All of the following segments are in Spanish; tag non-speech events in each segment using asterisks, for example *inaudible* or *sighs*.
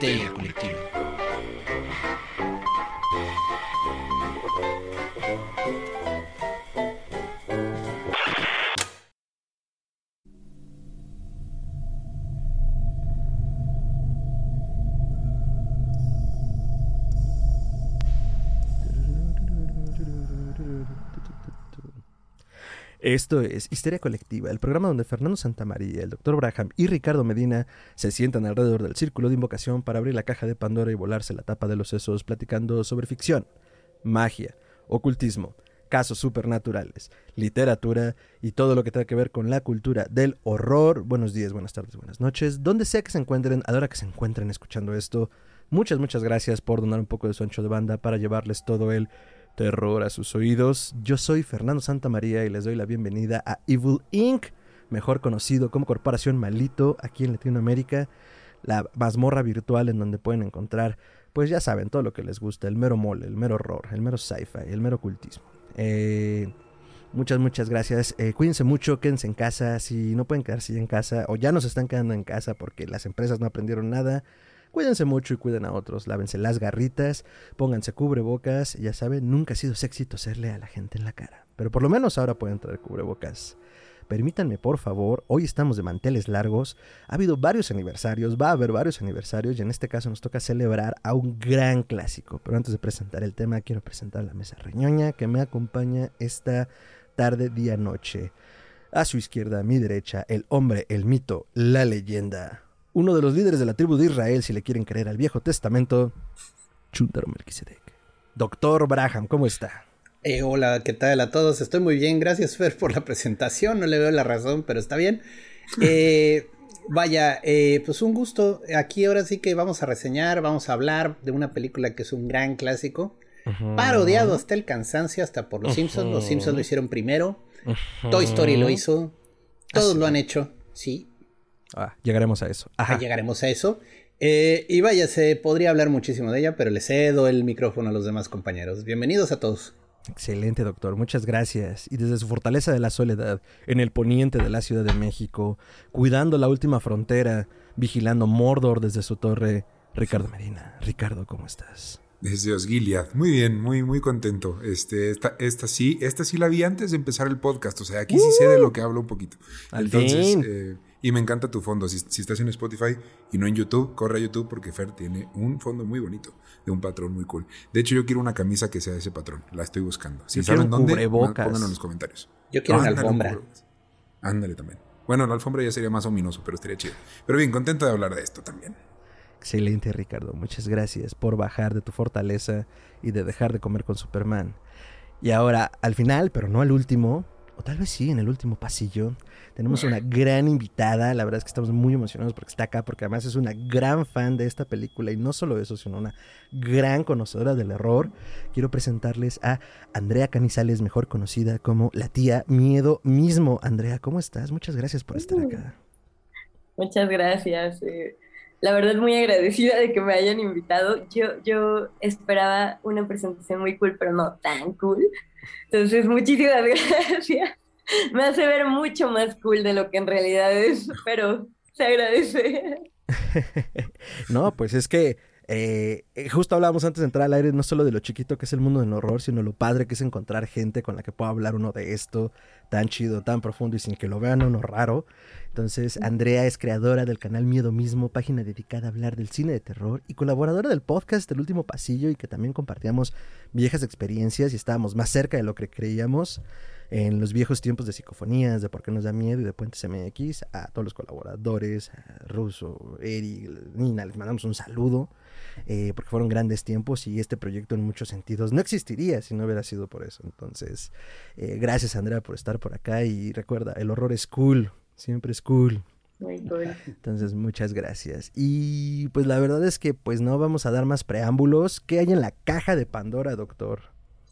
Colectiva. Esto es Histeria Colectiva, el programa donde Fernando Santamaría, el Dr. Braham y Ricardo Medina se sientan alrededor del círculo de invocación para abrir la caja de Pandora y volarse la tapa de los sesos platicando sobre ficción, magia, ocultismo, casos supernaturales, literatura y todo lo que tenga que ver con la cultura del horror. Buenos días, buenas tardes, buenas noches. Donde sea que se encuentren, a la hora que se encuentren escuchando esto, muchas, muchas gracias por donar un poco de su ancho de banda para llevarles todo el terror a sus oídos. Yo soy Fernando Santamaría y les doy la bienvenida a Evil Inc., mejor conocido como Corporación Malito aquí en Latinoamérica, la mazmorra virtual en donde pueden encontrar, pues ya saben, todo lo que les gusta, el mero mole, el mero horror, el mero sci-fi, el mero ocultismo. Eh, muchas, muchas gracias. Eh, cuídense mucho, quédense en casa. Si no pueden quedarse en casa o ya no se están quedando en casa porque las empresas no aprendieron nada, Cuídense mucho y cuiden a otros, lávense las garritas, pónganse cubrebocas, ya saben, nunca ha sido sexy toserle a la gente en la cara, pero por lo menos ahora pueden traer cubrebocas. Permítanme, por favor, hoy estamos de manteles largos, ha habido varios aniversarios, va a haber varios aniversarios y en este caso nos toca celebrar a un gran clásico. Pero antes de presentar el tema, quiero presentar la mesa reñoña que me acompaña esta tarde, día, noche. A su izquierda, a mi derecha, el hombre, el mito, la leyenda uno de los líderes de la tribu de Israel, si le quieren creer al Viejo Testamento, Chuntaro Melquisedec. Doctor Braham, ¿cómo está? Eh, hola, ¿qué tal a todos? Estoy muy bien, gracias Fer por la presentación, no le veo la razón, pero está bien. *laughs* Eh, vaya, eh, pues un gusto. Aquí ahora sí que vamos a reseñar, vamos a hablar de una película que es un gran clásico, parodiado hasta el cansancio, hasta por los Simpsons. Los Simpsons lo hicieron primero, Toy Story lo hizo, todos lo han hecho, sí, Ah, llegaremos a eso. Ajá. llegaremos a eso. Eh, y vaya, se podría hablar muchísimo de ella, pero le cedo el micrófono a los demás compañeros. Bienvenidos a todos. Excelente, doctor. Muchas gracias. Y desde su fortaleza de la soledad, en el poniente de la Ciudad de México, cuidando la última frontera, vigilando Mordor desde su torre, Ricardo Medina. Ricardo, ¿cómo estás? Desde Osgiliath. Muy bien, muy, muy contento. Este, esta, esta sí, esta sí la vi antes de empezar el podcast. O sea, aquí sí sé de lo que hablo un poquito. Al Entonces, eh, y me encanta tu fondo. Si, estás en Spotify y no en YouTube, corre a YouTube porque Fer tiene un fondo muy bonito, de un patrón muy cool. De hecho, yo quiero una camisa que sea de ese patrón. La estoy buscando. Si saben dónde, pónganlo en los comentarios. Yo quiero una alfombra. Ándale también. Bueno, la alfombra ya sería más ominoso, pero estaría chido. Pero bien, contento de hablar de esto también. Excelente, Ricardo. Muchas gracias por bajar de tu fortaleza y de dejar de comer con Superman. Y ahora, al final, pero no al último, o tal vez sí, en el último pasillo, tenemos una gran invitada, la verdad es que estamos muy emocionados porque está acá, porque además es una gran fan de esta película y no solo eso, sino una gran conocedora del error. Quiero presentarles a Andrea Canizales, mejor conocida como la tía Miedo mismo. Andrea, ¿cómo estás? Muchas gracias por estar acá. Muchas gracias. Eh, la verdad muy agradecida de que me hayan invitado. Yo, yo esperaba una presentación muy cool, pero no tan cool. Entonces, muchísimas *laughs* gracias. me hace ver mucho más cool de lo que en realidad es, pero se agradece. *laughs* no, pues es que eh, justo hablábamos antes de entrar al aire no solo de lo chiquito que es el mundo del horror, sino lo padre que es encontrar gente con la que pueda hablar uno de esto tan chido, tan profundo y sin que lo vean uno raro. Entonces, Andrea es creadora del canal Miedo Mismo, página dedicada a hablar del cine de terror y colaboradora del podcast El Último Pasillo y que también compartíamos viejas experiencias y estábamos más cerca de lo que creíamos en los viejos tiempos de psicofonías, de por qué nos da miedo y de Puentes MX, a todos los colaboradores, a Russo, Eri, Nina, les mandamos un saludo, eh, porque fueron grandes tiempos y este proyecto en muchos sentidos no existiría si no hubiera sido por eso. Entonces, eh, gracias Andrea por estar por acá y recuerda, el horror es cool, siempre es cool. Entonces, muchas gracias. Y pues la verdad es que pues no vamos a dar más preámbulos. ¿Qué hay en la caja de Pandora, doctor?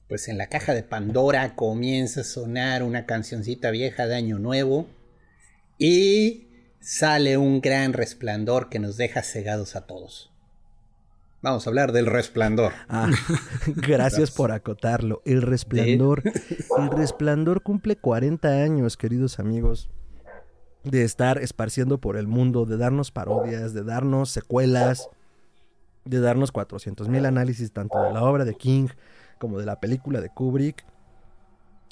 pues en la caja de Pandora comienza a sonar una cancioncita vieja de Año Nuevo y sale un gran resplandor que nos deja cegados a todos. Vamos a hablar del resplandor. Ah, *laughs* gracias por acotarlo. El resplandor. El resplandor cumple 40 años, queridos amigos, de estar esparciendo por el mundo, de darnos parodias, de darnos secuelas, de darnos 400 mil análisis tanto de la obra de King como de la película de Kubrick.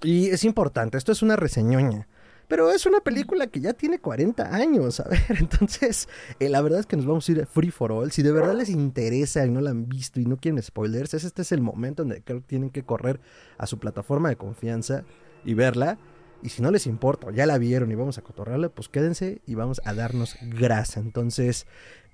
Y es importante, esto es una reseñoña. Pero es una película que ya tiene 40 años, a ver, *laughs* entonces eh, la verdad es que nos vamos a ir free for all. Si de verdad les interesa y no la han visto y no quieren spoilers, este es el momento en el que tienen que correr a su plataforma de confianza y verla. Y si no les importa, ya la vieron y vamos a cotorrarla, pues quédense y vamos a darnos grasa. Entonces,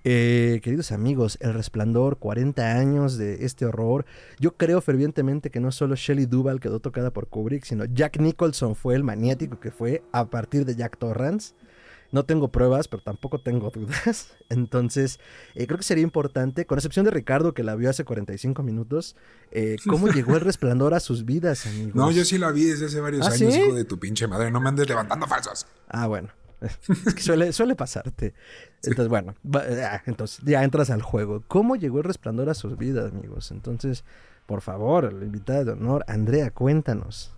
eh, queridos amigos, El Resplandor, 40 años de este horror. Yo creo fervientemente que no solo Shelley Duvall quedó tocada por Kubrick, sino Jack Nicholson fue el maniático que fue a partir de Jack Torrance. No tengo pruebas, pero tampoco tengo dudas. *laughs* Entonces, eh, creo que sería importante, con excepción de Ricardo, que la vio hace 45 minutos, eh, cómo llegó el *laughs* resplandor a sus vidas, amigos. No, yo sí la vi desde hace varios ¿Ah, años, hijo de tu pinche madre. No me andes levantando falsos. Ah, bueno. *laughs* es que suele, suele pasarte. Entonces, bueno, ya, entonces ya entras al juego. ¿Cómo llegó el resplandor a sus vidas, amigos? Entonces, por favor, la invitada de honor, Andrea, cuéntanos.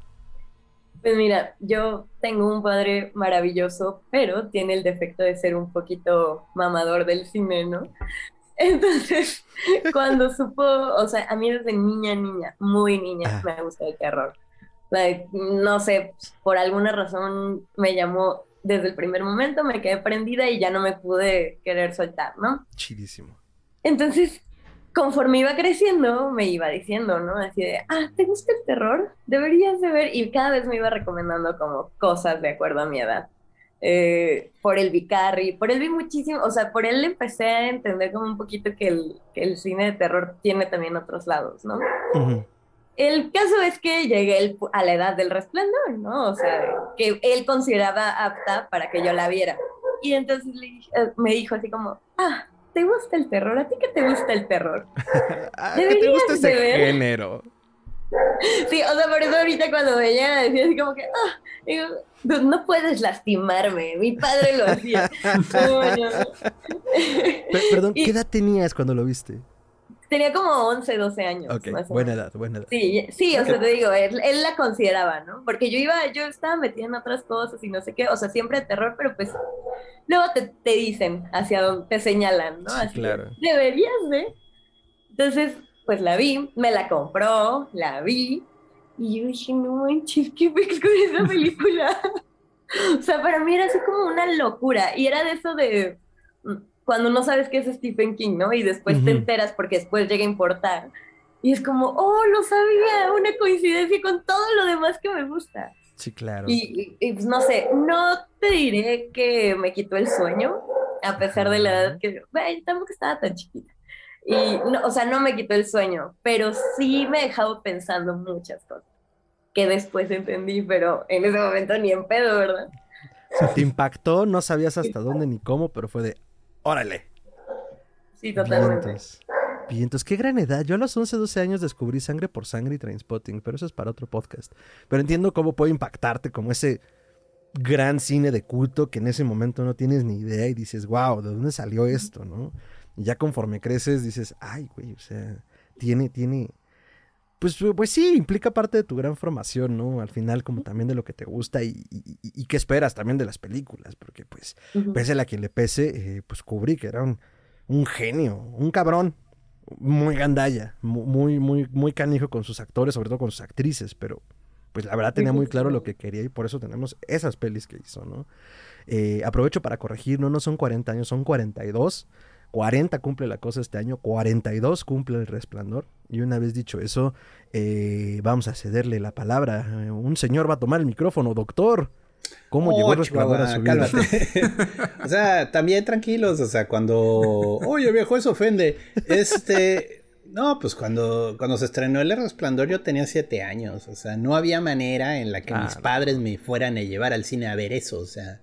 Pues mira, yo tengo un padre maravilloso, pero tiene el defecto de ser un poquito mamador del cine, ¿no? *laughs* Entonces, *laughs* cuando supo, o sea, a mí desde niña, niña, muy niña, me gusta el terror. no sé, por alguna razón me llamó desde el primer momento me quedé prendida y ya no me pude querer soltar, ¿no? Chidísimo. Entonces, conforme iba creciendo, me iba diciendo, ¿no? Así de, ah, ¿te gusta el terror? Deberías de ver. Y cada vez me iba recomendando como cosas de acuerdo a mi edad. Eh, por el Vicarri, por él vi muchísimo, o sea, por él empecé a entender como un poquito que el, que el cine de terror tiene también otros lados, ¿no? El caso es que llegué a la edad del resplandor, ¿no? O sea, que él consideraba apta para que yo la viera. Y entonces eh, me dijo así como, ah, ¿te gusta el terror? ¿A ti qué te gusta el terror? *laughs* ¿Qué te gusta ese género? Sí, o sea, por eso ahorita cuando veía decía así como que, ah, digo, no puedes lastimarme, mi padre lo hacía. *laughs* Perdón, *laughs* ¿qué edad tenías cuando lo viste? Tenía como 11, 12 años. Ok, buena edad, buena edad. Sí, sí, o sea, te digo, él, la consideraba, ¿no? Porque yo iba, yo estaba metida en otras cosas y no sé qué, o sea, siempre de terror, pero pues luego te, te dicen hacia dónde te señalan, ¿no? Así, claro. Deberías de. Entonces, pues la vi, me la compró, la vi, y yo dije, no manches, ¿qué con esa película? *laughs* o sea, para mí era así como una locura, y era de eso de cuando no sabes qué es Stephen King, ¿no? Y después te enteras porque después llega a importar. Y es como, oh, lo sabía, una coincidencia con todo lo demás que me gusta. Sí, claro. Y, pues, no sé, no te diré que me quitó el sueño, a pesar de la edad que, bueno, tampoco estaba tan chiquita. Y, no, o sea, no me quitó el sueño, pero sí me he dejado pensando muchas cosas que después entendí, pero en ese momento ni en pedo, ¿verdad? te impactó, no sabías hasta dónde ni cómo, pero fue de, órale. Sí, totalmente. Vientos. qué gran edad. Yo a los 11, 12 años descubrí Sangre por Sangre y Trainspotting, pero eso es para otro podcast. Pero entiendo cómo puede impactarte como ese gran cine de culto que en ese momento no tienes ni idea y dices, wow, ¿de dónde salió esto, no? Y ya conforme creces dices, ay, güey, o sea, tiene, tiene, pues, pues sí, implica parte de tu gran formación, ¿no? Al final, como también de lo que te gusta y, y, qué esperas también de las películas, porque pues, pese a la quien le pese, eh, pues Kubrick era un, un, genio, un cabrón, muy gandalla, muy, muy, muy canijo con sus actores, sobre todo con sus actrices, pero pues la verdad tenía muy claro lo que quería y por eso tenemos esas pelis que hizo, ¿no? Eh, aprovecho para corregir, no, no son 40 años, son 42. 40 cumple la cosa este año, 42 cumple el resplandor. Y una vez dicho eso, eh, vamos a cederle la palabra. Un señor va a tomar el micrófono, doctor. ¿Cómo llegó el resplandor a su vida? *laughs* o sea, también tranquilos, o sea, cuando... Oye, viejo, eso ofende. Este... No, pues cuando, cuando se estrenó El Resplandor yo tenía siete años, o sea, no había manera en la que mis padres me fueran a llevar al cine a ver eso, o sea,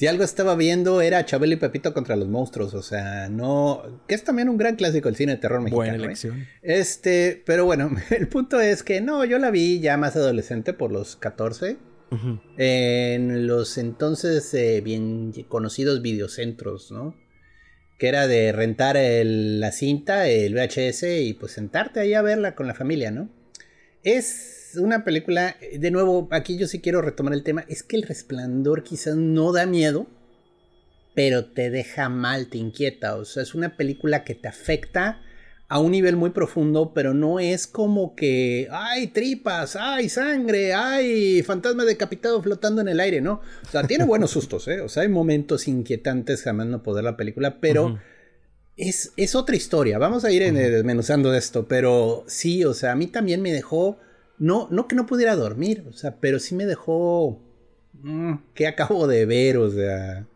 si algo estaba viendo era Chabelo y Pepito contra los monstruos, o sea, no, que es también un gran clásico del cine de terror mexicano. Buena ¿eh? elección. Este, pero bueno, *laughs* el punto es que no, yo la vi ya más adolescente por los 14. En los entonces eh, bien conocidos videocentros, ¿no? Que era de rentar la cinta, el VHS y pues sentarte ahí a verla con la familia, ¿no? Es una película, de nuevo, aquí yo sí quiero retomar el tema, es que el resplandor quizás no da miedo, pero te deja mal, te inquieta, o sea, es una película que te afecta a un nivel muy profundo, pero no es como que hay tripas, hay sangre, hay fantasma decapitado flotando en el aire, ¿no? O sea, tiene buenos sustos, ¿eh? O sea, hay momentos inquietantes jamás no poder la película, pero es, es, otra historia. Vamos a ir desmenuzando esto, pero sí, o sea, a mí también me dejó, no, no que no pudiera dormir, o sea, pero sí me dejó, mm, que acabo de ver, o sea,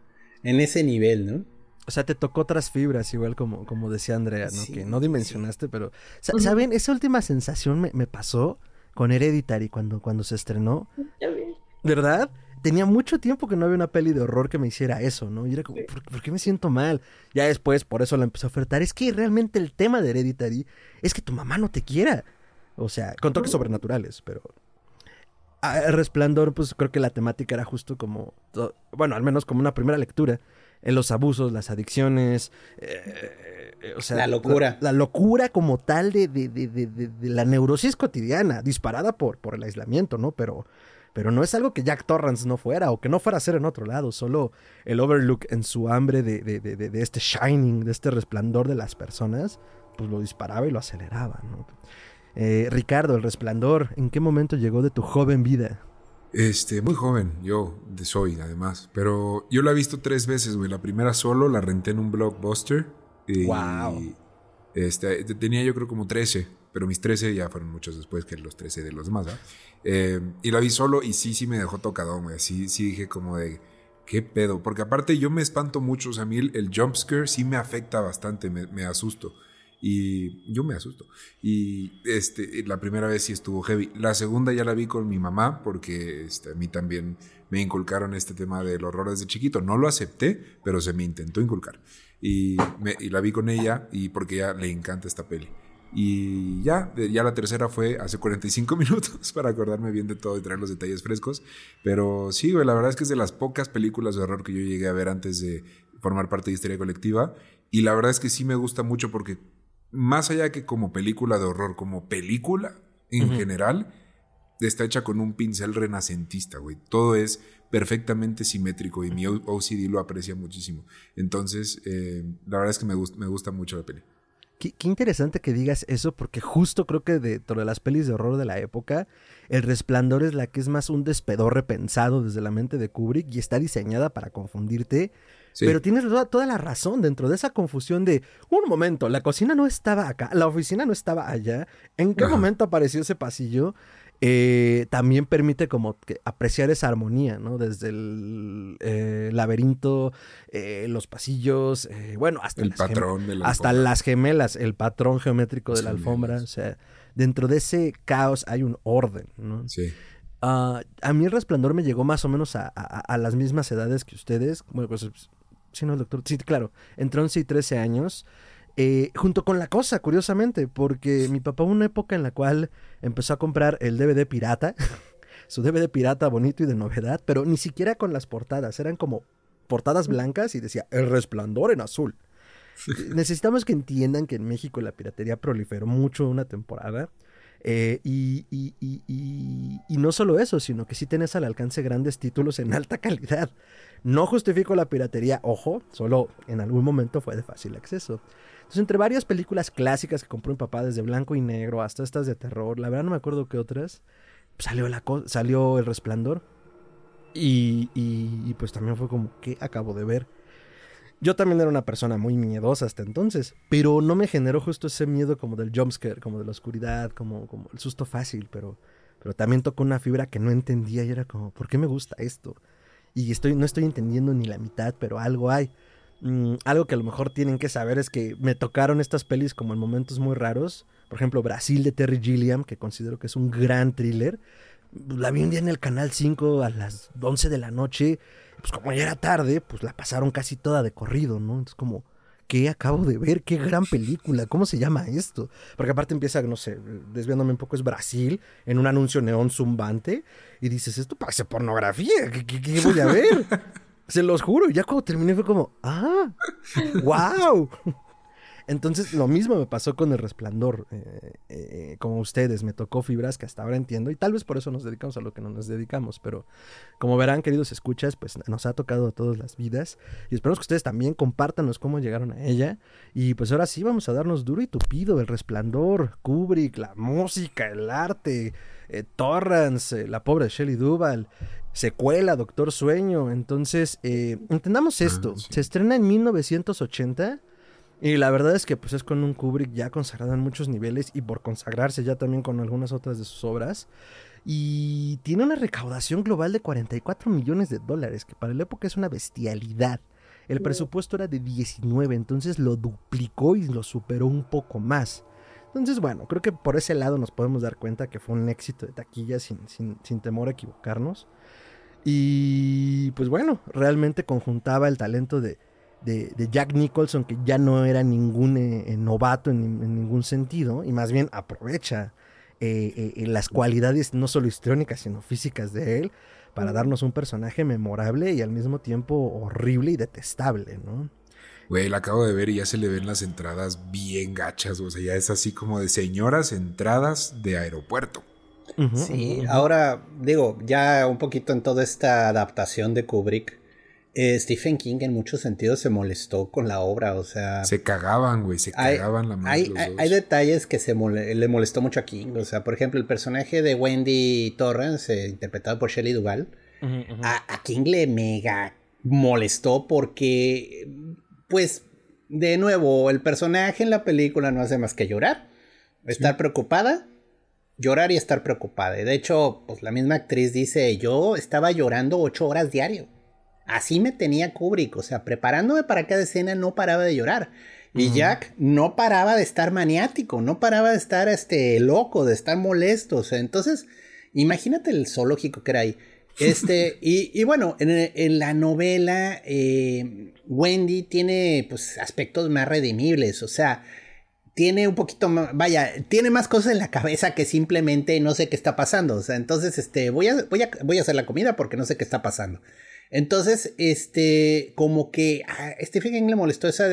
en ese nivel, ¿no? O sea, te tocó otras fibras, igual como, como decía Andrea, ¿no? que no dimensionaste, pero. ¿Saben? Esa última sensación me, pasó con Hereditary cuando, cuando se estrenó. ¿Verdad? Tenía mucho tiempo que no había una peli de horror que me hiciera eso, ¿no? Y era como, ¿por, qué me siento mal? Ya después, por eso la empecé a ofertar. Es que realmente el tema de Hereditary es que tu mamá no te quiera. O sea, con toques sobrenaturales, pero. El resplandor, pues creo que la temática era justo como. Bueno, al menos como una primera lectura los abusos, las adicciones, eh, eh, o sea, la locura. La, locura como tal de, de, de, de, la neurosis cotidiana, disparada por, por el aislamiento, ¿no? Pero, pero no es algo que Jack Torrance no fuera o que no fuera a ser en otro lado, solo el Overlook en su hambre de, este shining, de este resplandor de las personas, pues lo disparaba y lo aceleraba, ¿no? Eh, Ricardo, el resplandor, ¿en qué momento llegó de tu joven vida? Este, muy joven, yo soy además. Pero yo la he visto tres veces, güey. La primera solo la renté en un blockbuster. Y, wow. Este, tenía yo creo como 13, pero mis 13 ya fueron muchos después que los 13 de los demás, eh, y la vi solo y sí, sí me dejó tocado, güey. Sí, sí dije como de, ¿qué pedo? Porque aparte yo me espanto mucho, o sea, a mí el, el jumpscare sí me afecta bastante, me, me asusto. Y yo me asusto. Y este, la primera vez sí estuvo heavy. La segunda ya la vi con mi mamá porque este, a mí también me inculcaron este tema del horror desde chiquito. No lo acepté, pero se me intentó inculcar. Y, me, y la vi con ella y porque ella le encanta esta peli. Y ya, ya la tercera fue hace 45 *laughs* minutos para acordarme bien de todo y traer los detalles frescos. Pero sí, la verdad es que es de las pocas películas de horror que yo llegué a ver antes de formar parte de Historia Colectiva. Y la verdad es que sí me gusta mucho porque más allá que como película de horror, como película en general, está hecha con un pincel renacentista, güey. Todo es perfectamente simétrico y mi OCD lo aprecia muchísimo. Entonces, eh, la verdad es que me, gusta, me gusta mucho la peli. Qué, interesante que digas eso, porque justo creo que de todas las pelis de horror de la época, El Resplandor es la que es más un despedor repensado desde la mente de Kubrick y está diseñada para confundirte pero tienes toda, la razón dentro de esa confusión de, un momento, la cocina no estaba acá, la oficina no estaba allá, ¿en qué momento apareció ese pasillo? Eh, también permite como apreciar esa armonía, ¿no? Desde el eh, laberinto, eh, los pasillos, bueno, hasta, el las, patrón hasta las gemelas, el patrón geométrico de la alfombra, o sea, dentro de ese caos hay un orden, ¿no? Sí. Ah, a mí el resplandor me llegó más o menos a, a, las mismas edades que ustedes. Bueno, pues Sí, no, doctor. Sí, claro. Entre 11 y 13 años. Eh, junto con la cosa, curiosamente, porque mi papá hubo una época en la cual empezó a comprar el DVD pirata, *laughs* su DVD pirata bonito y de novedad, pero ni siquiera con las portadas, eran como portadas blancas y decía El resplandor en azul. *laughs* Necesitamos que entiendan que en México la piratería proliferó mucho una temporada. Eh, y, y, y, y, no solo eso, sino que sí tienes al alcance grandes títulos en *laughs* alta calidad. No justifico la piratería, ojo, solo en algún momento fue de fácil acceso. Entonces, entre varias películas clásicas que compró mi papá, desde blanco y negro hasta estas de terror, la verdad no me acuerdo qué otras, salió, la salió El Resplandor. Y, y, pues también fue como que acabo de ver. Yo también era una persona muy miedosa hasta entonces, pero no me generó justo ese miedo como del jumpscare, como de la oscuridad, como, como el susto fácil, pero, pero también tocó una fibra que no entendía y era como, ¿por qué me gusta esto? y estoy, no estoy entendiendo ni la mitad, pero algo hay. Mm, algo que a lo mejor tienen que saber es que me tocaron estas pelis como en momentos muy raros. Por ejemplo, Brasil de Terry Gilliam, que considero que es un gran thriller. La vi un día en el Canal 5 a las 11 de la noche. Pues como ya era tarde, pues la pasaron casi toda de corrido, ¿no? Entonces como ¿qué acabo de ver? ¿Qué gran película? ¿Cómo se llama esto? Porque aparte empieza, no sé, desviándome un poco, es Brasil, en un anuncio neón zumbante, y dices, esto parece pornografía, ¿qué, voy a ver? *laughs* se los juro, y ya cuando terminé fue como, ah, wow. Entonces, lo mismo me pasó con el resplandor. Eh, eh, como ustedes, me tocó fibras que hasta ahora entiendo. Y tal vez por eso nos dedicamos a lo que no nos dedicamos. Pero como verán, queridos escuchas, pues nos ha tocado a todas las vidas. Y esperamos que ustedes también compártanos cómo llegaron a ella. Y pues ahora sí vamos a darnos duro y tupido. El resplandor, Kubrick, la música, el arte, eh, Torrance, la pobre Shelley Duvall secuela, Doctor Sueño. Entonces, entendamos ah, esto. Se estrena en 1980 y la verdad es que pues es con un Kubrick ya consagrado en muchos niveles y por consagrarse ya también con algunas otras de sus obras. Y tiene una recaudación global de 44 millones de dólares, que para la época es una bestialidad. El presupuesto era de 19, entonces lo duplicó y lo superó un poco más. Entonces, bueno, creo que por ese lado nos podemos dar cuenta que fue un éxito de taquilla sin, sin temor a equivocarnos. Y pues bueno, realmente conjuntaba el talento de, de, Jack Nicholson, que ya no era ningún eh, novato en, ningún sentido, y más bien aprovecha eh, eh, las cualidades no solo histrónicas, sino físicas de él, para darnos un personaje memorable y al mismo tiempo horrible y detestable, ¿no? Güey, la acabo de ver y ya se le ven las entradas bien gachas, o sea, ya es así como de señoras entradas de aeropuerto. sí, ahora digo, ya un poquito en toda esta adaptación de Kubrick, eh, Stephen King en muchos sentidos se molestó con la obra, o sea... Se cagaban, güey, se cagaban la hay, hay, detalles que se le molestó mucho a King, o sea, por ejemplo, el personaje de Wendy Torrance, interpretado por Shelley Duvall, A, King le mega molestó porque, pues, de nuevo, el personaje en la película no hace más que llorar, estar preocupada, llorar y estar preocupada. De hecho, pues la misma actriz dice, yo estaba llorando ocho horas diario. Así me tenía Kubrick, o sea, preparándome para cada escena no paraba de llorar. Y Jack no paraba de estar maniático, no paraba de estar este, loco, de estar molesto. O sea, entonces, imagínate el zoológico que era ahí. Este, *laughs* y, bueno, en, la novela, eh, Wendy tiene pues aspectos más redimibles. O sea, tiene un poquito más, vaya, tiene más cosas en la cabeza que simplemente no sé qué está pasando. O sea, entonces, este, voy a, voy a, voy a hacer la comida porque no sé qué está pasando. Entonces, este, como que a Stephen King le molestó esa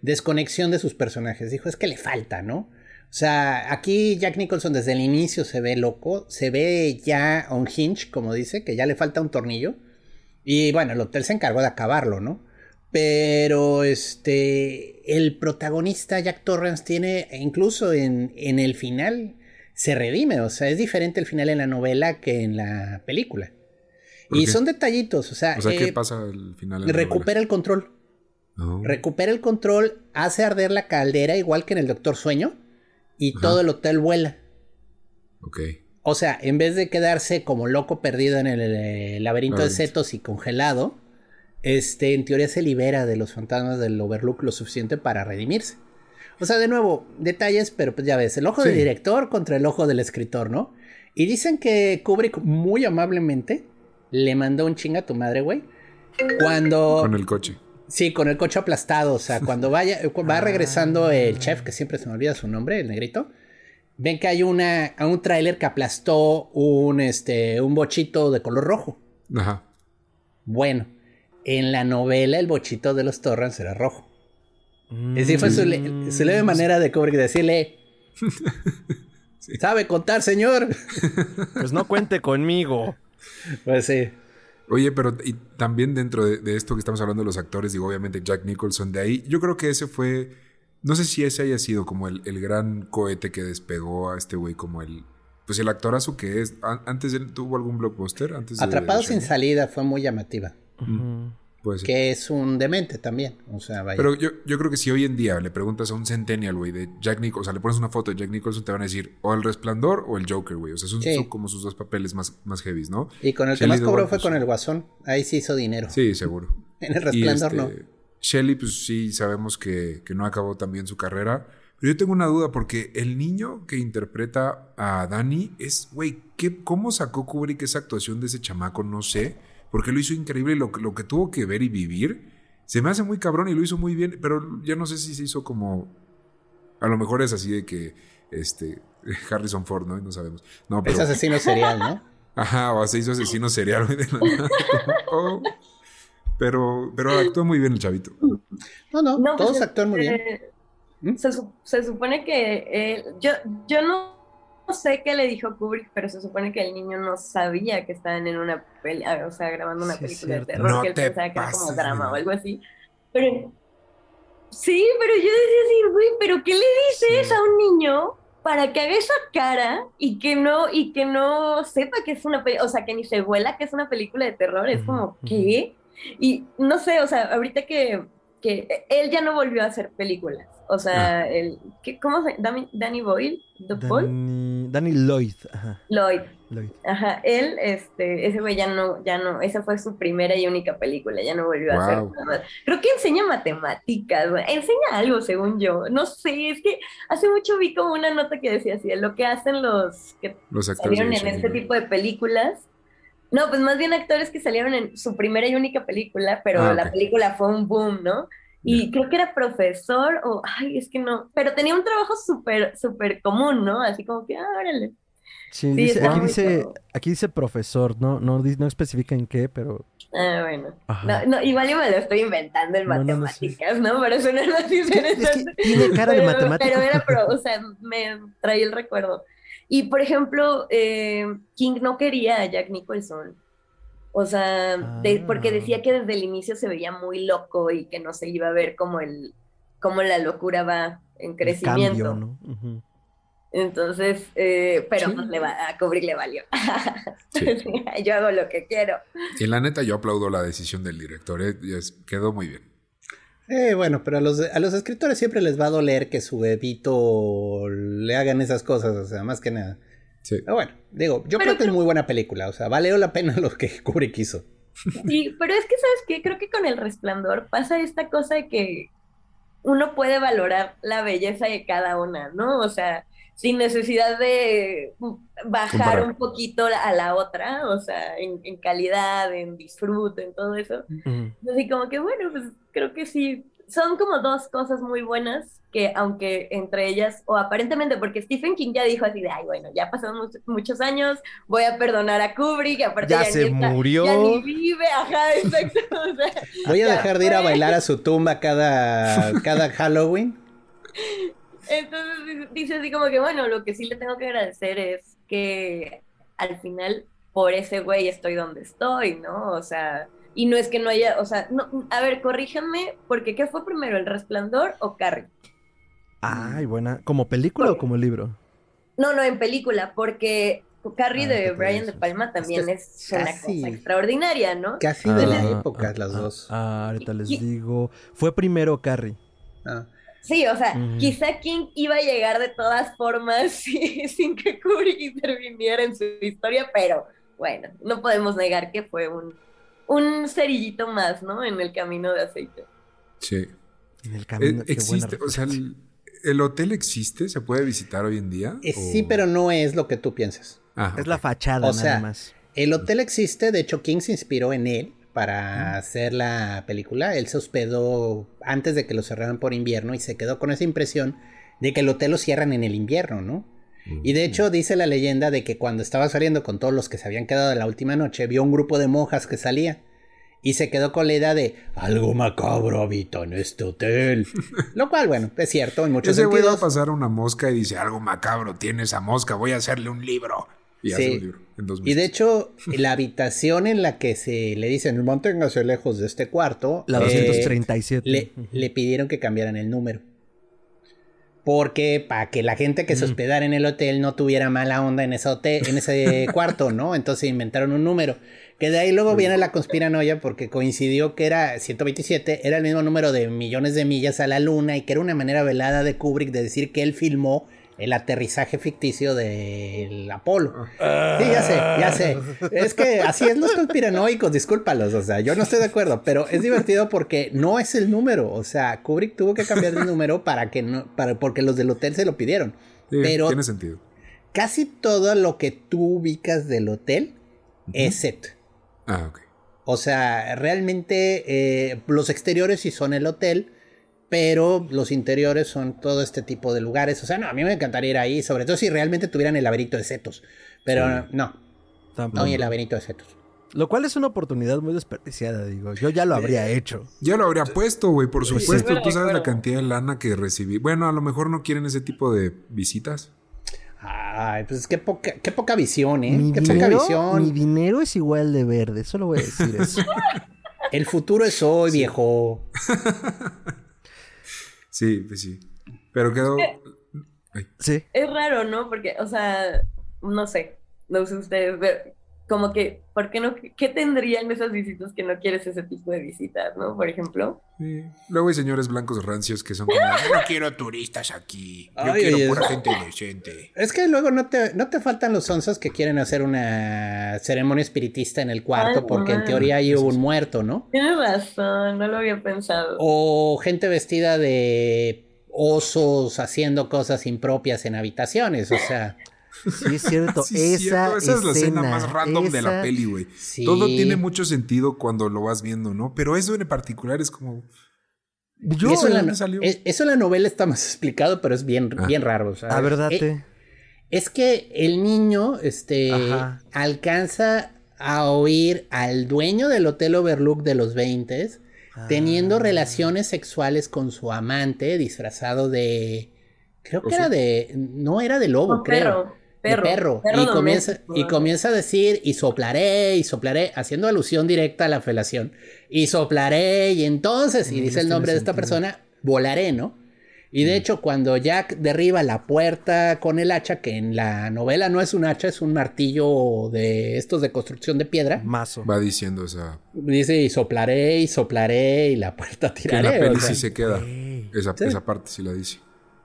desconexión de sus personajes. Dijo, es que le falta, ¿no? O sea, aquí Jack Nicholson desde el inicio se ve loco, se ve ya on hinge, como dice, que ya le falta un tornillo. Y bueno, el hotel se encargó de acabarlo, ¿no? Pero este, el protagonista Jack Torrance tiene, incluso en, en el final, se redime, o sea, es diferente el final en la novela que en la película. Y son detallitos, o sea. O sea, ¿qué eh, pasa al final? recupera el control. Recupera el control, hace arder la caldera igual que en el Doctor Sueño y todo el hotel vuela. Ok. O sea, en vez de quedarse como loco perdido en el, eh, laberinto de setos y congelado, este, en teoría se libera de los fantasmas del Overlook lo suficiente para redimirse. O sea, de nuevo, detalles, pero pues ya ves, el ojo del director contra el ojo del escritor, ¿no? Y dicen que Kubrick muy amablemente le mandó un chinga a tu madre, güey. Cuando. Con el coche. Sí, con el coche aplastado. O sea, cuando vaya, va regresando el chef, que siempre se me olvida su nombre, el negrito. Ven que hay una, un tráiler que aplastó un, este, un bochito de color rojo. Ajá. Bueno, en la novela el bochito de los Torrens era rojo. Y así fue su, leve manera de decirle, *laughs* ¿sabe contar, señor? Pues no cuente conmigo. *laughs* Pues sí. Oye, pero y también dentro de, esto que estamos hablando de los actores, digo, obviamente Jack Nicholson de ahí, yo creo que ese fue, no sé si ese haya sido como el, gran cohete que despegó a este güey como el, pues el actorazo que es. Antes él tuvo algún blockbuster, antes Atrapado sin salida fue muy llamativa. Que es un demente también. O sea, vaya. Pero yo, yo creo que si hoy en día le preguntas a un Centennial, güey, de Jack Nicholson, o sea, le pones una foto de Jack Nicholson, te van a decir o el resplandor o el Joker, güey. O sea, son, como sus dos papeles más, más heavies, ¿no? Y con el que más cobró fue con el Guasón. Ahí sí hizo dinero. Sí, seguro. *laughs* en el resplandor no. Este, Shelly, pues sí, sabemos que, que no acabó también su carrera. Pero yo tengo una duda porque el niño que interpreta a Danny es, güey, ¿cómo sacó Kubrick esa actuación de ese chamaco? No sé porque lo hizo increíble lo, lo que tuvo que ver y vivir. Se me hace muy cabrón y lo hizo muy bien, pero ya no sé si se hizo como... A lo mejor es así de que, este, *laughs* Harrison Ford, ¿no? No sabemos. No, pero... Es asesino serial, ¿no? *laughs* Ajá, o se hizo asesino serial. Oh. *laughs* Pero, pero actuó muy bien el chavito. No, no, todos pues, actúan muy bien. Eh, ¿Mm? Se, supone que yo, yo no sé qué le dijo Kubrick, pero se supone que el niño no sabía que estaban en una peli, ah, o sea, grabando una película de terror, que él pensaba que era como drama o algo así. Pero sí, pero yo decía así, güey, pero ¿qué le dices a un niño para que haga esa cara y que no y que no sepa que es una película, o sea, que ni se vuela que es una película de terror, es como, ¿qué? Y no sé, o sea, ahorita que, que él ya no volvió a hacer películas. O sea, ah. el, ¿qué, ¿cómo se llama? Danny Boyle? Danny, Danny Lloyd. Ajá. Lloyd. Lloyd. Ajá, él, este, ese güey ya no, ya no, esa fue su primera y única película, ya no volvió a hacer nada. Creo que enseña matemáticas, enseña algo según yo, no sé, es que hace mucho vi como una nota que decía así, lo que hacen los que salieron en este tipo de películas, no, pues más bien actores que salieron en su primera y única película, pero ah, la película fue un boom, ¿no? Y creo que era profesor o, ay, es que no, pero tenía un trabajo súper, súper común, ¿no? Así como que, ah, órale. Sí, dice, aquí, dice, aquí dice profesor, no, no, no especifica en qué, pero... Ah, bueno. No, igual yo me lo estoy inventando en matemáticas, ¿no? Pero eso no es más interesante. tiene cara de matemática. Pero era, pro, o sea, me traía el recuerdo. Y, por ejemplo, eh, King no quería a Jack Nicholson. O sea, porque decía ah. que desde el inicio se veía muy loco y que no se iba a ver como el, como la locura va en crecimiento. Entonces, eh, pero pues le va, a Kubrick le valió. *laughs* yo hago lo que quiero. Y la neta, yo aplaudo la decisión del director, ¿eh? quedó muy bien. Eh, bueno, pero a los, a los escritores siempre les va a doler que su bebito le hagan esas cosas, o sea, más que nada. Pero bueno, digo, yo creo que es muy buena película, o sea, valió la pena lo que *laughs* Kubrick hizo. Sí, pero es que, ¿sabes qué? Creo que con El Resplandor pasa esta cosa de que uno puede valorar la belleza de cada una, ¿no? O sea, sin necesidad de bajar un poquito a la otra, o sea, en, calidad, en disfrute, en todo eso. Así como que, bueno, pues creo que sí, son como dos cosas muy buenas que aunque entre ellas, o aparentemente, porque Stephen King ya dijo así de, ay, bueno, ya pasaron muchos años, voy a perdonar a Kubrick, aparte ya, se murió. ya ni vive, ajá, exacto. *laughs* voy a dejar de ir a bailar a su tumba cada, cada *laughs* Halloween. Entonces dice así como que, bueno, lo que sí le tengo que agradecer es que al final por ese güey estoy donde estoy, ¿no? O sea, y no es que no haya, o sea, no, a ver, corríjanme, porque ¿qué fue primero, El Resplandor o Carrie? Ay, buena. ¿Como película o como libro? No, no, en película, porque Carrie ah, de Brian De Palma también es, una cosa extraordinaria, ¿no? Casi de la época, las ah, dos. Ah, ahorita les digo. Fue primero Carrie. Ah. Sí, o sea, quizá King iba a llegar de todas formas *laughs* sin que Kubrick interviniera en su historia, pero bueno, no podemos negar que fue un un cerillito más, ¿no? En el camino de aceite. Sí. En el camino. Eh, existe, o sea, el, hotel existe? ¿Se puede visitar hoy en día? Eh, sí, pero no es lo que tú piensas. Ah, es la fachada, nada más. El hotel existe, de hecho, King se inspiró en él para hacer la película. Él se hospedó antes de que lo cerraran por invierno y se quedó con esa impresión de que el hotel lo cierran en el invierno, ¿no? Y de hecho dice la leyenda de que cuando estaba saliendo con todos los que se habían quedado de la última noche, vio un grupo de monjas que salía. Y se quedó con la idea de algo macabro habita en este hotel. *laughs* Lo cual, bueno, es cierto en muchos Ese sentidos. Ese a pasar una mosca y dice algo macabro tiene esa mosca, voy a hacerle un libro. Y hace un libro en dos Y de hecho, la habitación en la que se le dicen manténgase lejos de este cuarto. La 237. Eh, le, le pidieron que cambiaran el número porque para que la gente que se hospedara en el hotel no tuviera mala onda en ese hotel, en ese *laughs* cuarto, ¿no? Entonces inventaron un número. Que de ahí luego viene la conspiranoia porque coincidió que era 127, era el mismo número de millones de millas a la luna y que era una manera velada de Kubrick de decir que él filmó el aterrizaje ficticio del Apolo. Sí, ya sé, ya sé. Es que así es los conspiranoicos, discúlpalos, o sea, yo no estoy de acuerdo, pero es divertido porque no es el número, o sea, Kubrick tuvo que cambiar de número para que no, para, porque los del hotel se lo pidieron. pero tiene sentido. Casi todo lo que tú ubicas del hotel es set. Ah, ok. O sea, realmente eh, los exteriores sí son el hotel, pero los interiores son todo este tipo de lugares. O sea, no, a mí me encantaría ir ahí, sobre todo si realmente tuvieran el laberinto de setos. Pero no, no hay el laberinto de setos. Lo cual es una oportunidad muy desperdiciada, digo. Yo ya lo habría hecho. Ya lo habría puesto, güey, por supuesto. Tú sabes la cantidad de lana que recibí. Bueno, a lo mejor no quieren ese tipo de visitas. Ay, pues qué poca, qué poca visión, ¿eh? Mi qué poca visión. Mi dinero es igual de verde, solo voy a decir eso. *laughs* El futuro es hoy, viejo. *laughs* sí, pues sí. Pero quedó. sí. Es raro, ¿no? Porque, o sea, no sé. No sé ustedes, pero como que, ¿por qué no? ¿Qué tendrían esas visitas que no quieres ese tipo de visitas, no? Por ejemplo. Luego hay señores blancos rancios que son como, *laughs* no quiero turistas aquí, yo quiero pura gente decente. Es que luego no te, no te faltan los onzas que quieren hacer una ceremonia espiritista en el cuarto porque en teoría hay un muerto, ¿no? Tienes razón, no lo había pensado. O gente vestida de osos haciendo cosas impropias en habitaciones, o sea... Sí, es cierto. *laughs* esa, es la escena más random de la peli, güey. Todo tiene mucho sentido cuando lo vas viendo, ¿no? Pero eso en particular es como. Yo, eso, en la, salió? eso en la novela está más explicado, pero es bien, ah. bien raro. A ah, verdad. Eh, es que el niño este, alcanza a oír al dueño del Hotel Overlook de los 20 teniendo ah. relaciones sexuales con su amante disfrazado de. Creo que era de. No era de lobo, creo. Perro, perro. y, comienza, y comienza a decir, y soplaré, y soplaré, haciendo alusión directa a la felación. Y soplaré, y entonces, y mm, dice el nombre de esta persona, volaré, ¿no? Y de mm. hecho, cuando Jack derriba la puerta con el hacha, que en la novela no es un hacha, es un martillo de estos de construcción de piedra. Mazo. Va diciendo esa. Dice, y soplaré, y soplaré, y la puerta tiraré. Que en la peli sí se queda. Esa, esa parte sí la dice.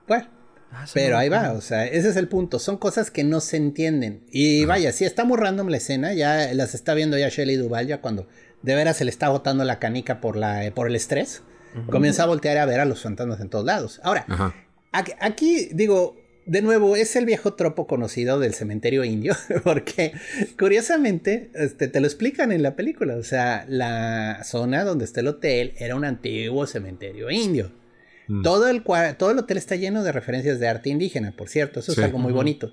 Bueno. Ah, Pero ahí va, o sea, ese es el punto. Son cosas que no se entienden. Y vaya, si está muy random la escena, ya las está viendo ya Shelly Duval, ya cuando de veras se le está botando la canica por, la, por el estrés, comienza a voltear a ver a los fantasmas en todos lados. Ahora, aquí, digo, de nuevo, es el viejo tropo conocido del cementerio indio, *laughs* porque curiosamente este, te lo explican en la película. O sea, la zona donde está el hotel era un antiguo cementerio indio. Mm. Todo, el, todo el hotel está lleno de referencias de arte indígena, por cierto, eso es algo muy bonito.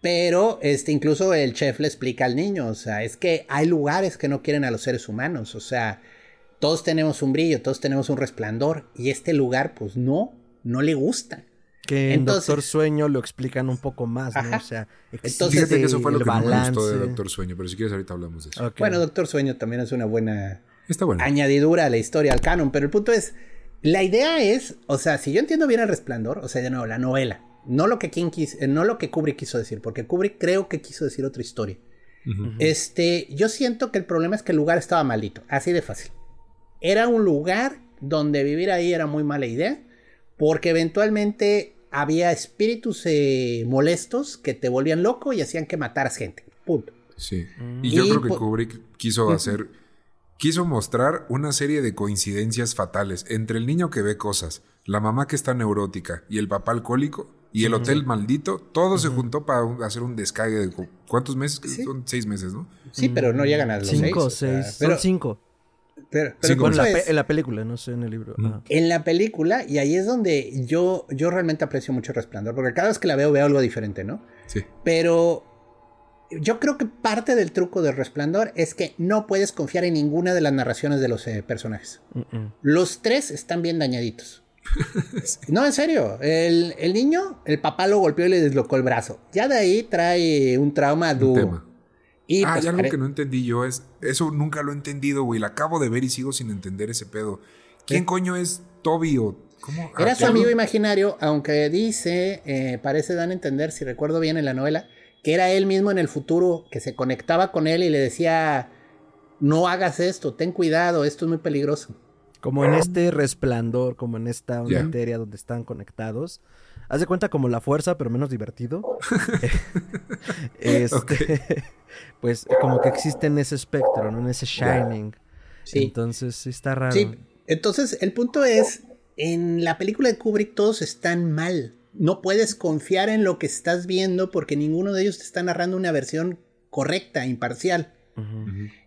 Pero este, incluso el chef le explica al niño, o sea, es que hay lugares que no quieren a los seres humanos, o sea, todos tenemos un brillo, todos tenemos un resplandor, y este lugar, pues no, no le gusta. Que en Doctor Sueño lo explican un poco más, ¿no? O sea, entonces, fíjate que eso fue lo que me gustó de Doctor Sueño, pero si quieres ahorita hablamos de eso. Bueno, Doctor Sueño también es una buena añadidura a la historia, al canon, pero el punto es, la idea es, o sea, si yo entiendo bien el resplandor, o sea, de nuevo, la novela, no lo que, King eh, no lo que Kubrick quiso decir, porque Kubrick creo que quiso decir otra historia. Este, yo siento que el problema es que el lugar estaba maldito, así de fácil. Era un lugar donde vivir ahí era muy mala idea, porque eventualmente había espíritus eh, molestos que te volvían loco y hacían que mataras gente. Punto. Sí. Y yo creo que Kubrick quiso hacer quiso mostrar una serie de coincidencias fatales entre el niño que ve cosas, la mamá que está neurótica y el papá alcohólico y el hotel maldito, todo se juntó para hacer un descague de cuántos meses, son seis meses, ¿no? Sí, pero no llegan a los cinco, seis, seis. son cinco. Pero, en, la película, no sé en el libro. En la película, y ahí es donde yo, yo realmente aprecio mucho Resplandor, porque cada vez que la veo veo algo diferente, ¿no? Sí. Pero yo creo que parte del truco del resplandor es que no puedes confiar en ninguna de las narraciones de los eh, personajes. Los tres están bien dañaditos. *laughs* no, en serio. El, niño, el papá lo golpeó y le deslocó el brazo. Ya de ahí trae un trauma duro. Y ah, pues, algo que no entendí yo es. Eso nunca lo he entendido, güey. La acabo de ver y sigo sin entender ese pedo. ¿Quién coño es Toby o ¿Cómo? Era su amigo imaginario, aunque dice, eh, parece dan a entender, si recuerdo bien en la novela, que era él mismo en el futuro, que se conectaba con él y le decía, no hagas esto, ten cuidado, esto es muy peligroso. Como en este resplandor, como en esta materia donde están conectados. Haz de cuenta como la fuerza, pero menos divertido. *laughs* *laughs* este, *laughs* Pues como que existe en ese espectro, ¿no? En ese shining. Sí. Entonces sí está raro. Sí. Entonces, el punto es, en la película de Kubrick todos están mal no puedes confiar en lo que estás viendo porque ninguno de ellos te está narrando una versión correcta, imparcial.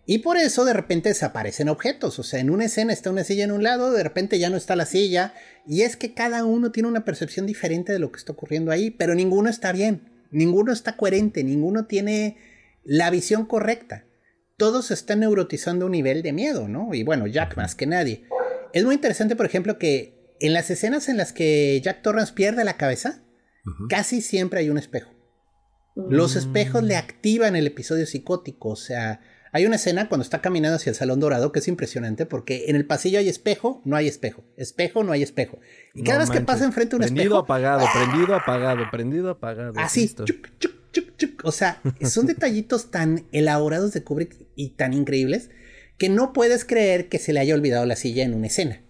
Y por eso de repente desaparecen objetos. O sea, en una escena está una silla en un lado, de repente ya no está la silla. Y es que cada uno tiene una percepción diferente de lo que está ocurriendo ahí, pero ninguno está bien, ninguno está coherente, ninguno tiene la visión correcta. todos están neurotizando un nivel de miedo, ¿no? Y bueno, Jack más que nadie. Es muy interesante, por ejemplo, que en las escenas en las que Jack Torrance pierde la cabeza, casi siempre hay un espejo. Los mm. espejos le activan el episodio psicótico, o sea, hay una escena cuando está caminando hacia el Salón Dorado que es impresionante porque en el pasillo hay espejo, no hay espejo, espejo, no hay espejo. Y cada vez que pasa enfrente un espejo... Prendido, apagado, prendido, apagado, prendido, apagado. Así, o sea, son detallitos tan elaborados de Kubrick y tan increíbles que no puedes creer que se le haya olvidado la silla en una escena.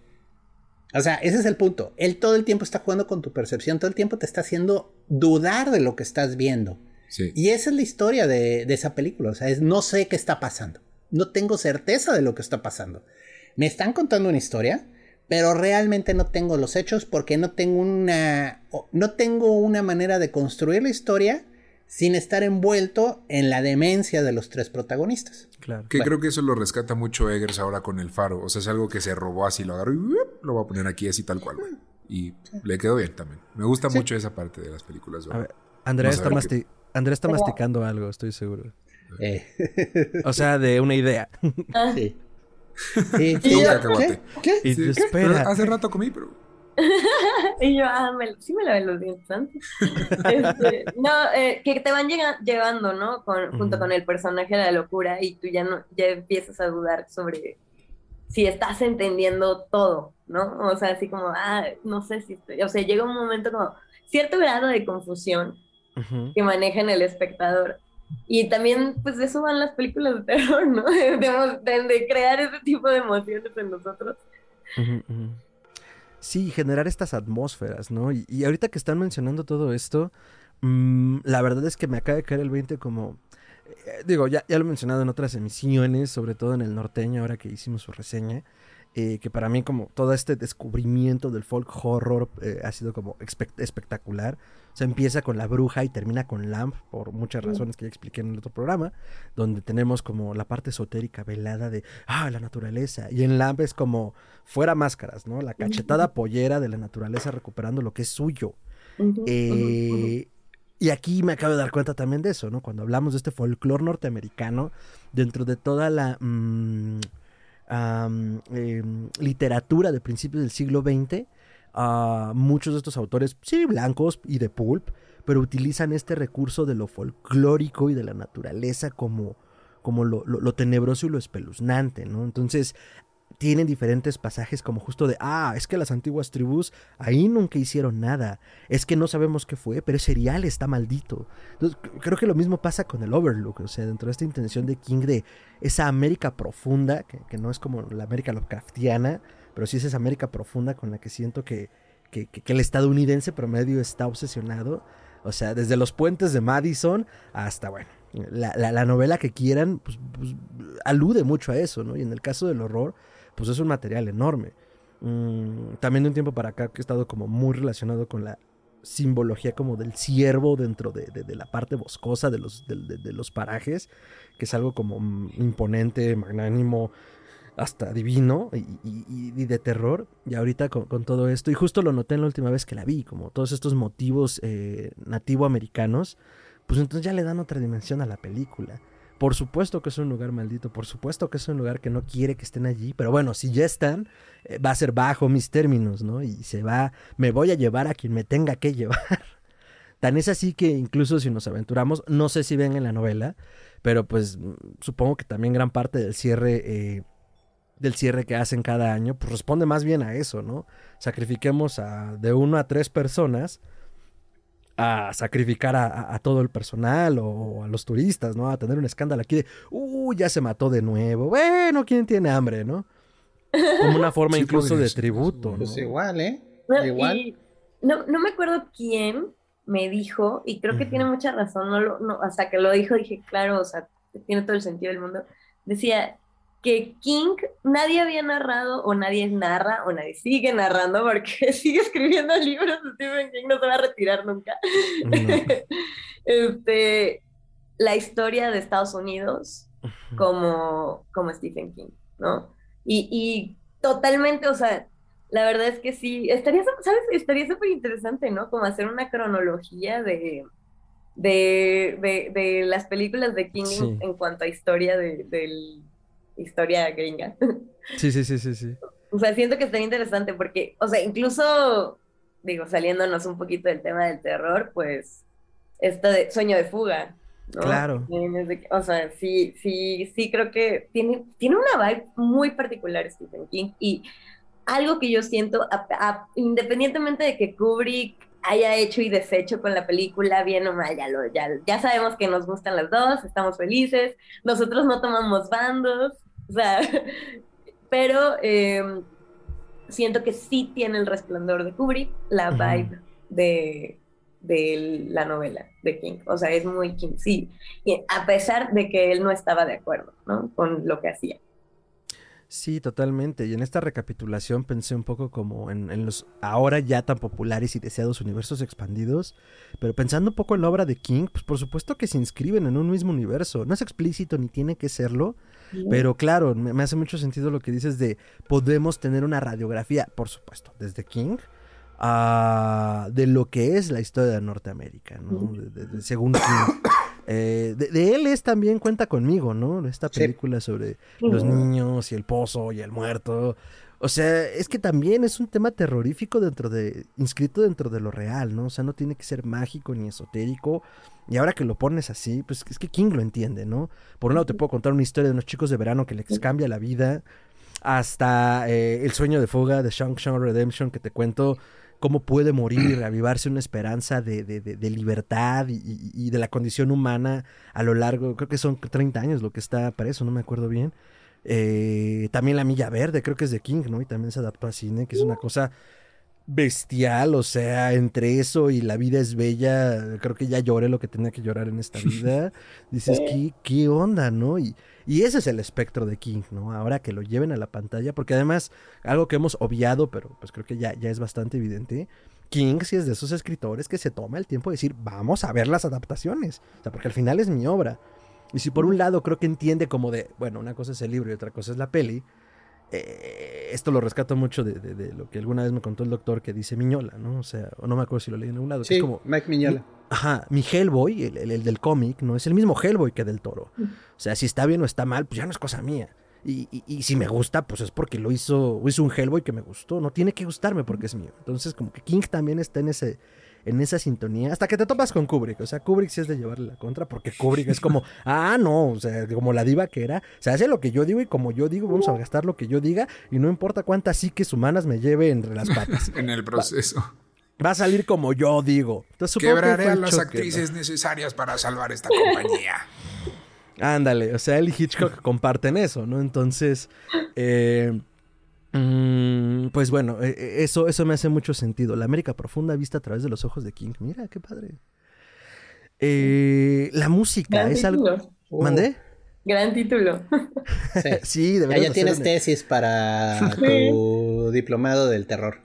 O sea, ese es el punto. Él todo el tiempo está jugando con tu percepción, todo el tiempo te está haciendo dudar de lo que estás viendo. Y esa es la historia de, esa película. O sea, es no sé qué está pasando. No tengo certeza de lo que está pasando. Me están contando una historia, pero realmente no tengo los hechos porque no tengo una. No tengo una manera de construir la historia sin estar envuelto en la demencia de los tres protagonistas. Claro. Que creo que eso lo rescata mucho Eggers ahora con el faro. O sea, es algo que se robó así, lo agarró y lo va a poner aquí así tal cual. Y le quedó bien también. Me gusta mucho esa parte de las películas. A ver, Andrea está, masticando algo, estoy seguro. Eh. O sea, de una idea. Ah. Sí. *laughs* ¿Qué? ¿Qué? Y espera. hace rato comí, pero... *laughs* y yo, ah, me, sí me lavé los dientes antes. *laughs* Este, no, eh, que te van llevando, ¿no? Con, junto con el personaje de la locura y tú ya no, ya empiezas a dudar sobre si estás entendiendo todo, ¿no? O sea, así como, ah, no sé si estoy, o sea, llega un momento como cierto grado de confusión que manejan el espectador. Y también, pues de eso van las películas de terror, ¿no? *laughs* De, crear ese tipo de emociones en nosotros. Sí, generar estas atmósferas, ¿no? Y, ahorita que están mencionando todo esto, mm, la verdad es que me acaba de caer el 20 como... Eh, digo, ya, ya lo he mencionado en otras emisiones, sobre todo en el norteño, ahora que hicimos su reseña. Eh, que para mí como todo este descubrimiento del folk horror eh, ha sido como espectacular. O sea, empieza con la bruja y termina con Lamp, por muchas razones que ya expliqué en el otro programa, donde tenemos como la parte esotérica velada de, ah, la naturaleza. Y en Lamp es como fuera máscaras, ¿no? La cachetada pollera de la naturaleza recuperando lo que es suyo. Eh, y aquí me acabo de dar cuenta también de eso, ¿no? Cuando hablamos de este folclore norteamericano, dentro de toda la... Em, literatura de principios del siglo XX, muchos de estos autores, sí, blancos y de pulp, pero utilizan este recurso de lo folclórico y de la naturaleza como, como lo, lo, tenebroso y lo espeluznante, ¿no? Entonces, tienen diferentes pasajes como justo de, ah, es que las antiguas tribus ahí nunca hicieron nada, es que no sabemos qué fue, pero ese serial está maldito. Entonces, creo que lo mismo pasa con el Overlook, o sea, dentro de esta intención de King de esa América profunda, que, no es como la América Lovecraftiana, pero sí es esa América profunda con la que siento que, que, el estadounidense promedio está obsesionado. O sea, desde los puentes de Madison hasta, bueno, la, la, novela que quieran, pues, pues, alude mucho a eso, ¿no? Y en el caso del horror, pues es un material enorme. Mm, también de un tiempo para acá que he estado como muy relacionado con la simbología como del ciervo dentro de, la parte boscosa de los, de, los parajes, que es algo como mm, imponente, magnánimo, hasta divino y, de terror. Y ahorita con, todo esto, y justo lo noté en la última vez que la vi, como todos estos motivos eh, nativo-americanos, pues entonces ya le dan otra dimensión a la película. Por supuesto que es un lugar maldito, por supuesto que es un lugar que no quiere que estén allí, pero bueno, si ya están, eh, va a ser bajo mis términos, ¿no? Y se va, me voy a llevar a quien me tenga que *laughs* llevar. Tan es así que incluso si nos aventuramos, no sé si ven en la novela, pero pues mm, supongo que también gran parte del cierre, eh, del cierre que hacen cada año, pues responde más bien a eso, ¿no? Sacrifiquemos a de uno a tres personas a sacrificar a, todo el personal o a los turistas, ¿no? A tener un escándalo aquí de, uh, ya se mató de nuevo. Bueno, ¿quién tiene hambre, no? Como una forma incluso de tributo. ¿no? Pues igual, ¿eh? igual. no, no me acuerdo quién me dijo, y creo que tiene mucha razón, no, lo, no hasta que lo dijo dije, claro, o sea, tiene todo el sentido del mundo. Decía, que King nadie había narrado o nadie narra o nadie sigue narrando porque *laughs* sigue escribiendo libros Stephen King no se va a retirar nunca. *laughs* este, la historia de Estados Unidos como, como Stephen King, ¿no? Y, y totalmente, o sea, la verdad es que sí, estaría, ¿sabes? Estaría súper interesante, ¿no? Como hacer una cronología de, de, de, las películas de King en, cuanto a historia de, de, historia gringa. Sí, sí, sí, sí, sí. O sea, siento que está interesante porque, o sea, incluso, digo, saliéndonos un poquito del tema del terror, pues, esta de sueño de fuga. Claro. O sea, sí, sí, sí creo que tiene, tiene una vibe muy particular Stephen King y algo que yo siento, independientemente de que Kubrick haya hecho y deshecho con la película, bien o mal, ya, lo, ya, ya sabemos que nos gustan las dos, estamos felices, nosotros no tomamos bandos, *laughs* o sea, pero em, siento que sí tiene el resplandor de Kubrick, la vibe de, de la novela de King. O sea, es muy King, sí. Y a pesar de que él no estaba de acuerdo, ¿no? Con lo que hacía. Sí, totalmente. Y en esta recapitulación pensé un poco como en, los ahora ya tan populares y deseados universos expandidos, pero pensando un poco en la obra de King, pues por supuesto que se inscriben en un mismo universo. No es explícito ni tiene que serlo, pero claro, me, hace mucho sentido lo que dices de podemos tener una radiografía, por supuesto, desde King. de lo que es la historia de Norteamérica, ¿no? según King. Eh, de, él es también Cuenta conmigo, ¿no? Esta película sobre los niños y el pozo y el muerto. O sea, es que también es un tema terrorífico dentro de, inscrito dentro de lo real, ¿no? O sea, no tiene que ser mágico ni esotérico. Y ahora que lo pones así, pues es que King lo entiende, ¿no? Por un lado te puedo contar una historia de unos chicos de verano que les cambia la vida, hasta eh, El sueño de fuga de Shang Shang Redemption que te cuento cómo puede morir y reavivarse una esperanza de, de, libertad y, de la condición humana a lo largo, creo que son 30 años lo que está para eso, no me acuerdo bien. Eh, también La Milla Verde, creo que es de King, ¿no? Y también se adaptó a cine, que es una cosa bestial, o sea, entre eso y La vida es bella, creo que ya lloré lo que tenía que llorar en esta vida. *laughs* Dices, ¿qué, qué onda, no? Y, y ese es el espectro de King, ¿no? Ahora que lo lleven a la pantalla, porque además, algo que hemos obviado, pero pues creo que ya, ya es bastante evidente, King sí es de esos escritores que se toma el tiempo de decir, vamos a ver las adaptaciones, o sea, porque al final es mi obra. Y si por un lado creo que entiende como de, bueno, una cosa es el libro y otra cosa es la peli, eh, esto lo rescato mucho de, lo que alguna vez me contó el doctor que dice Miñola, ¿no? O sea, no me acuerdo si lo leí en algún lado. Sí, es como, Mike Miñola. ajá, mi Hellboy, el, del cómic, no es el mismo Hellboy que del toro. O sea, si está bien o está mal, pues ya no es cosa mía. Y, y, si me gusta, pues es porque lo hizo, hizo un Hellboy que me gustó. No tiene que gustarme porque es mío. Entonces, como que King también está en ese, en esa sintonía, hasta que te topas con Kubrick. O sea, Kubrick sí es de llevarle la contra, porque Kubrick es como, *laughs* ah, no, o sea, como la diva que era. Se hace lo que yo digo y como yo digo, vamos a gastar lo que yo diga y no importa cuántas psiques humanas me lleve entre las patas. *laughs* en el proceso. Va, a salir como yo digo. Entonces, Quebraré a las actrices necesarias para salvar esta compañía. Ándale, o sea, él y Hitchcock comparten eso, ¿no? Entonces, eh, Mm, pues bueno, e, e, eso, eso me hace mucho sentido. La América profunda vista a través de los ojos de King. Mira, qué padre. Eh, la música es algo. ¿Mandé? Gran título. *laughs* Sí, de Ya tienes tesis para tu diplomado del terror.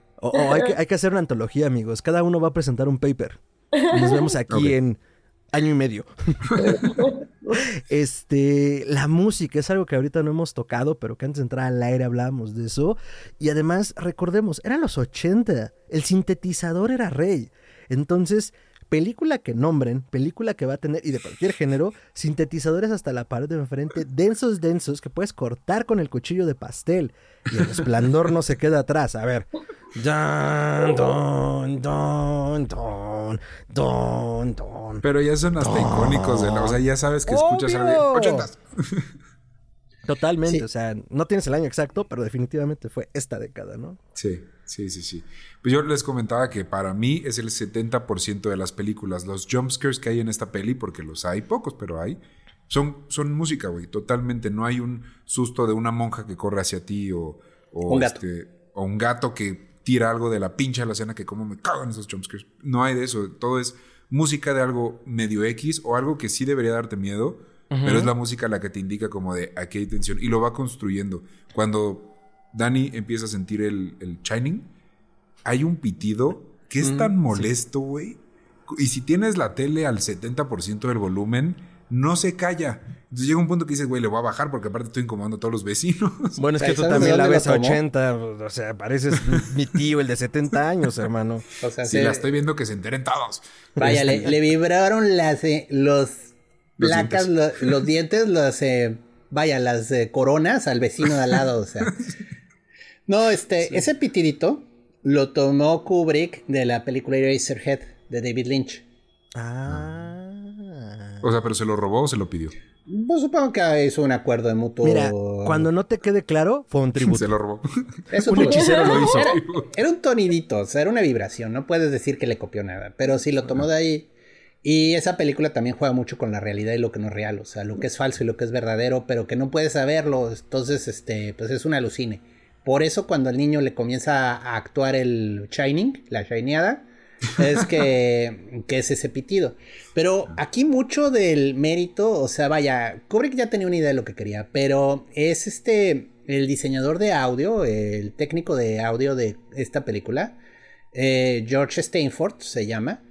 hay, que, hay que hacer una antología, amigos. Cada uno va a presentar un paper. Y nos vemos aquí *laughs* en año y medio. *laughs* *laughs* este, la música es algo que ahorita no hemos tocado, pero que antes de entrar al aire hablábamos de eso. Y además, recordemos, eran los 80, el sintetizador era rey. Entonces, película que nombren, película que va a tener, y de cualquier género, sintetizadores hasta la pared de enfrente, densos, densos, que puedes cortar con el cuchillo de pastel. Y el resplandor no se queda atrás. A ver. Don, don, don, don, don, don. Pero ya son hasta icónicos de la. O sea, ya sabes que escuchas a ochentas. Totalmente, o sea, no tienes el año exacto, pero definitivamente fue esta década, ¿no? Sí, sí, sí, sí. Pues yo les comentaba que para mí es el 70% de las películas. Los jumpscares que hay en esta peli, porque los hay pocos, pero hay, son, son música, güey, totalmente. No hay un susto de una monja que corre hacia ti o, o, un, gato. Este, o un gato que tira algo de la pincha de la escena que como me cago en esos jumpscares. No hay de eso, todo es música de algo medio X o algo que sí debería darte miedo pero es la música la que te indica como de aquí hay tensión y lo va construyendo. Cuando Dani empieza a sentir el, el shining, hay un pitido que es tan molesto, güey. Y si tienes la tele al 70% del volumen, no se calla. Entonces llega un punto que dices, güey, le voy a bajar porque aparte estoy incomodando a todos los vecinos. *laughs* Bueno, es que tú también la ves a 80, o sea, pareces mi tío, el de 70 años, hermano. O sea, sí, la estoy viendo que se enteren todos. Vaya, le, este, vibraron las, eh, los, placas, los dientes, los, eh, vaya, las eh, coronas al vecino de al lado, o sea. No, este, ese pitidito lo tomó Kubrick de la película Eraserhead de David Lynch. Ah. O sea, pero se lo robó o se lo pidió. Pues supongo que hizo un acuerdo de mutuo. Mira, cuando no te quede claro, fue un tributo. Se lo robó. *laughs* un hechicero lo hizo. Era, un tonidito, o sea, era una vibración. No puedes decir que le copió nada. Pero sí lo tomó de ahí. Y esa película también juega mucho con la realidad y lo que no es real. O sea, lo que es falso y lo que es verdadero, pero que no puedes saberlo. Entonces, este, pues es un alucine. Por eso cuando el niño le comienza a actuar el Shining, la shineada, es que, *laughs* que, es ese pitido. Pero aquí mucho del mérito, o sea, vaya, Kubrick ya tenía una idea de lo que quería, pero es este, el diseñador de audio, el técnico de audio de esta película, eh, George Stainford se llama,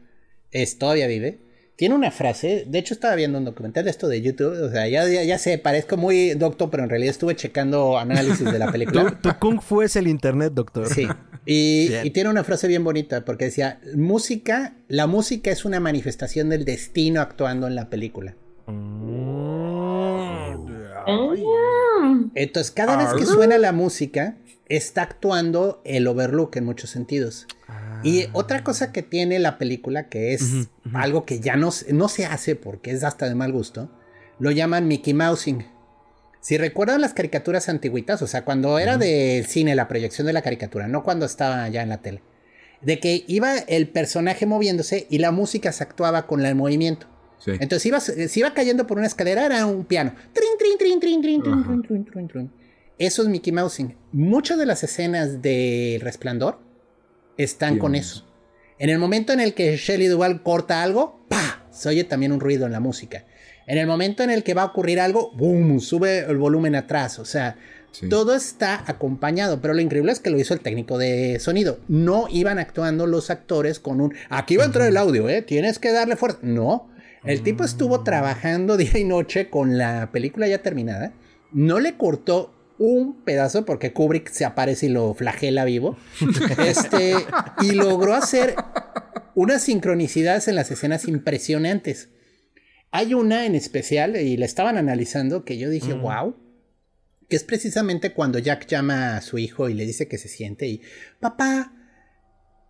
es, todavía vive. Tiene una frase, de hecho estaba viendo un documental de esto de YouTube, o sea, ya, ya, sé, parezco muy doctor, pero en realidad estuve checando análisis de la *laughs* película. tu, kung fu es el internet, doctor. Sí, y, tiene una frase bien bonita, porque decía, música, la música es una manifestación del destino actuando en la película. Entonces, cada vez que suena la música, está actuando el overlook en muchos sentidos. Y otra cosa que tiene la película, que es algo que ya no, no se hace porque es hasta de mal gusto, lo llaman Mickey Mousing. Si recuerdan las caricaturas antiguitas, o sea, cuando era del cine la proyección de la caricatura, no cuando estaba ya en la tele, de que iba el personaje moviéndose y la música se actuaba con el movimiento. Entonces iba, si iba cayendo por una escalera era un piano. Eso es Mickey Mousing. Muchas de las escenas de Resplandor están con eso. En el momento en el que Shelley Duvall corta algo, ¡pa! Se oye también un ruido en la música. En el momento en el que va a ocurrir algo, ¡boom! Sube el volumen atrás. O sea, todo está acompañado. Pero lo increíble es que lo hizo el técnico de sonido. No iban actuando los actores con un. Aquí va a entrar el audio, ¿eh? Tienes que darle fuerza. No. El tipo estuvo trabajando *laughs* día y noche con la película ya terminada. No le cortó un pedazo porque Kubrick se aparece y lo flagela vivo. *laughs* Este, y logró hacer unas sincronicidades en las escenas impresionantes. Hay una en especial, y la estaban analizando, que yo dije, wow, que es precisamente cuando Jack llama a su hijo y le dice que se siente y, papá,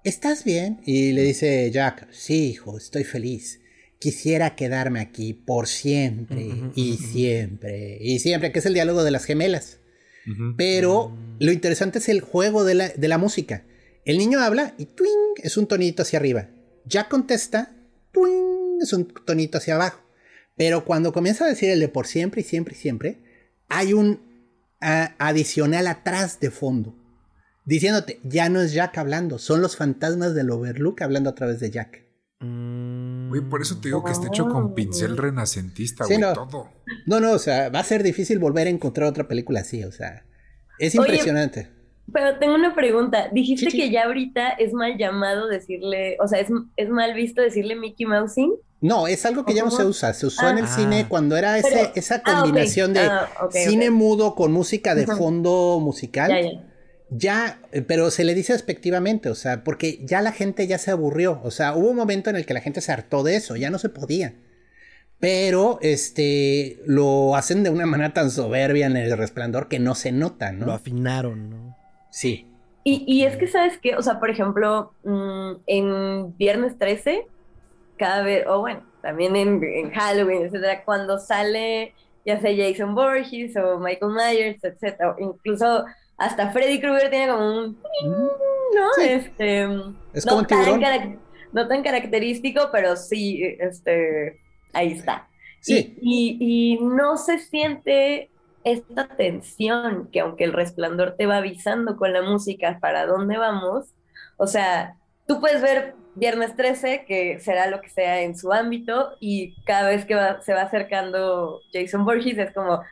¿estás bien? Y le dice Jack, sí, hijo, estoy feliz. Quisiera quedarme aquí por siempre y siempre y siempre, que es el diálogo de las gemelas. Pero lo interesante es el juego de la, música. El niño habla y twing es un tonito hacia arriba. Ya contesta, twing es un tonito hacia abajo. Pero cuando comienza a decir el de por siempre y siempre y siempre, hay un adicional atrás de fondo. Diciéndote, ya no es Jack hablando, son los fantasmas del Overlook hablando a través de Jack. Uy, por eso te digo que está hecho con pincel renacentista, güey, no. todo. No, no, o sea, va a ser difícil volver a encontrar otra película así, o sea, es impresionante. pero tengo una pregunta. Dijiste que ya ahorita es mal llamado decirle, o sea, es, es mal visto decirle Mickey Mousing. No, es algo que ya no se usa. Se usó en el ah. cine cuando era ese, esa ah, combinación de ah, cine mudo con música de fondo musical. Ya, ya ya, eh, pero se le dice despectivamente, o sea, porque ya la gente ya se aburrió, o sea, hubo un momento en el que la gente se hartó de eso, ya no se podía. Pero, este, lo hacen de una manera tan soberbia en el resplandor que no se nota, ¿no? Lo afinaron, ¿no? Sí. Y, es que, ¿sabes qué? O sea, por ejemplo, mm, en Viernes 13, cada vez, o bueno, también en, en Halloween, etcétera, cuando sale ya sea Jason Borges o Michael Myers, etcétera, incluso hasta Freddy Krueger tiene como un... ¿No? Este, es como no, tan no tan característico, pero sí, este, ahí está. Sí. Y, y, no se siente esta tensión que aunque el resplandor te va avisando con la música para dónde vamos, o sea, tú puedes ver Viernes 13, que será lo que sea en su ámbito, y cada vez que se va acercando Jason Borges es como...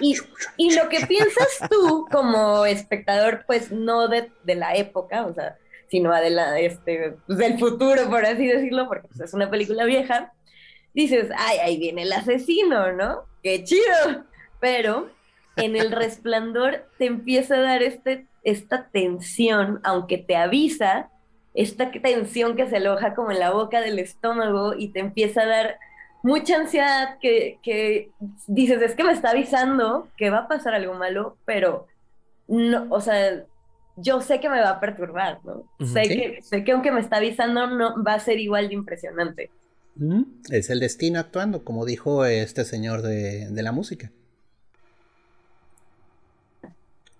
Y, lo que piensas tú como espectador, pues no de, la época, o sea, sino de este, pues, del futuro, por así decirlo, porque pues, es una película vieja, dices, ay, ahí viene el asesino, ¿no? Qué chido. Pero en el resplandor te empieza a dar este, esta tensión, aunque te avisa, esta tensión que se aloja como en la boca del estómago y te empieza a dar mucha ansiedad que, que dices, es que me está avisando que va a pasar algo malo, pero no, o sea, yo sé que me va a perturbar, ¿no? sé, que, sé que aunque me está avisando, no va a ser igual de impresionante. Es el destino actuando, como dijo este señor de, la música.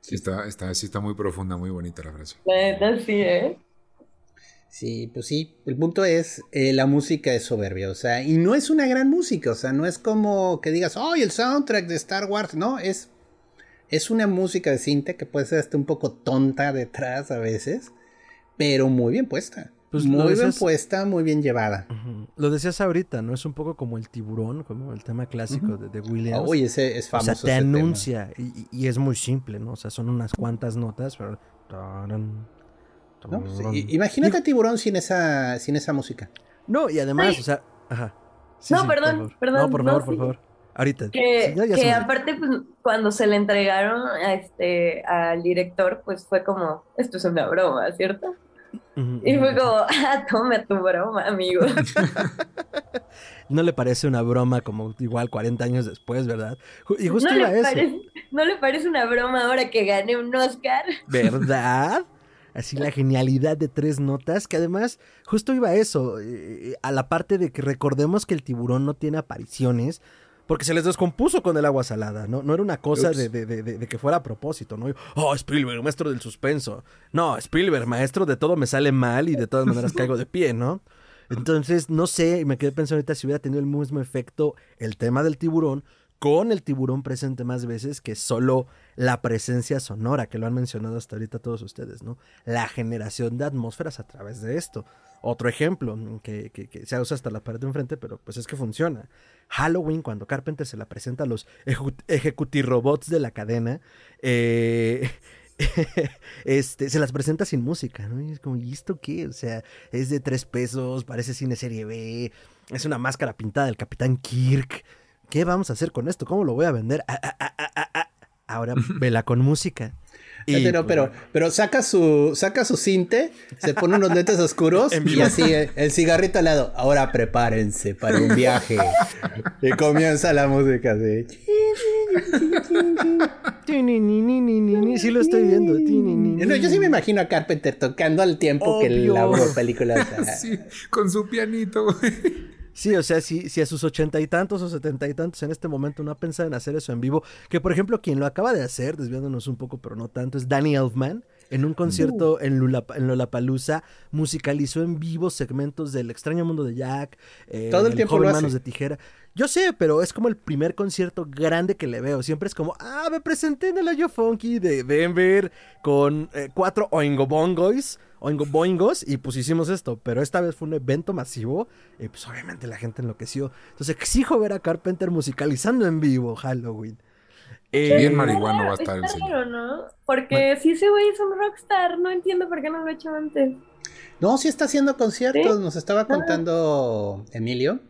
Sí está, está, sí está muy profunda, muy bonita la frase. sí, ¿eh? Sí, pues sí, el punto es, eh, la música es soberbia, o sea, y no es una gran música, o sea, no es como que digas, oh, el soundtrack de Star Wars, no, es, es una música de cinte que puede ser hasta un poco tonta detrás a veces, pero muy bien puesta. Pues muy bien puesta, muy bien llevada. Lo decías ahorita, ¿no? Es un poco como el tiburón, como el tema clásico de, Williams. Uy, ese es famoso. O sea, te anuncia y, es muy simple, ¿no? O sea, son unas cuantas notas, pero... imagínate a tiburón sin esa, sin esa música. No, y además, o sea... Ajá. no, perdón, perdón. No, por favor, por favor. Ahorita. Que, aparte, pues, cuando se le entregaron a este, al director, pues fue como, esto es una broma, ¿cierto? Y fue como, ah, tome tu broma, amigo. *laughs* no le parece una broma como igual 40 años después, ¿verdad? Y justo no le eso. ¿No le parece una broma ahora que gane un Oscar? ¿Verdad? Así la genialidad de tres notas, que además justo iba a eso, eh, a la parte de que recordemos que el tiburón no tiene apariciones, porque se les descompuso con el agua salada, ¿no? No era una cosa de, que fuera a propósito, ¿no? Oh, Spielberg, maestro del suspenso. No, Spielberg, maestro de todo me sale mal y de todas maneras *laughs* caigo de pie, ¿no? Entonces, no sé, y me quedé pensando ahorita si hubiera tenido el mismo efecto el tema del tiburón con el tiburón presente más veces que solo la presencia sonora, que lo han mencionado hasta ahorita todos ustedes, ¿no? La generación de atmósferas a través de esto. Otro ejemplo, que, que se usa hasta la pared de enfrente, pero pues es que funciona. Halloween, cuando Carpenter se la presenta a los ejecutirobots de la cadena, eh, *laughs* este, se las presenta sin música, ¿no? Y es como, ¿y esto qué? O sea, es de tres pesos, parece cine serie B, es una máscara pintada del Capitán Kirk. ¿Qué vamos a hacer con esto? ¿Cómo lo voy a vender? Ah, ah, ah, Ahora vela con música. pero, pero, pero saca su, saca su cinte, se pone unos lentes oscuros *laughs* y así el, cigarrito al lado. Ahora prepárense para un viaje. y comienza la música así. Sí lo estoy viendo. yo sí me imagino a Carpenter tocando al tiempo que la película. *laughs* sí, con su pianito. Sí, o sea, si, si a sus ochenta y tantos o setenta y tantos en este momento no ha pensado en hacer eso en vivo, que por ejemplo quien lo acaba de hacer, desviándonos un poco pero no tanto, es Danny Elfman. En un concierto uh. en, Lula, en Lollapalooza musicalizó en vivo segmentos del extraño mundo de Jack, eh, Todo el, tiempo Manos de Tijera. Yo sé, pero es como el primer concierto grande que le veo. Siempre es como, ah, me presenté en el Hoyo Funky de Denver con eh, cuatro Oingo Bongoys, Oingo Boingos, y pues hicimos esto. Pero esta vez fue un evento masivo y pues obviamente la gente enloqueció. Entonces exijo ver a Carpenter musicalizando en vivo Halloween. Eh, Bien marihuano va a estar el señor. ¿no? Porque si ese güey es un rockstar, no entiendo por qué no lo ha hecho antes. No, sí está haciendo conciertos, nos estaba ah. contando Emilio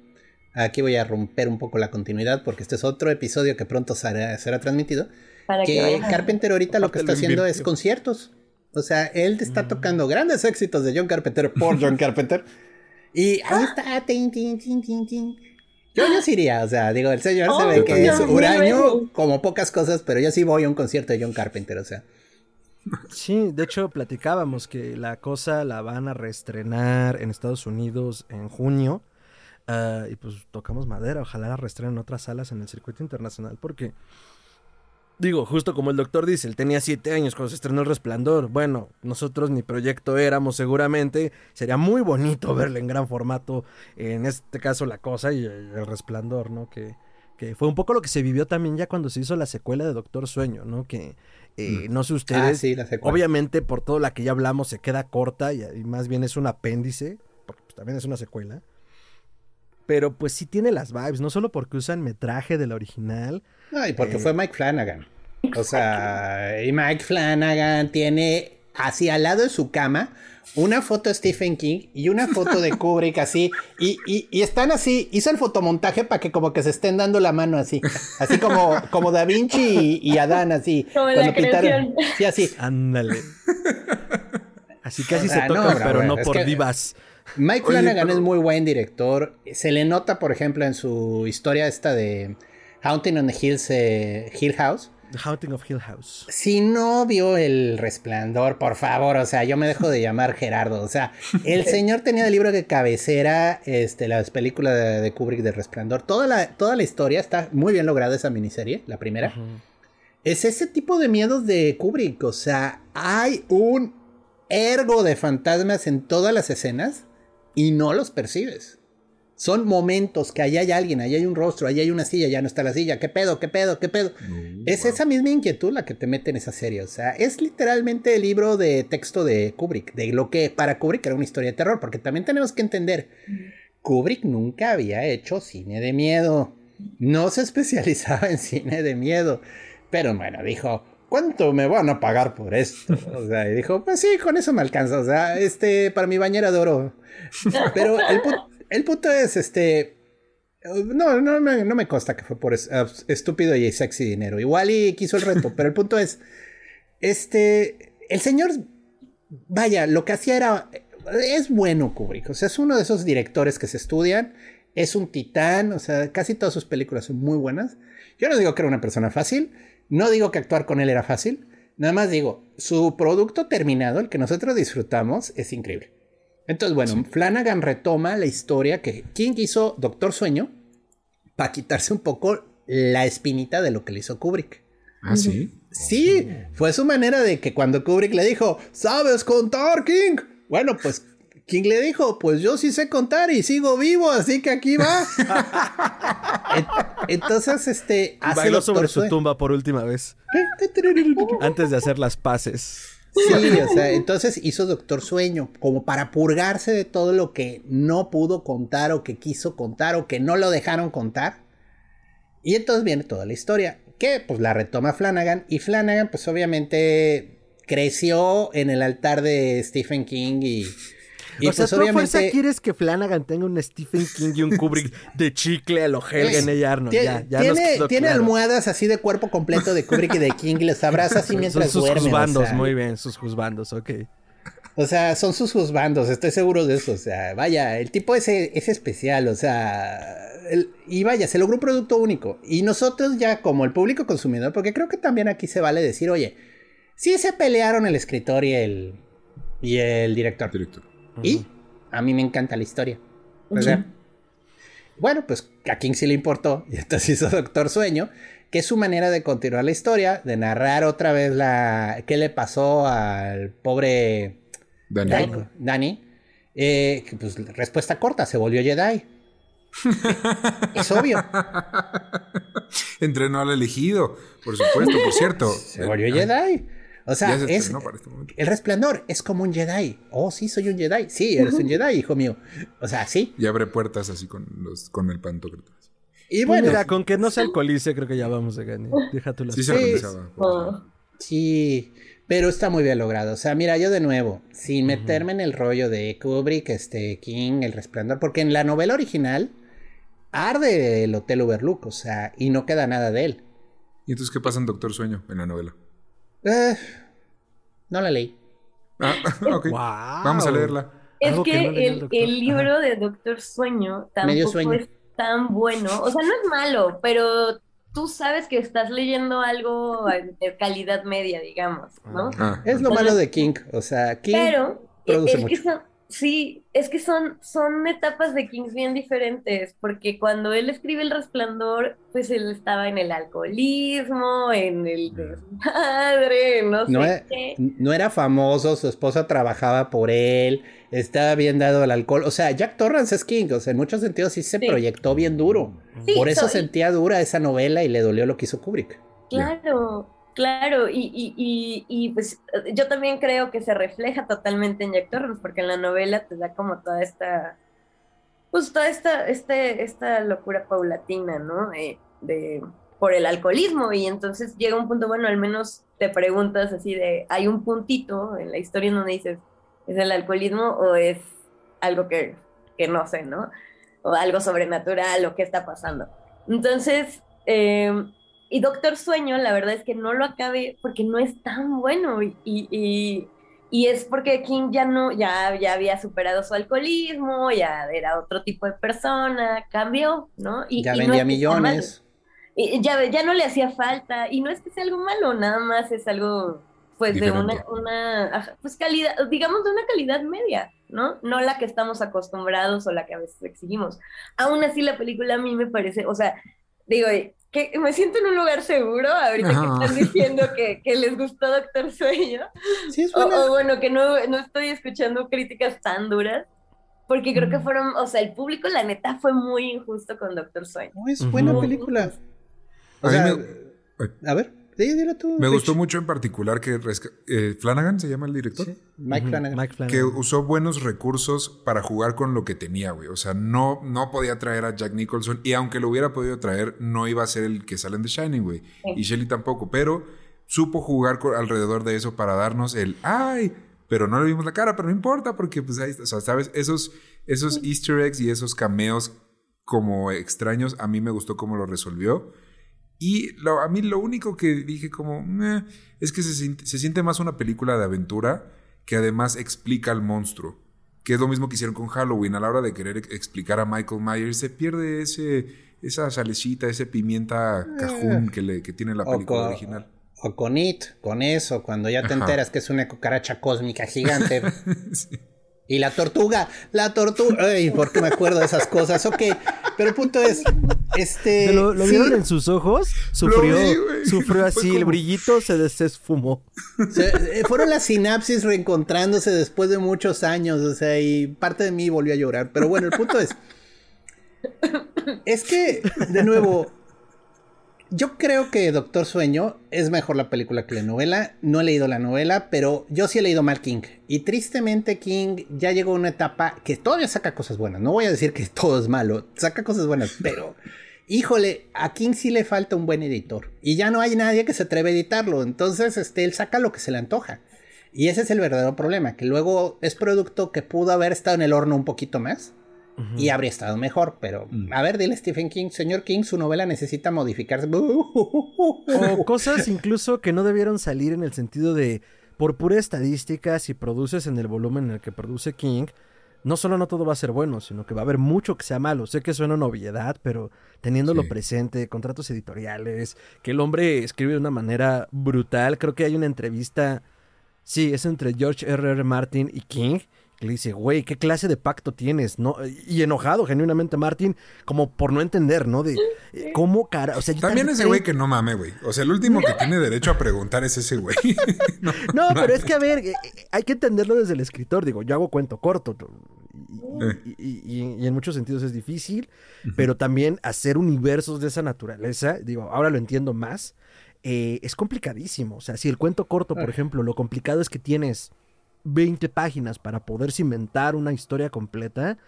Aquí voy a romper un poco la continuidad porque este es otro episodio que pronto será, transmitido. que, Carpenter ahorita lo que está haciendo es conciertos. O sea, él está mm. tocando grandes éxitos de John Carpenter por *laughs* John Carpenter. Y ahí está. Yo, yo sí iría, o sea, digo, el señor se ve que es huraño como pocas cosas, pero yo sí voy a un concierto de John Carpenter, o sea. Sí, de hecho platicábamos que la cosa la van a reestrenar en Estados Unidos en junio. Ah, y pues tocamos madera, ojalá la restrenen otras salas en el circuito internacional porque... Digo, justo como el doctor dice, él tenía siete años cuando se estrenó El Resplandor. Bueno, nosotros ni proyecto éramos seguramente. Sería muy bonito verle en gran formato, en este caso La Cosa y El Resplandor, ¿no? Que, que fue un poco lo que se vivió también ya cuando se hizo la secuela de Doctor Sueño, ¿no? Que eh, mm. no sé ustedes, ah, obviamente por todo la que ya hablamos se queda corta y, y más bien es un apéndice, porque pues, también es una secuela pero pues sí tiene las vibes, no solo porque usan metraje de la original. No, y porque eh, fue Mike Flanagan. O sea, y Mike Flanagan tiene así al lado de su cama una foto de Stephen King y una foto de Kubrick así, y, y, están así, hizo el fotomontaje para que como que se estén dando la mano así, así como, como Da Vinci y, Adán así. *laughs* Como la pintaron. Sí, así. Ándale. Así casi se toca, pero no por divas. Mike Flanagan es muy buen director. Se le nota, por ejemplo, en su historia esta de Haunting on the Hills, eh, Hill House The Haunting of Hill House. Si no vio El Resplandor, por favor, o sea, yo me dejo de llamar Gerardo. O sea, el *laughs* señor tenía el libro de cabecera, este, las películas de, Kubrick de Resplandor. Toda la, toda la historia está muy bien lograda esa miniserie, la primera. Es ese tipo de miedos de Kubrick. O sea, hay un ergo de fantasmas en todas las escenas y no los percibes. Son momentos que ahí hay alguien, ahí hay un rostro, ahí hay una silla, ya no está la silla. ¿Qué pedo? ¿Qué pedo? ¿Qué pedo? es esa misma inquietud la que te mete en esa serie. O sea, es literalmente el libro de texto de Kubrick, de lo que para Kubrick era una historia de terror, porque también tenemos que entender, Kubrick nunca había hecho cine de miedo. No se especializaba en cine de miedo. Pero bueno, dijo, ¿cuánto me van a pagar por esto? O sea, y dijo, pues sí, con eso me alcanza. O sea, este, para mi bañera de oro. Pero el, el punto es, este... No, no, no, me consta que fue por estúpido y sexy dinero. Igual y quiso el reto, pero el punto es, este, el señor, vaya, lo que hacía era, es bueno Kubrick, o sea, es uno de esos directores que se estudian, es un titán, o sea, casi todas sus películas son muy buenas. Yo no digo que era una persona fácil, no digo que actuar con él era fácil, nada más digo, su producto terminado, el que nosotros disfrutamos, es increíble. Entonces, bueno, Flanagan retoma la historia que King hizo Doctor Sueño para quitarse un poco la espinita de lo que le hizo Kubrick. ¿Ah, sí? Sí, fue su manera de que cuando Kubrick le dijo, ¿sabes contar, King? Bueno, pues King le dijo, pues yo sí sé contar y sigo vivo, así que aquí va. *laughs* Entonces, este... Bailó sobre su tumba por última vez. Antes de hacer las paces. Sí, o sea, entonces hizo Doctor Sueño como para purgarse de todo lo que no pudo contar o que quiso contar o que no lo dejaron contar. Y entonces viene toda la historia, que pues la retoma Flanagan y Flanagan pues obviamente creció en el altar de Stephen King y y o pues sea, obviamente... quieres que Flanagan tenga un Stephen King y un *laughs* Kubrick de chicle a lo Helgen y Arnold. Tiene, ya, tiene, tiene almohadas así de cuerpo completo de Kubrick y de King y les abraza así *laughs* mientras son sus duermen. Juzbandos, muy bien, sus juzbandos, ok. O sea, son sus juzbandos, estoy seguro de eso. O sea, vaya, el tipo ese es especial, o sea... y vaya, se logró un producto único. Y nosotros ya como el público consumidor, porque creo que también aquí se vale decir, oye, sí se pelearon el escritor y el, y el director. Director. Y a mí me encanta la historia. Bueno, pues a King sí le importó *laughs* y entonces hizo Doctor Sueño, que es su manera de continuar la historia, de narrar otra vez la qué le pasó al pobre Danny. Danny. Eh, pues respuesta corta, se volvió Jedi. *laughs* es obvio. Entrenó al elegido, por supuesto, por cierto. Se volvió Jedi. O sea, es, este el resplandor es como un Jedi. Oh, sí, soy un Jedi. Sí, eres un Jedi, hijo mío. O sea, sí. Y abre puertas así con, los, con el pantocrator. Y bueno. Mira, con que no se alcoholice, creo que ya vamos a ganar. Déjate Sí, se Sí, pero está muy bien logrado. O sea, mira, yo de nuevo, sin meterme en el rollo de Kubrick, este, King, El Resplandor, porque en la novela original arde el Hotel Overlook, o sea, y no queda nada de él. ¿Y entonces qué pasa en Doctor Sueño en la novela? Eh, no la leí. Ah. *laughs* Vamos a leerla. Es que, el, libro de Doctor Sueño tampoco es tan bueno. O sea, no es malo, pero tú sabes que estás leyendo algo de calidad media, digamos, ¿no? Ah, es lo malo de King. O sea, King pero produce mucho. Sí, es que son, son etapas de Kings bien diferentes, porque cuando él escribe El Resplandor, pues él estaba en el alcoholismo, en el desmadre, no, no sé e, No era famoso, su esposa trabajaba por él, estaba bien dado al alcohol. O sea, Jack Torrance es King, o sea, en muchos sentidos sí se proyectó bien duro. por eso sentía dura esa novela y le dolió lo que hizo Kubrick. Claro. Claro, y, y, y, pues yo también creo que se refleja totalmente en Jack Torrance, porque en la novela te da como toda esta, pues toda esta, este, esta locura paulatina, ¿no? de, por el alcoholismo, y entonces llega un punto, bueno, al menos te preguntas así de, hay un puntito en la historia donde dices, ¿es el alcoholismo o es algo que, que no sé, ¿no? O algo sobrenatural o qué está pasando. Entonces, eh, y Doctor Sueño, la verdad es que no lo acabé porque no es tan bueno y, y, y, es porque King ya no, ya, ya había superado su alcoholismo, ya era otro tipo de persona, cambió, ¿no? Y, ya vendía millones. Y ya, ya no le hacía falta, y no es que sea algo malo, nada más es algo, pues, de una, una, pues, calidad, digamos, de una calidad media, ¿no? No la que estamos acostumbrados o la que a veces exigimos. Aún así, la película a mí me parece, o sea, digo, que me siento en un lugar seguro ahorita que están diciendo que, que, les gustó Doctor Sueño. Sí, es o, o, bueno, que no, no estoy escuchando críticas tan duras. Porque creo que fueron, o sea, el público, la neta, fue muy injusto con Doctor Sueño. No, es buena película. O sea, a ver. Me gustó mucho en particular que eh, Flanagan se llama el director. Mike, Flanagan. Que usó buenos recursos para jugar con lo que tenía, güey. O sea, no, no podía traer a Jack Nicholson y aunque lo hubiera podido traer, no iba a ser el que sale en The Shining, güey. Y Shelly tampoco, pero supo jugar alrededor de eso para darnos el ¡ay! Pero no le vimos la cara, pero no importa porque, pues, ahí, o sea, ¿sabes? Esos, esos easter eggs y esos cameos como extraños, a mí me gustó cómo lo resolvió. Y a mí lo único que dije como, es que se, siente más una película de aventura que además explica al monstruo. Que es lo mismo que hicieron con Halloween. A la hora de querer explicar a Michael Myers, se pierde ese, esa salecita, ese pimienta cajún que, le, que tiene la película original. O con It, con eso, cuando ya te enteras que es una cucaracha cósmica gigante. *laughs* sí. Y la tortuga, la tortuga. Ay, ¿por qué me acuerdo de esas cosas? Ok, pero el punto es, este... ¿Lo, vieron en sus ojos? Sufrió, sufrió así, el brillito se desesfumó. Eh, fueron las sinapsis reencontrándose después de muchos años, o sea, y parte de mí volvió a llorar. Pero bueno, el punto es... Es que, de nuevo, yo creo que Doctor Sueño es mejor la película que la novela. No he leído la novela, pero yo sí he leído mal King. Y tristemente King ya llegó a una etapa que todavía saca cosas buenas. No voy a decir que todo es malo, saca cosas buenas, pero híjole, a King sí le falta un buen editor. Y ya no hay nadie que se atreve a editarlo. Entonces, este, él saca lo que se le antoja. Y ese es el verdadero problema, que luego es producto que pudo haber estado en el horno un poquito más y habría estado mejor, pero mm. a ver, dile Stephen King, señor King, su novela necesita modificarse. *laughs* o cosas incluso que no debieron salir en el sentido de, por pura estadística, si produces en el volumen en el que produce King, no solo no todo va a ser bueno, sino que va a haber mucho que sea malo. Sé que suena una obviedad, pero teniéndolo presente, contratos editoriales, que el hombre escribe de una manera brutal. Creo que hay una entrevista, sí, es entre George R. R. Martin y King, le dice, güey, ¿qué clase de pacto tienes? ¿No? Y enojado genuinamente Martin, como por no entender, ¿no? De eh, cómo cara. O sea, También ese güey que no mame, güey. O sea, el último que tiene derecho a preguntar es ese güey. *laughs* no, pero es que, a ver, eh, eh, hay que entenderlo desde el escritor. Digo, yo hago cuento corto. Y, en muchos sentidos es difícil, pero también hacer universos de esa naturaleza, digo, ahora lo entiendo más, es complicadísimo. O sea, si el cuento corto, por ejemplo, lo complicado es que tienes 20 páginas para poder cimentar una historia completa.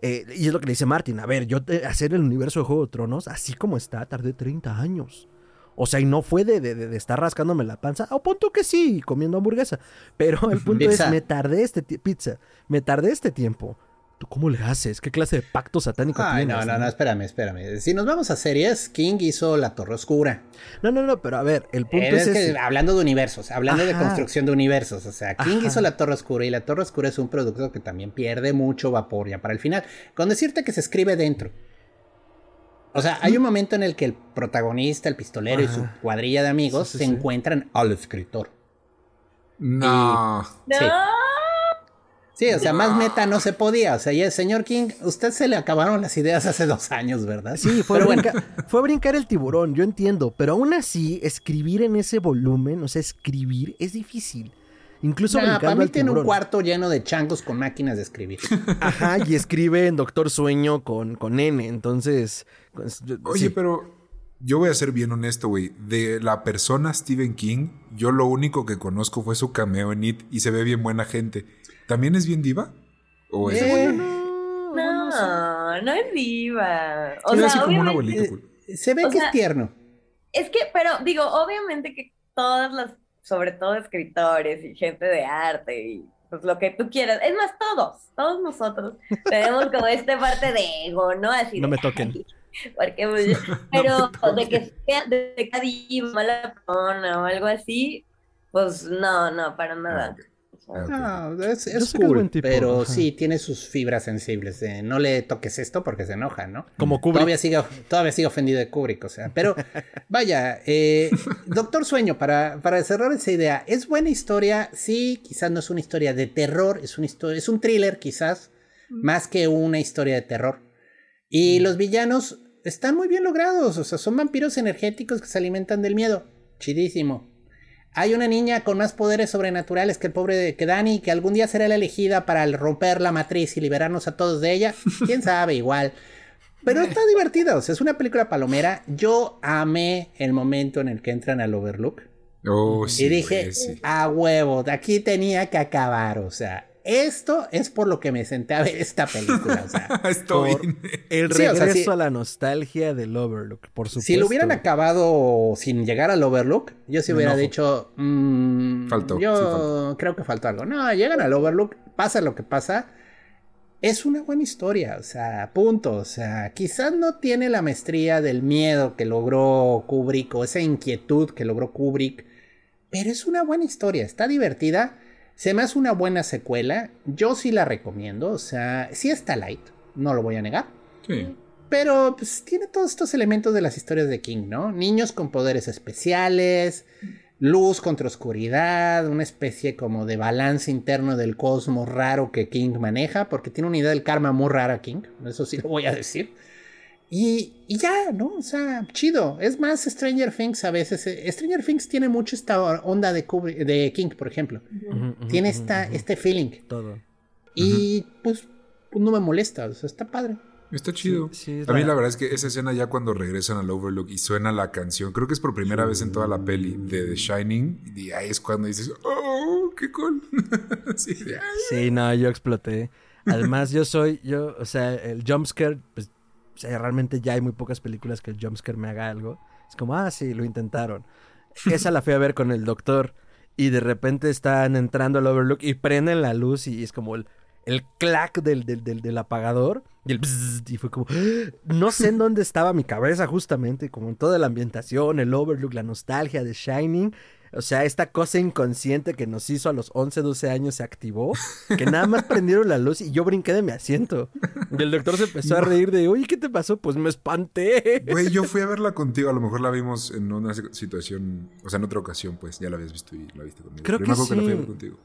Eh, y es lo que le dice Martin, a ver, yo hacer el universo de Juego de Tronos, así como está, tardé 30 años. O sea, y no fue de, de, estar rascándome la panza, o punto que sí, comiendo hamburguesa. Pero el punto es, me tardé este pizza, me tardé este tiempo cómo le haces? ¿Qué clase de pacto satánico Ay, No, no, no, espérame, espérame. Si nos vamos a series, King hizo La Torre Oscura. No, no, no, pero a ver, el punto es, que hablando de universos, hablando de construcción de universos, o sea, King hizo La Torre Oscura y La Torre Oscura es un producto que también pierde mucho vapor ya para el final. Con decirte que se escribe dentro. O sea, hay un momento en el que el protagonista, el pistolero y su cuadrilla de amigos se encuentran al escritor. No. no. Sí, o sea, más meta no se podía. O sea, y el señor King, usted se le acabaron las ideas hace dos años, ¿verdad? Sí, fue, a fue a brincar el tiburón, yo entiendo. Pero aún así, escribir en ese volumen, o sea, escribir es difícil. Incluso nah, para mí tiene un cuarto lleno de changos con máquinas de escribir. *laughs* Ajá, y escribe en Doctor Sueño con, con N, entonces... Pues, Oye, pero yo voy a ser bien honesto, güey. De la persona Stephen King, yo lo único que conozco fue su cameo en It y se ve bien buena gente. ¿También es bien diva? ¿O es eh, no, no, no es diva. O sea, como un abuelito. Eh, se ve que es tierno. Es que, pero digo, obviamente que todas las sobre todo escritores y gente de arte y pues lo que tú quieras. Es más, todos, todos nosotros *laughs* tenemos como esta parte de ego, ¿no? Así no me toquen. porque, *laughs* pues, pero de que sea de cada mala persona o algo así, pues no, no, para nada. Ah, no, es, cool, pero sí tiene sus fibras sensibles. no le toques esto porque se enoja, ¿no? Como Kubrick. Todavía sigue, todavía sigue ofendido de Kubrick, o sea. Pero *laughs* vaya, eh, Doctor Sueño, para, para cerrar esa idea, es buena historia. Sí, quizás no es una historia de terror, es, una historia, es un thriller, quizás, más que una historia de terror. Y los villanos están muy bien logrados, o sea, son vampiros energéticos que se alimentan del miedo. Chidísimo. Hay una niña con más poderes sobrenaturales que el pobre de, que Dani, que algún día será la elegida para romper la matriz y liberarnos a todos de ella. *laughs* Quién sabe, igual. Pero está divertido, o sea, es una película palomera. Yo amé el momento en el que entran al Overlook. Oh, sí, y dije, a huevo, de aquí tenía que acabar, o sea, esto es por lo que me senté a ver esta película. O sea, *laughs* Estoy el regreso a la nostalgia del Overlook, por supuesto. Si lo hubieran acabado sin llegar al Overlook, yo sí hubiera dicho. Mm, faltó. Yo creo que faltó algo. No, llegan al Overlook, pasa lo que pasa. Es una buena historia, o sea, punto. O sea, quizás no tiene la maestría del miedo que logró Kubrick o esa inquietud que logró Kubrick, pero es una buena historia, está divertida se me hace una buena secuela. Yo sí la recomiendo. O sea, sí está light. No lo voy a negar. Sí. Pero pues, tiene todos estos elementos de las historias de King, ¿no? Niños con poderes especiales, luz contra oscuridad, una especie como de balance interno del cosmos raro que King maneja, porque tiene una idea del karma muy rara King, eso sí lo voy a decir. Y, ya, ¿no? O sea, chido. Es más Stranger Things a veces. Eh, Stranger Things tiene mucho esta onda de, de King, por ejemplo. tiene esta, este feeling. Todo. Y pues, no me molesta. O sea, está padre. Está chido. a mí la verdad es que esa escena ya cuando regresan al Overlook y suena la canción, creo que es por primera vez en toda la peli de The Shining, y ahí es cuando dices, oh, qué cool. *laughs* sí, sí, no, yo exploté. Además, yo soy, yo, o sea, el jumpscare, pues o sea, realmente ya hay muy pocas películas que el jumpscare me haga algo. Es como, ah, sí, lo intentaron. Esa la fui a ver con el doctor y de repente están entrando al Overlook y prenden la luz y es como el, el clac del, del, del, apagador y el y fue como, no sé en dónde estaba mi cabeza justamente, como en toda la ambientación, el Overlook, la nostalgia de Shining o sea, esta cosa inconsciente que nos hizo a los 11, 12 años se activó, que nada más prendieron la luz y yo brinqué de mi asiento. Y el doctor se empezó a reír de, oye, ¿qué te pasó? Pues me espanté. Güey, yo fui a verla contigo, a lo mejor la vimos en una situación, o sea, en otra ocasión, pues ya la habías visto y la viste conmigo. Creo que sí. que la fui a ver contigo.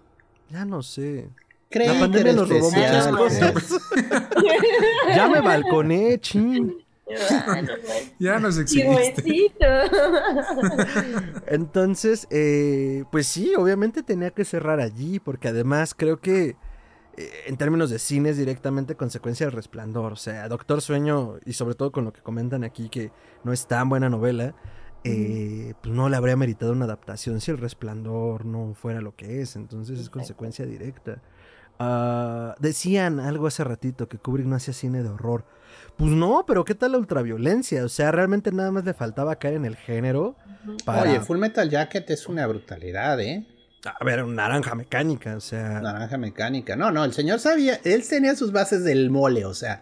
Ya no sé. la pandemia nos robó muchas cosas. *laughs* ya me balconé, ching. *laughs* ya nos exhibiste. *laughs* Entonces, eh, pues sí, obviamente tenía que cerrar allí, porque además creo que eh, en términos de cine es directamente consecuencia del resplandor. O sea, Doctor Sueño, y sobre todo con lo que comentan aquí, que no es tan buena novela, eh, pues no le habría meritado una adaptación si el resplandor no fuera lo que es. Entonces es consecuencia directa. Ah, decían algo hace ratito que Kubrick no hacía cine de horror. Pues no, pero ¿qué tal la ultraviolencia? O sea, realmente nada más le faltaba caer en el género. Oye, Full Metal Jacket es una brutalidad, ¿eh? A ver, naranja mecánica, o sea. Naranja mecánica. No, no, el señor sabía, él tenía sus bases del mole, o sea.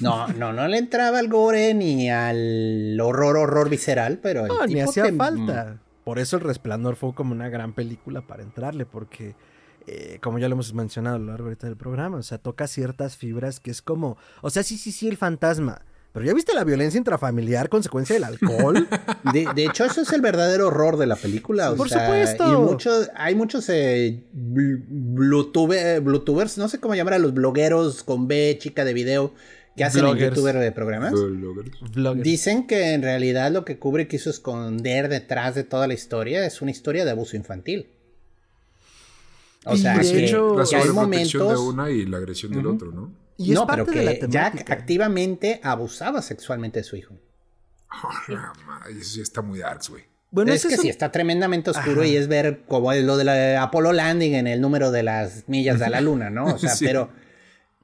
No, no, no le entraba al gore ni al horror, horror visceral, pero. no, ni hacía falta. Por eso el resplandor fue como una gran película para entrarle, porque eh, como ya lo hemos mencionado a lo largo del programa, o sea, toca ciertas fibras que es como, o sea, sí, sí, sí, el fantasma. Pero ya viste la violencia intrafamiliar, consecuencia del alcohol. *laughs* De, hecho, eso es el verdadero horror de la película. Por supuesto. Y muchos, hay muchos eh, Bluetubers, no sé cómo llamar a los blogueros con B, chica de video, que hacen el youtuber de programas. Dicen que en realidad lo que Kubrick quiso esconder detrás de toda la historia es una historia de abuso infantil. O sea, que, hecho, la hay momentos de una y la agresión del otro, ¿no? Y no, pero que Jack activamente abusaba sexualmente de su hijo. eso sí está muy dark, güey. Bueno, es que sí, está tremendamente oscuro y es ver como lo de la Apollo Landing en el número de las millas de la *laughs* luna, ¿no? O sea, pero,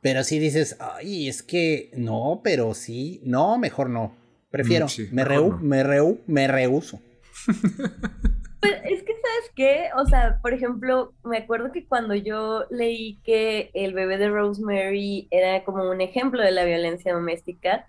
pero sí dices, ay, es que no, pero sí, no, mejor no. Prefiero, mm, me, me, me rehuso. *laughs* Pues es que, ¿sabes qué? O sea, por ejemplo, me acuerdo que cuando yo leí que el bebé de Rosemary era como un ejemplo de la violencia doméstica,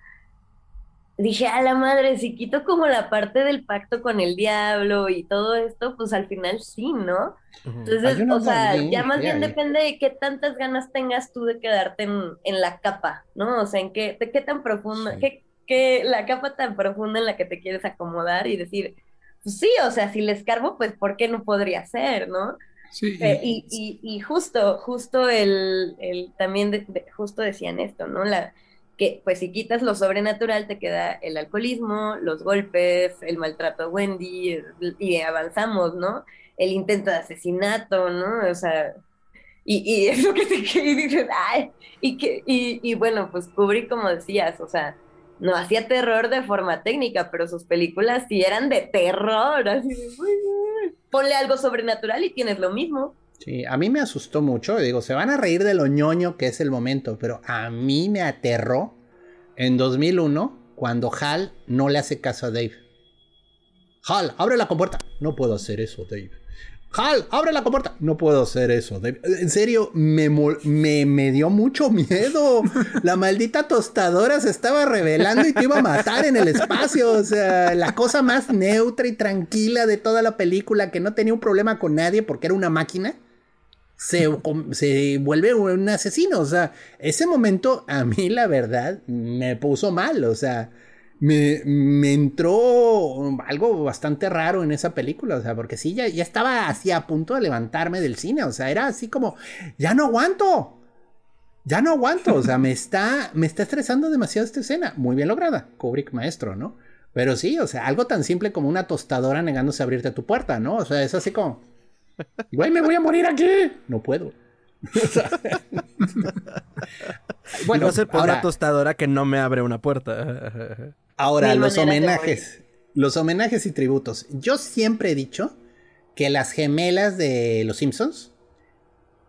dije, a la madre, si quito como la parte del pacto con el diablo y todo esto, pues al final sí, ¿no? Entonces, o sea, ya más bien depende de qué tantas ganas tengas tú de quedarte en, la capa, ¿no? O sea, en qué, de qué tan profunda, qué, la capa tan profunda en la que te quieres acomodar y decir, pues sí, o sea, si le escarbo, pues ¿por qué no podría ser, no? Sí. Eh, y, y, justo, justo el, el también, justo decían esto, ¿no? La, que pues si quitas lo sobrenatural te queda el alcoholismo, los golpes, el maltrato a Wendy y avanzamos, ¿no? El intento de asesinato, ¿no? O sea, y, y *laughs* es lo que te *laughs* y dices, ay, y, que, y, bueno, pues cubrí como decías, o sea, no hacía terror de forma técnica, pero sus películas sí eran de terror, así de, ponle algo sobrenatural y tienes lo mismo. Sí, a mí me asustó mucho. Digo, se van a reír de lo ñoño que es el momento, pero a mí me aterró en 2001 cuando Hal no le hace caso a Dave. Hal, abre la compuerta. No puedo hacer eso, Dave. Hal, abre la compuerta. No puedo hacer eso. En serio, me, me, me, dio mucho miedo. La maldita tostadora se estaba revelando y te iba a matar en el espacio. O sea, la cosa más neutra y tranquila de toda la película, que no tenía un problema con nadie porque era una máquina se, vuelve un asesino. O sea, ese momento a mí la verdad me puso mal. O sea, me, me entró algo bastante raro en esa película. O sea, porque sí, ya, ya estaba así a punto de levantarme del cine. O sea, era así como, ya no aguanto. Ya no aguanto. O sea, me *laughs* está, me está estresando demasiado esta escena. Muy bien lograda. Kubrick maestro, ¿no? Pero sí, o sea, algo tan simple como una tostadora negándose a abrirte tu puerta, ¿no? O sea, es así como... Güey, me voy a morir aquí. No puedo. *laughs* bueno, va a ser por ahora, tostadora que no me abre una puerta. *laughs* ahora, los homenajes. Los homenajes y tributos. Yo siempre he dicho que las gemelas de los Simpsons.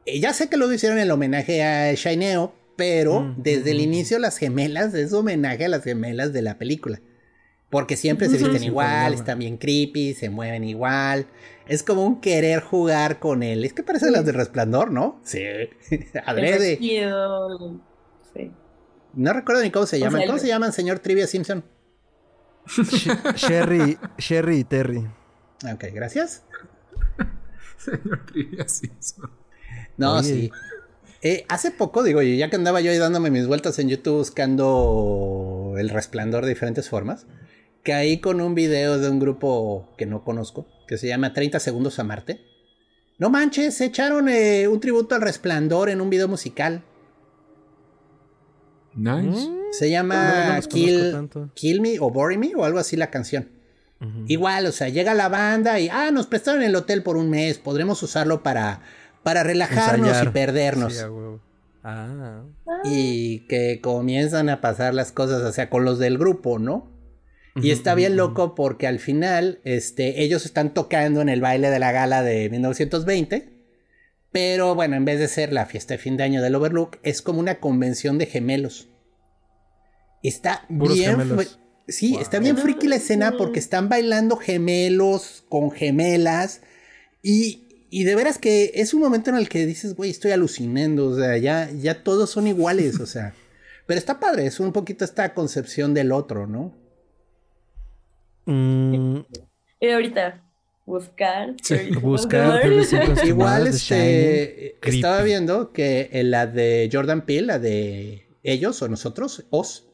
Eh, ya sé que lo hicieron el homenaje a Shineo, pero mm, desde el mm, mm. inicio las gemelas es homenaje a las gemelas de la película. Porque siempre se visten igual, están bien creepy, se mueven igual. Es como un querer jugar con él. Es que parece las de Resplandor, ¿no? Sí. *laughs* Adrede. Sí. No recuerdo ni cómo se llaman. ¿Cómo se llaman, señor Trivia Simpson? Sherry, Sherry y Terry. Ok, gracias. *laughs* señor Trivia Simpson. No, sí. Eh, hace poco, digo, ya que andaba yo ahí dándome mis vueltas en YouTube buscando el resplandor de diferentes formas, caí con un video de un grupo que no conozco, que se llama 30 Segundos a Marte. No manches, se echaron eh, un tributo al resplandor en un video musical. Nice. Mm. Se llama Kill, Me o Bury Me o algo así la canción. Igual, o sea, llega la banda y, ah, nos prestaron el hotel por un mes, podremos usarlo para, para relajarnos y perdernos. ah. Y que comienzan a pasar las cosas, o sea, con los del grupo, ¿no? Y está bien loco porque al final este, ellos están tocando en el baile de la gala de 1920. Pero bueno, en vez de ser la fiesta de fin de año del Overlook, es como una convención de gemelos. Está bien. Sí, está bien friki la escena porque están bailando gemelos con gemelas. Y, y, de veras que es un momento en el que dices, güey, estoy alucinando. O sea, ya, ya todos son iguales. o sea. *laughs* Pero está padre, es un poquito esta concepción del otro, ¿no? Mm. Y ahorita, buscar. buscar. *laughs* Igual este, estaba viendo que en la de Jordan Peele, la de ellos o nosotros, os.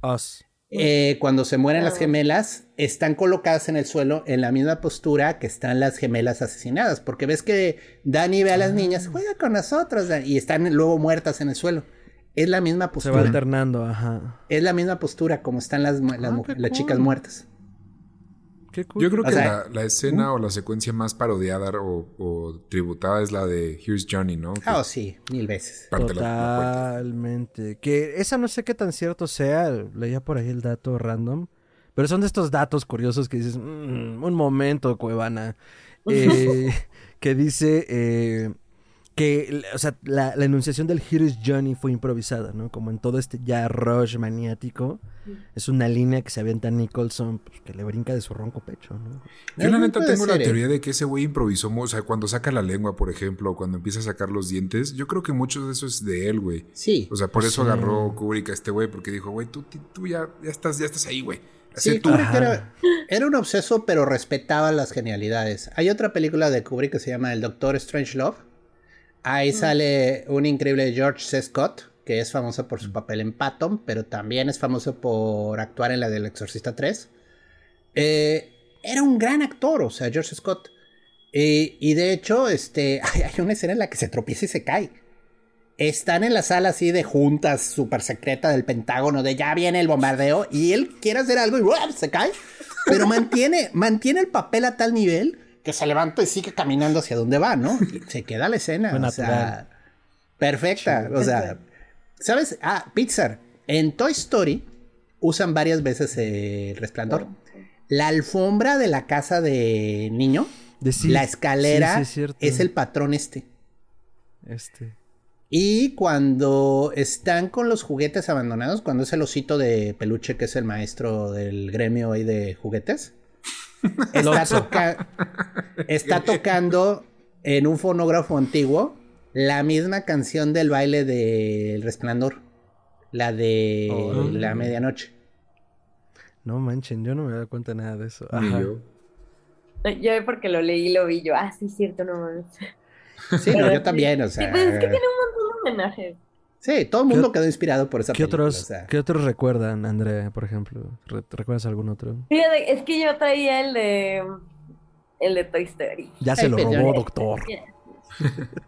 Os. Eh, cuando se mueren las ah. gemelas, están colocadas en el suelo en la misma postura que están las gemelas asesinadas. Porque ves que Dani ve a las niñas, ah. juega con nosotros, y están luego muertas en el suelo. Es la misma postura. Se va alternando, ajá. Es la misma postura como están las, las chicas muertas. Yo creo que la, escena o la secuencia más parodiada o, tributada es la de Here's Johnny, ¿no? Ah, oh, sí, mil veces. Totalmente. que esa no sé qué tan cierto sea, leía por ahí el dato random, pero son de estos datos curiosos que dices, mm, un momento, Cuevana, *laughs* eh, que dice eh, que, o sea, la, enunciación del Hero's Journey fue improvisada, ¿no? Como en todo este ya rush maniático. Es una línea que se avienta Nicholson, pues, que le brinca de su ronco pecho, ¿no? Yo la neta tengo la ¿eh? teoría de que ese güey improvisó, o sea, cuando saca la lengua, por ejemplo, o cuando empieza a sacar los dientes, yo creo que mucho de eso es de él, güey. Sí. O sea, por eso agarró Kubrick a este güey, porque dijo, güey, tú, tú ya, ya, estás, ya estás ahí, güey. Sí, Kubrick era, era, un obseso, pero respetaba las genialidades. Hay otra película de Kubrick que se llama El Doctor Strange Love Ahí mm. sale un increíble George C. Scott, que es famoso por su papel en Patton, pero también es famoso por actuar en la del Exorcista 3. Eh, era un gran actor, o sea, George Scott. y de hecho, este, *laughs* hay una escena en la que se tropieza y se cae. Están en la sala así de juntas súper secreta del Pentágono, de ya viene el bombardeo, y él quiere hacer algo y se cae. Pero mantiene, mantiene el papel a tal nivel que se levanta y sigue caminando hacia donde va, ¿no? Se queda la escena. o sea, perfecta. O sea, ¿sabes? Ah, Pixar. En Toy Story usan varias veces el resplandor. La alfombra de la casa de niño, la escalera, es, el patrón este. Este. Y cuando están con los juguetes abandonados, cuando es el osito de peluche que es el maestro del gremio ahí de juguetes, está, tocando en un fonógrafo antiguo la misma canción del baile del resplandor. La de la medianoche. No manchen, yo no me he dado cuenta nada de eso. Yo. yo porque lo leí y lo vi yo. Ah, sí, cierto, no mames. Sí, yo también, o sea. Sí, pues es que tiene un montón de homenajes. Sí, todo el mundo quedó inspirado por esa ¿qué película. Otros, ¿Qué otros recuerdan, Andrea, por ejemplo? ¿Recuerdas algún otro? Fíjate, es que yo traía el de el de Toy Story. Ya se lo robó, *laughs* doctor.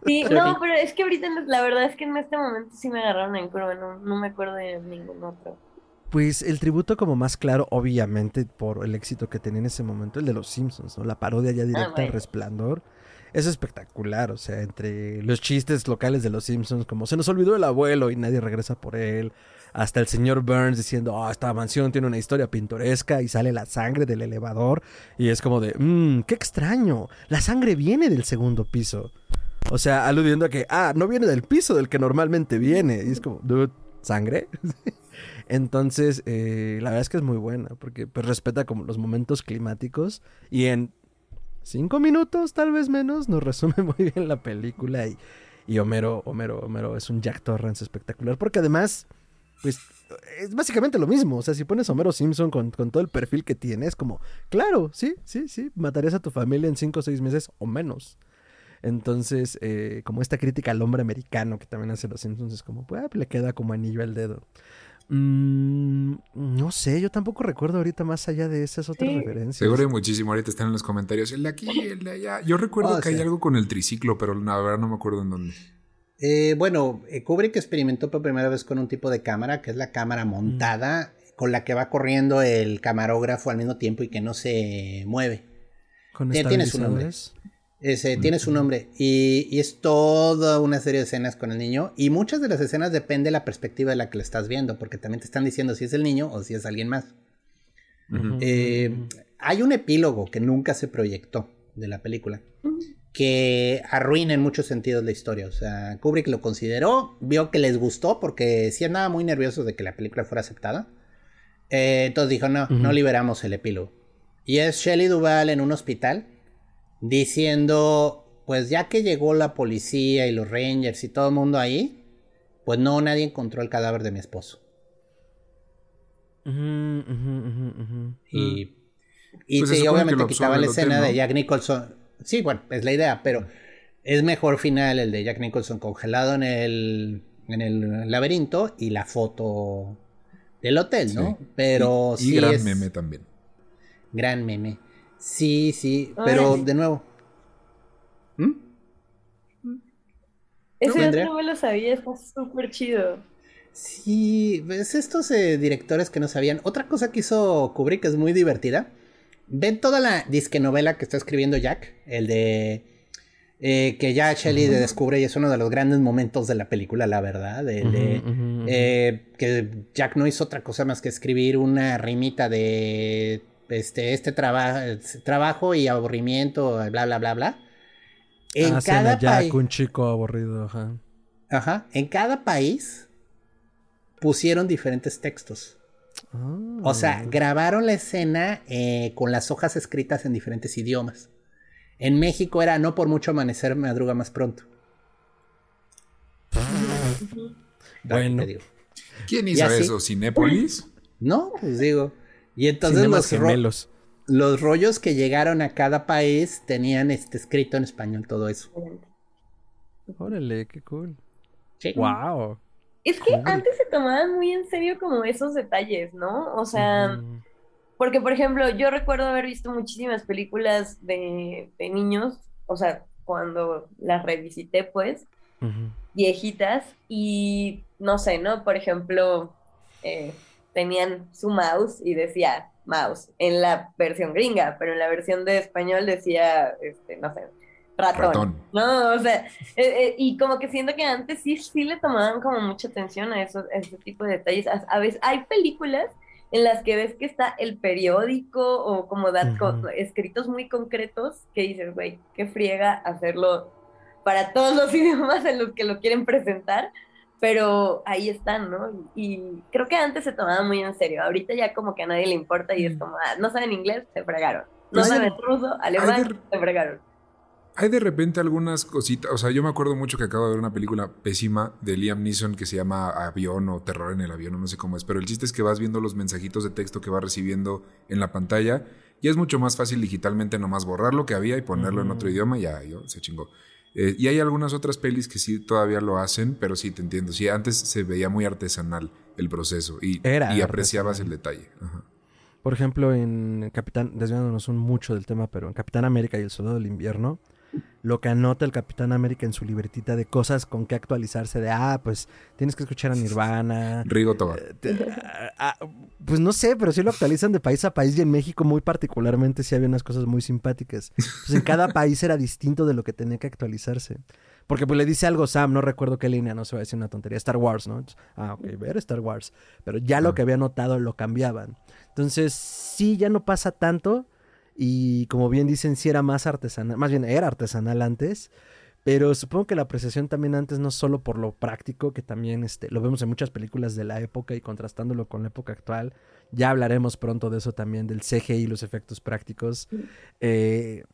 Sí, *laughs* no, pero es que ahorita la verdad es que en este momento sí me agarraron en curva, no, no me acuerdo de ningún otro. Pues el tributo como más claro, obviamente, por el éxito que tenía en ese momento, el de los Simpsons, ¿no? La parodia ya directa al resplandor es espectacular, o sea, entre los chistes locales de los Simpsons, como se nos olvidó el abuelo y nadie regresa por él, hasta el señor Burns diciendo, oh, esta mansión tiene una historia pintoresca y sale la sangre del elevador y es como de, mmm, qué extraño, la sangre viene del segundo piso. O sea, aludiendo a que, ah, no viene del piso del que normalmente viene. Y es como, dude, ¿sangre? *laughs* Entonces, eh, la verdad es que es muy buena, porque pues, respeta como los momentos climáticos y en cinco minutos, tal vez menos, nos resume *laughs* muy bien la película y, y Homero, Homero, Homero es un Jack Torrance espectacular, porque además, pues es básicamente lo mismo, o sea, si pones Homero Simpson con, todo el perfil que tiene, es como, claro, sí, sí, sí, matarías a tu familia en cinco o seis meses o menos. Entonces, eh, como esta crítica al hombre americano que también hace los Simpsons, es como, pues le queda como anillo al dedo. Mm, no sé, yo tampoco recuerdo ahorita más allá de esas otras referencias. Seguro hay muchísimo, ahorita están en los comentarios, el de aquí, el de allá. Yo recuerdo que hay algo con el triciclo, pero la verdad no me acuerdo en dónde. Eh, bueno, eh, Kubrick experimentó por primera vez con un tipo de cámara, que es la cámara mm. montada, con la que va corriendo el camarógrafo al mismo tiempo y que no se mueve. ¿Con tiene su nombre. Ese, tiene su nombre y, es toda una serie de escenas con el niño y muchas de las escenas depende de la perspectiva de la que le estás viendo porque también te están diciendo si es el niño o si es alguien más. Eh, hay un epílogo que nunca se proyectó de la película que arruina en muchos sentidos la historia. O sea, Kubrick lo consideró, vio que les gustó porque sí andaba muy nervioso de que la película fuera aceptada. Eh, entonces dijo, no, no liberamos el epílogo. Y es Shelley Duvall en un hospital diciendo, pues ya que llegó la policía y los rangers y todo el mundo ahí, pues no, nadie encontró el cadáver de mi esposo. Y, y pues sí, obviamente quitaba la escena de Jack Nicholson. Sí, bueno, es la idea, pero es mejor final el de Jack Nicholson congelado en el, en el laberinto y la foto del hotel, ¿no? Pero y, y gran meme también. Gran meme. Sí, sí, pero de nuevo. ¿Mm? Ese otro no lo sabía, está súper chido. Sí, ves estos eh, directores que no sabían. Otra cosa que hizo Kubrick es muy divertida. Ven toda la disque novela que está escribiendo Jack, el de eh, que ya Shelley descubre y es uno de los grandes momentos de la película, la verdad. De, eh, que Jack no hizo otra cosa más que escribir una rimita de este, este trabajo y aburrimiento, bla, bla, bla, bla. En ah, cada país. un chico aburrido, ajá. Ajá. En cada país pusieron diferentes textos. O sea, ah. grabaron la escena eh, con las hojas escritas en diferentes idiomas. En México era no por mucho amanecer, madruga más pronto. bueno. ¿Quién hizo eso? ¿Cinépolis? No, pues digo. Y entonces los, los rollos que llegaron a cada país tenían este escrito en español todo eso. Órale, qué cool. Wow. Es que antes se tomaban muy en serio como esos detalles, ¿no? O sea, porque por ejemplo, yo recuerdo haber visto muchísimas películas de, niños, o sea, cuando las revisité, pues, viejitas, y no sé, ¿no? Por ejemplo, eh, tenían su mouse y decía mouse en la versión gringa, pero en la versión de español decía, este, no sé, ratón. No, o sea, eh, eh, y como que siento que antes sí, sí le tomaban como mucha atención a, eso, ese tipo de detalles. A, veces hay películas en las que ves que está el periódico o como escritos muy concretos que dices, güey, qué friega hacerlo para todos los *laughs* idiomas en los que lo quieren presentar, pero ahí están, ¿no? Y, creo que antes se tomaba muy en serio, ahorita ya como que a nadie le importa y es como, ah, no saben inglés, se fregaron. No pues saben ruso, alemán, se fregaron. Hay de repente algunas cositas, o sea, yo me acuerdo mucho que acabo de ver una película pésima de Liam Neeson que se llama Avión o Terror en el avión, no sé cómo es, pero el chiste es que vas viendo los mensajitos de texto que va recibiendo en la pantalla y es mucho más fácil digitalmente nomás borrar lo que había y ponerlo en otro idioma y ya, yo, se chingó. Eh, y hay algunas otras pelis que sí todavía lo hacen, pero sí te entiendo. Sí, antes se veía muy artesanal el proceso y, y apreciabas el detalle. Por ejemplo, en Capitán, desviándonos un mucho del tema, pero en Capitán América y el Soldado del Invierno, lo que anota el Capitán América en su libretita de cosas con que actualizarse, de, ah, pues tienes que escuchar a Nirvana. *laughs* Rigo Tobar. Eh, ah, ah, pues no sé, pero sí lo actualizan de país a país y en México muy particularmente sí había unas cosas muy simpáticas. Pues en cada país era distinto de lo que tenía que actualizarse. Porque pues le dice algo Sam, no recuerdo qué línea, no se va a decir una tontería, Star Wars, ¿no? ah, ok, ver Star Wars. Pero ya lo ah. que había notado lo cambiaban. Entonces, sí, ya no pasa tanto y como bien dicen, sí era más artesanal, más bien era artesanal antes, pero supongo que la apreciación también antes no solo por lo práctico, que también este, lo vemos en muchas películas de la época y contrastándolo con la época actual, ya hablaremos pronto de eso también, del CGI y los efectos prácticos. Eh,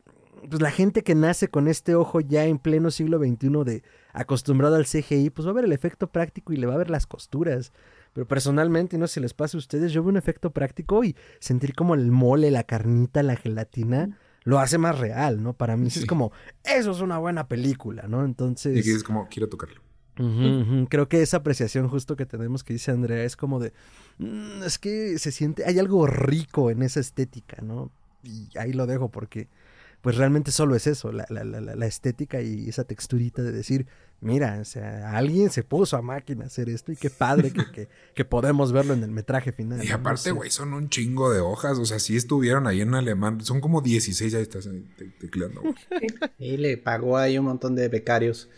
pues la gente que nace con este ojo ya en pleno siglo XXI de acostumbrado al CGI, pues va a ver el efecto práctico y le va a ver las costuras. Pero personalmente, no sé si les pasa a ustedes, yo veo un efecto práctico y sentir como el mole, la carnita, la gelatina, lo hace más real, ¿no? Para mí es como, eso es una buena película, ¿no? Entonces... Y que es como, quiero tocarlo. Creo que esa apreciación justo que tenemos que dice Andrea es como de, mm, es que se siente, hay algo rico en esa estética, ¿no? Y ahí lo dejo porque pues realmente solo es eso, la, la, la, estética y esa texturita de decir, mira, o sea, alguien se puso a máquina a hacer esto y qué padre que, que, *laughs* podemos verlo en el metraje final. Y aparte, güey, son un chingo de hojas, o sea, si estuvieron ahí en alemán, son como 16, ya estás tecleando. Y *laughs* le pagó ahí un montón de becarios.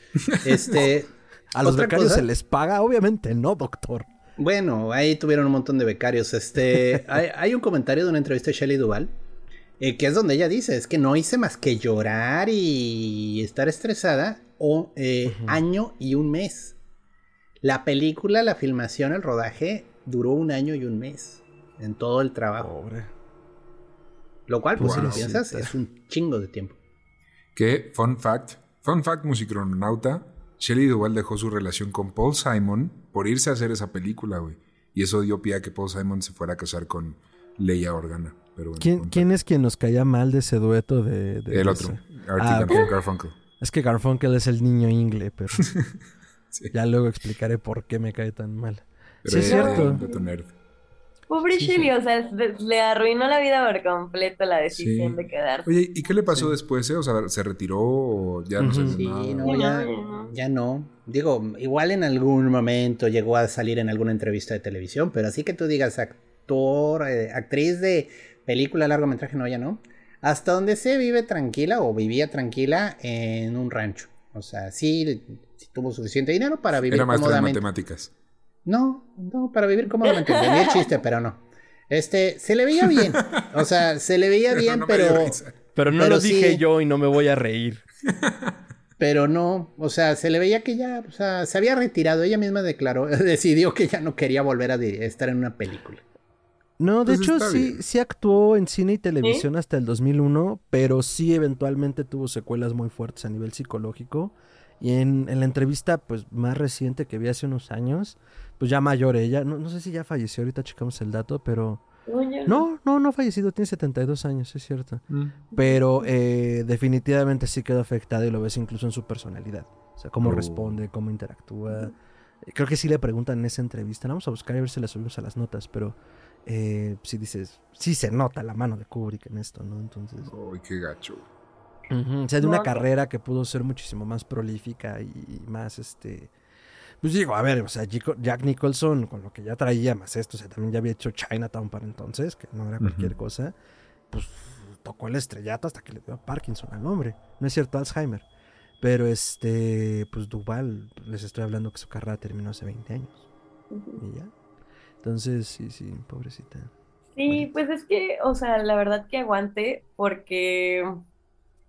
Este... *laughs* a los becarios se les paga, obviamente, no, doctor. Bueno, ahí tuvieron un montón de becarios. Este, hay, hay un comentario de una entrevista de Shelley Duval eh, que es donde ella dice, es que no hice más que llorar y estar estresada o eh, año y un mes. La película, la filmación, el rodaje duró un año y un mes en todo el trabajo. Lo cual, pues si lo piensas, es un chingo de tiempo. Que, fun fact, fun fact musicronauta, Shelley Duvall dejó su relación con Paul Simon por irse a hacer esa película, güey. Y eso dio pie a que Paul Simon se fuera a casar con Leia Organa. ¿Quién, es quien nos caía mal de ese dueto de... el otro, ah, Garfunkel. Es que Garfunkel es el niño ingle, pero *laughs* ya luego explicaré por qué me cae tan mal. sí, es cierto. Pobre Shelly, o sea, le arruinó la vida por completo la decisión de quedarse. Oye, ¿y qué le pasó después? Eh? O sea, ¿se retiró o ya no se sí, No, ya, ya no. Digo, igual en algún momento llegó a salir en alguna entrevista de televisión, pero así que tú digas actor, eh, actriz de película, largometraje, no, ya no. Hasta donde se vive tranquila o vivía tranquila en un rancho. O sea, sí, tuvo suficiente dinero para vivir Era maestra de matemáticas. No, no, para vivir cómodamente. Tenía el chiste, pero no. Este, se le veía bien. O sea, se le veía bien, pero. Pero no lo dije yo y no me voy a reír. *laughs* Pero no, o sea, se le veía que ya, o sea, se había retirado. Ella misma declaró, *laughs* decidió que ya no quería volver a estar en una película. No, de pues hecho sí, sí actuó en cine y televisión hasta el 2001, pero sí eventualmente tuvo secuelas muy fuertes a nivel psicológico. Y en, la entrevista pues más reciente que vi hace unos años, pues ya mayor ella, no, no sé si ya falleció, ahorita checamos el dato, pero... No, no, no ha fallecido, tiene 72 años, es cierto. Mm. Pero eh, definitivamente sí quedó afectada y lo ves incluso en su personalidad. O sea, cómo oh. responde, cómo interactúa. Creo que sí le preguntan en esa entrevista. Vamos a buscar y a ver si la subimos a las notas, pero eh, si dices, sí se nota la mano de Kubrick en esto, ¿no? Entonces. ¡Ay, qué gacho! o sea, de una carrera que pudo ser muchísimo más prolífica y más, este. Pues digo, a ver, o sea, Jack Nicholson, con lo que ya traía más esto, o sea, también ya había hecho Chinatown para entonces, que no era cualquier cosa, pues tocó el estrellato hasta que le dio Parkinson al hombre. No es cierto, Alzheimer. Pero este, pues Duval, les estoy hablando que su carrera terminó hace 20 años. Y ya. Entonces, sí, sí, pobrecita. Sí, pues es que, o sea, la verdad que aguante, porque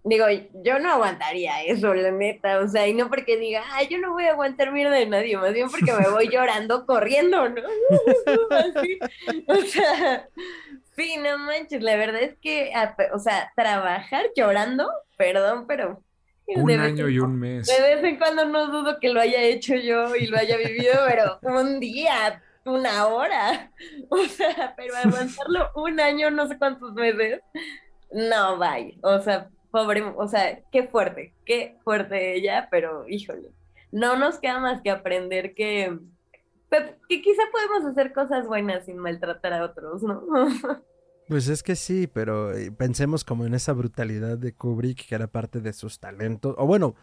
digo, yo no aguantaría eso, la neta, o sea, y no porque diga, ay, yo no voy a aguantar mierda de nadie, más bien porque me voy *laughs* llorando corriendo, ¿no? *laughs* O sea, sí, no manches, la verdad es que, o sea, trabajar llorando, perdón, pero un año y un mes. De vez en cuando no dudo que lo haya hecho yo y lo haya vivido, pero un día, una hora. *laughs* O sea, pero *laughs* aguantarlo un año, no sé cuántos meses. No, vaya. O sea, pobre, o sea, qué fuerte, qué fuerte ella, pero híjole. No nos queda más que aprender que, que quizá podemos hacer cosas buenas sin maltratar a otros, ¿no? *laughs* Pues es que sí, pero eh, pensemos como en esa brutalidad de Kubrick que era parte de sus talentos, o bueno,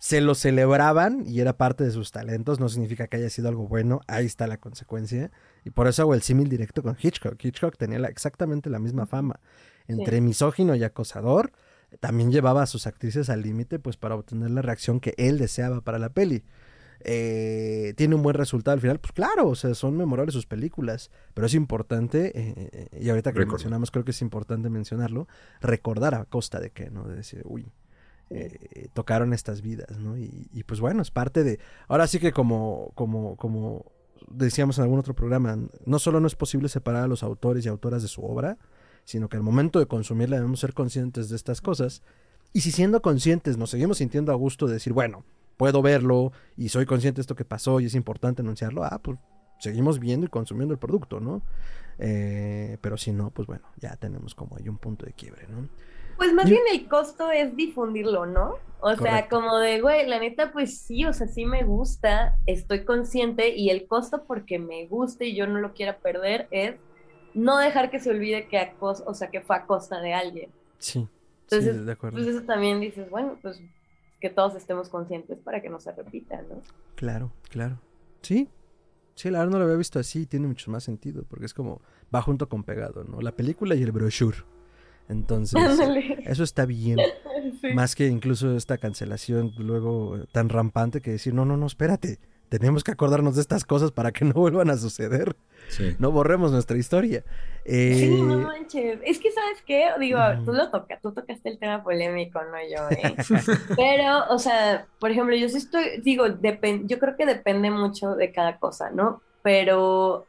se lo celebraban y era parte de sus talentos, no significa que haya sido algo bueno, ahí está la consecuencia. Y por eso hago el símil directo con Hitchcock. Hitchcock tenía exactamente la misma fama, entre misógino y acosador, también llevaba a sus actrices al límite pues para obtener la reacción que él deseaba para la peli. Eh, tiene un buen resultado al final, pues claro, o sea, son memorables sus películas, pero es importante, eh, eh, y ahorita que lo mencionamos, creo que es importante mencionarlo, recordar a costa de que, ¿no? De decir, uy, eh, tocaron estas vidas, ¿no? Y, pues bueno, es parte de... Ahora sí que como, como, como decíamos en algún otro programa, no solo no es posible separar a los autores y autoras de su obra, sino que al momento de consumirla debemos ser conscientes de estas cosas. Y si siendo conscientes nos seguimos sintiendo a gusto de decir, bueno, puedo verlo y soy consciente de esto que pasó y es importante anunciarlo, ah, pues seguimos viendo y consumiendo el producto, ¿no? Eh, pero si no, pues bueno, ya tenemos como ahí un punto de quiebre, ¿no? Pues más bien el costo es difundirlo, ¿no? O sea, como de, güey, la neta, pues sí, o sea, sí me gusta, estoy consciente y el costo porque me guste y yo no lo quiera perder es no dejar que se olvide que a o sea, que fue a costa de alguien. Sí. Entonces, de acuerdo. pues eso también dices, bueno, pues que todos estemos conscientes para que no se repita, ¿no? Claro, claro. Sí, sí, la verdad no lo había visto así, tiene mucho más sentido, porque es como va junto con pegado, ¿no? La película y el brochure. Entonces, eso está bien. *laughs* Más que incluso esta cancelación luego tan rampante que decir, no, no, no, espérate. Tenemos que acordarnos de estas cosas para que no vuelvan a suceder. No borremos nuestra historia. Sí, no eh, manches. Es que, ¿sabes qué? Digo, tú lo tocas, tú tocaste el tema polémico, no yo, ¿eh? *laughs* Pero, o sea, por ejemplo, yo sí estoy, digo, yo creo que depende mucho de cada cosa, ¿no? Pero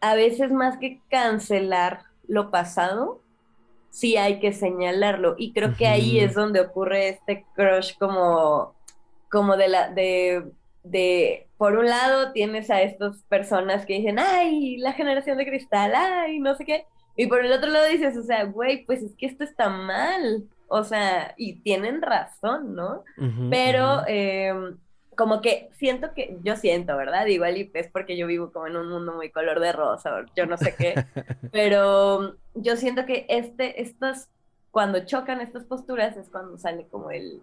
a veces más que cancelar lo pasado, sí hay que señalarlo. Y creo que ahí es donde ocurre este crush como, como de la, de, de, por un lado tienes a estas personas que dicen, ay, la generación de cristal, ay, no sé qué. Y por el otro lado dices, o sea, güey, pues es que esto está mal. O sea, y tienen razón, ¿no? Pero em, como que siento que, yo siento, ¿verdad? Igual y es porque yo vivo como en un mundo muy color de rosa, yo no sé qué, *laughs* pero yo siento que este, estas, cuando chocan estas posturas es cuando sale como el,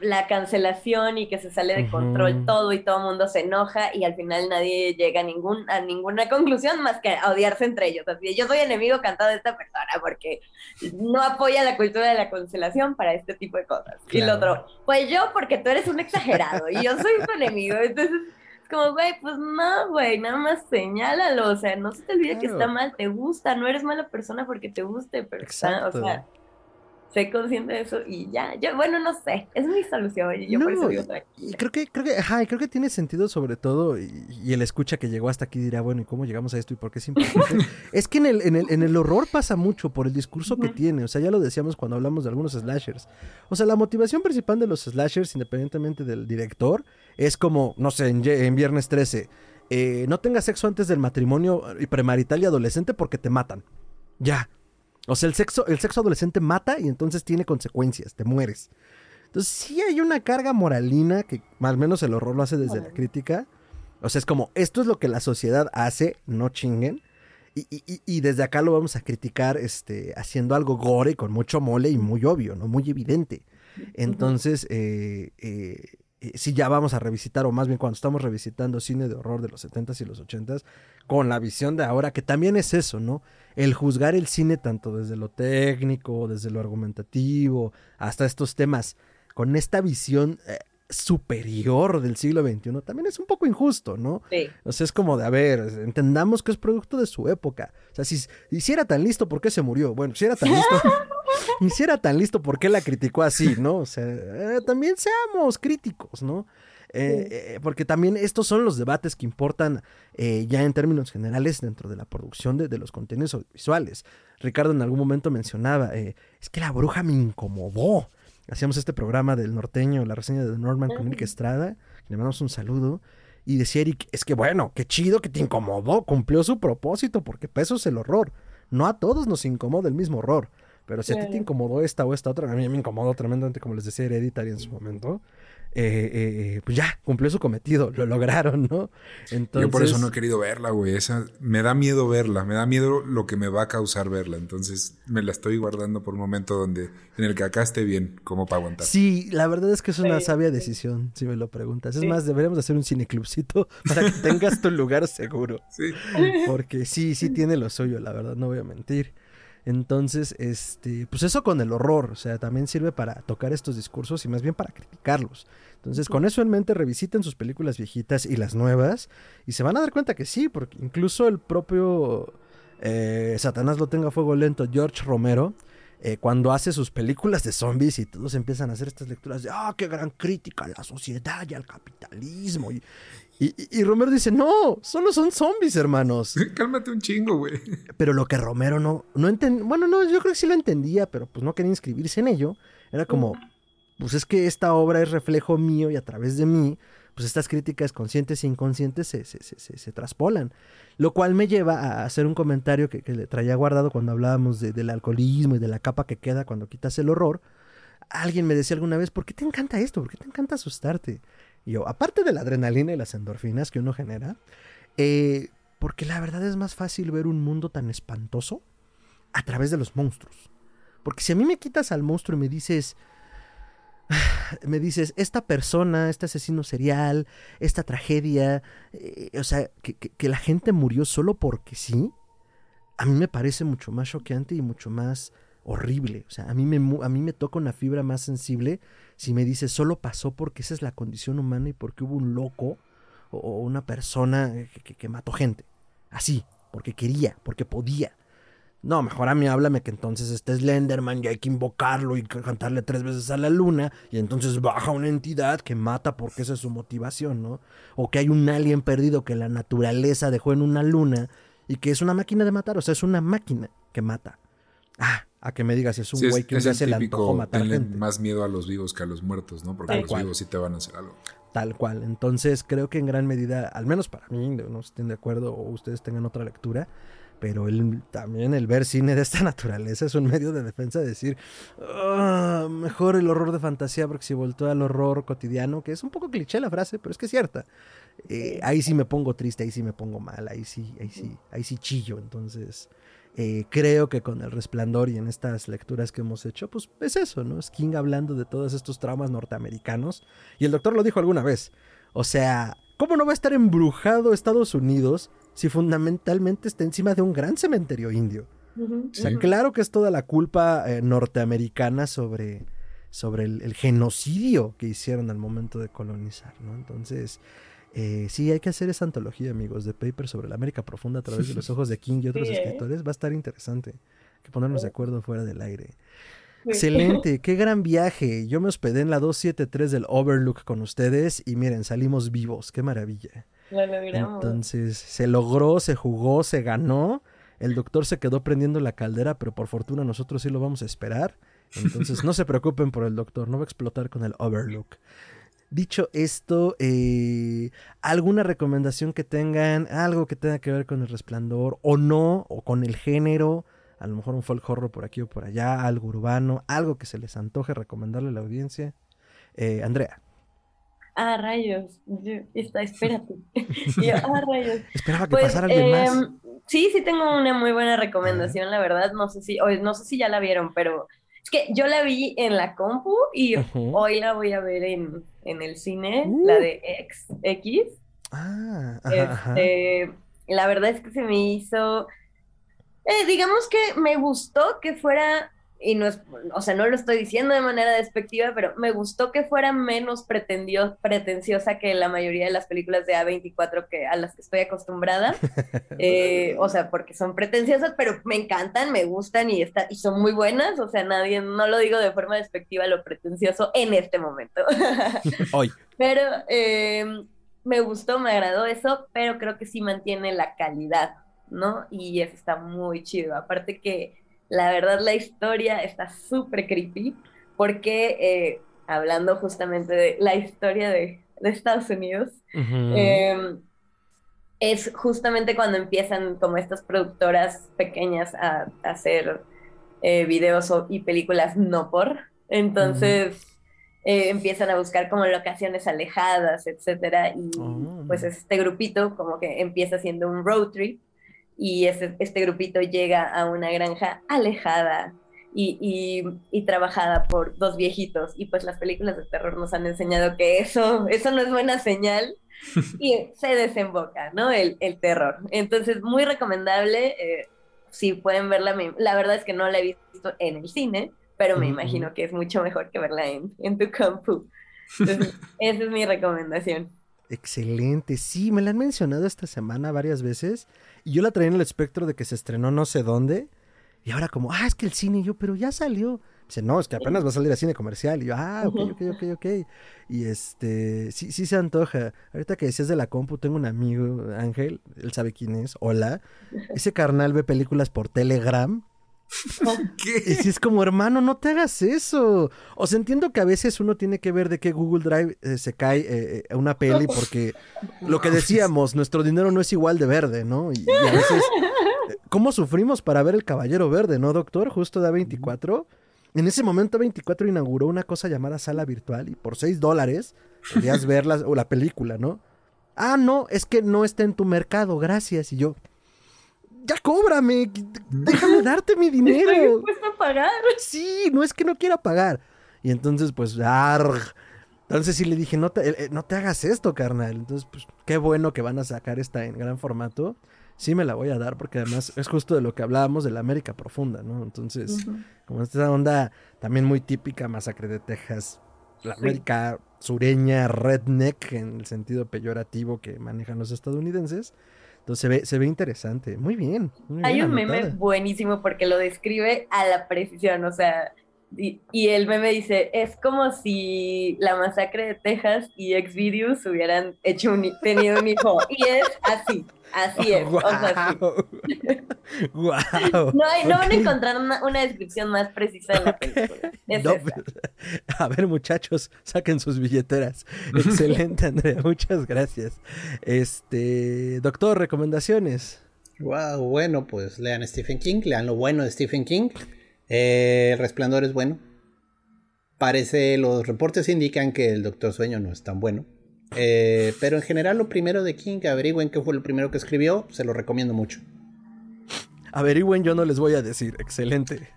la, cancelación y que se sale de control todo y todo el mundo se enoja y al final nadie llega a, ningún, a ninguna conclusión más que a odiarse entre ellos. Así, yo soy enemigo cantado de esta persona porque no apoya la cultura de la cancelación para este tipo de cosas. Y el otro, pues yo porque tú eres un exagerado y yo soy tu enemigo. Entonces es como, güey, pues no, güey, nada más señálalo. O sea, no se te olvide que está mal, te gusta, no eres mala persona porque te guste, pero está, o sea sé consciente de eso y ya, yo, bueno, no sé, es mi solución, y yo por eso digo Y creo que, creo que, ajá, creo que tiene sentido sobre todo, y, el escucha que llegó hasta aquí dirá, bueno, ¿y cómo llegamos a esto y por qué es importante? *laughs* es que en el, en, el, en el horror pasa mucho por el discurso que tiene, o sea, ya lo decíamos cuando hablamos de algunos slashers. O sea, la motivación principal de los slashers, independientemente del director, es como, no sé, en, en Viernes 13, eh, no tengas sexo antes del matrimonio y premarital y adolescente porque te matan. Ya. O sea, el sexo, el sexo adolescente mata y entonces tiene consecuencias, te mueres. Entonces sí hay una carga moralina que al menos el horror lo hace desde la crítica. O sea, es como, esto es lo que la sociedad hace, no chinguen. Y, desde acá lo vamos a criticar este, haciendo algo gore con mucho mole y muy obvio, ¿no? Muy evidente. Entonces, eh, eh, eh, si ya vamos a revisitar, o más bien cuando estamos revisitando cine de horror de los 70s y los 80s, con la visión de ahora, que también es eso, ¿no? El juzgar el cine tanto desde lo técnico, desde lo argumentativo, hasta estos temas, con esta visión eh, superior del siglo XXI, también es un poco injusto, ¿no? Sí. O sea, es como de, a ver, entendamos que es producto de su época. O sea, si, si era tan listo, ¿por qué se murió? Bueno, si era tan listo... *laughs* y si era tan listo, ¿por qué la criticó así, no? O sea, eh, también seamos críticos, ¿no? Eh, eh, porque también estos son los debates que importan ya en términos generales dentro de la producción de, los contenidos audiovisuales. Ricardo en algún momento mencionaba, es que la bruja me incomodó. Hacíamos este programa del norteño, la reseña de Norman con Eric Estrada, le mandamos un saludo. Y decía Eric, es que bueno, qué chido que te incomodó, cumplió su propósito, porque peso es el horror. No a todos nos incomoda el mismo horror. Pero si a ti te incomodó esta o esta otra, a mí me incomodó tremendamente, como les decía Hereditary en su momento. Eh, eh, eh, pues ya, cumplió su cometido, lo lograron, ¿no? Entonces... Yo por eso no he querido verla, güey. Esa, me da miedo verla, me da miedo lo que me va a causar verla. Entonces me la estoy guardando por un momento donde, en el que acá esté bien, como para aguantar. Sí, la verdad es que es una sabia decisión, si me lo preguntas. Es más, deberíamos hacer un cineclubcito *laughs* para que tengas tu lugar seguro. Sí. Porque sí, sí tiene lo suyo, la verdad, no voy a mentir. Entonces, este, pues eso con el horror, o sea, también sirve para tocar estos discursos y más bien para criticarlos. Entonces, con eso en mente, revisiten sus películas viejitas y las nuevas y se van a dar cuenta que sí, porque incluso el propio eh, Satanás lo tenga fuego lento, George Romero, eh, cuando hace sus películas de zombies y todos empiezan a hacer estas lecturas de, ah, qué gran crítica a la sociedad y al capitalismo. Y, y, Romero dice, no, solo son zombies, hermanos. *laughs* Cálmate un chingo, güey. Pero lo que Romero no, no entendía, bueno, no, yo creo que sí lo entendía, pero pues no quería inscribirse en ello. Era como, pues es que esta obra es reflejo mío y a través de mí, pues estas críticas conscientes e inconscientes se, se, se, se traspolan. Lo cual me lleva a hacer un comentario que, le traía guardado cuando hablábamos del alcoholismo y de la capa que queda cuando quitas el horror. Alguien me decía alguna vez, ¿por qué te encanta esto? ¿Por qué te encanta asustarte? Yo, aparte de la adrenalina y las endorfinas que uno genera, eh, porque la verdad es más fácil ver un mundo tan espantoso a través de los monstruos. Porque si a mí me quitas al monstruo y me dices, *sighs* me dices, esta persona, este asesino serial, esta tragedia, eh, o sea, que, que, la gente murió solo porque sí, a mí me parece mucho más choqueante y mucho más horrible. O sea, a mí me, a mí me toca una fibra más sensible si me dice solo pasó porque esa es la condición humana y porque hubo un loco o una persona que, mató gente. Así, porque quería, porque podía. No, mejor a mí háblame que entonces este Slenderman y hay que invocarlo y cantarle tres veces a la luna y entonces baja una entidad que mata porque esa es su motivación, ¿no? O que hay un alien perdido que la naturaleza dejó en una luna y que es una máquina de matar, o sea, es una máquina que mata. Ah, a que me digas, es un güey que un día se le antojó matar gente. más miedo a los vivos que a los muertos, ¿no? Porque los vivos sí te van a hacer algo. Tal cual. Entonces, creo que en gran medida, al menos para mí, no estén de acuerdo o ustedes tengan otra lectura, pero el, también el ver cine de esta *laughs* naturaleza es un medio de defensa de decir, ah, mejor el horror de fantasía porque si voltó al horror cotidiano, que es un poco cliché la frase, pero es que es cierta. Eh, ahí sí me pongo triste, ahí sí me pongo mal, ahí sí, ahí sí, ahí sí chillo. Entonces, eh, creo que con el resplandor y en estas lecturas que hemos hecho, pues es eso, ¿no? Es King hablando de todos estos traumas norteamericanos. Y el doctor lo dijo alguna vez. O sea, ¿cómo no va a estar embrujado Estados Unidos si fundamentalmente está encima de un gran cementerio indio? O sea, claro que es toda la culpa eh, norteamericana sobre, sobre el, genocidio que hicieron al momento de colonizar, ¿no? Entonces, eh, sí, hay que hacer esa antología, amigos, de papers sobre la América Profunda a través de los *laughs* ojos de King y otros ¿eh? escritores. Va a estar interesante. Hay que ponernos de acuerdo fuera del aire. Excelente, *laughs* qué gran viaje. Yo me hospedé en la 273 del Overlook con ustedes y miren, salimos vivos, qué maravilla. Lo logramos. Entonces, se logró, se jugó, se ganó. El doctor se quedó prendiendo la caldera, pero por fortuna nosotros sí lo vamos a esperar. Entonces, no se *laughs* preocupen por el doctor, no va a explotar con el Overlook. Dicho esto, eh, ¿alguna recomendación que tengan? ¿Algo que tenga que ver con el resplandor o no? ¿O con el género? A lo mejor un folk horror por aquí o por allá, algo urbano, algo que se les antoje recomendarle a la audiencia. Eh, Andrea. Ah, rayos. está, espérate. *laughs* *laughs* ah, rayos. Esperaba que pues, pasara alguien más. Em, sí, sí tengo una muy buena recomendación, la verdad. No sé si, no sé si ya la vieron, pero es que yo la vi en la compu y hoy la voy a ver en, el cine, la uh. de X. X. Ah, este, la verdad es que se me hizo. Eh, digamos que me gustó que fuera y no es, o sea, no lo estoy diciendo de manera despectiva, pero me gustó que fuera menos pretenciosa que la mayoría de las películas de A24 que, a las que estoy acostumbrada. *laughs* Eh, o sea, porque son pretenciosas, pero me encantan, me gustan y, está, y son muy buenas. O sea, nadie, no lo digo de forma despectiva lo pretencioso en este momento. *laughs* Hoy. Pero eh, me gustó, me agradó eso, pero creo que sí mantiene la calidad, ¿no? Y eso está muy chido. Aparte que la verdad, la historia está súper creepy porque, eh, hablando justamente de la historia de, Estados Unidos, em, es justamente cuando empiezan como estas productoras pequeñas a, hacer eh, videos y películas no por. Entonces... Eh, empiezan a buscar como locaciones alejadas, etcétera, y oh. pues este grupito como que empieza siendo un road trip y este, este grupito llega a una granja alejada y, y, trabajada por dos viejitos. Y pues las películas de terror nos han enseñado que eso, eso no es buena señal *laughs* y se desemboca, ¿no? El, el terror. Entonces, muy recomendable. Eh, si pueden verla, la verdad es que no la he visto en el cine, pero me imagino que es mucho mejor que verla en, en tu compu. Entonces, *laughs* esa es mi recomendación. Excelente. Sí, me la han mencionado esta semana varias veces. Y yo la traía en el espectro de que se estrenó no sé dónde. Y ahora como, ah, es que el cine, y yo, pero ya salió. Dice, no, es que apenas va a salir a cine comercial. Y yo, ah, ok, ok, ok, ok. Y este, sí, sí se antoja. Ahorita que decías de la compu, tengo un amigo, Ángel, él sabe quién es, hola. Ese carnal ve películas por Telegram *laughs* ¿Qué? Y si es como, hermano, no te hagas eso. O sea, entiendo que a veces uno tiene que ver de qué Google Drive eh, se cae eh, eh, una peli *laughs* porque lo que decíamos, nuestro dinero no es igual de verde, ¿no? Y, a veces, *laughs* ¿cómo sufrimos para ver El Caballero Verde, no, doctor? Justo de A24. En ese momento A24 inauguró una cosa llamada sala virtual y por 6 dólares podías ver la, o la película, ¿no? Ah, no, es que no está en tu mercado, gracias. Y yo, ya cóbrame, déjame darte mi *laughs* dinero. Estoy dispuesto a pagar. Sí, no es que no quiera pagar. Y entonces, pues, arg. Entonces sí le dije, no te, eh, eh, no te hagas esto, carnal. Entonces, pues, qué bueno que van a sacar esta en gran formato. Sí me la voy a dar porque además es justo de lo que hablábamos de la América profunda, ¿no? Entonces, como esta onda también muy típica, masacre de Texas, la América sureña, redneck, en el sentido peyorativo que manejan los estadounidenses. Entonces se ve, se ve interesante. Muy bien. Hay un meme buenísimo porque lo describe a la precisión. O sea, y, el meme dice, es como si la masacre de Texas y Xvideos hubieran hecho un, tenido un hijo. Y es así. Así es. O sea, No, hay, no van a encontrar una, descripción más precisa de la película. a ver, muchachos, saquen sus billeteras. Excelente, Andrea. Muchas gracias. Este, doctor, recomendaciones. Wow, bueno, pues lean Stephen King, lean lo bueno de Stephen King. Eh, el resplandor es bueno. Parece, los reportes indican que el Doctor Sueño no es tan bueno. Eh, pero en general, lo primero de King, averigüen qué fue lo primero que escribió, se lo recomiendo mucho. Averigüen, yo no les voy a decir. Excelente.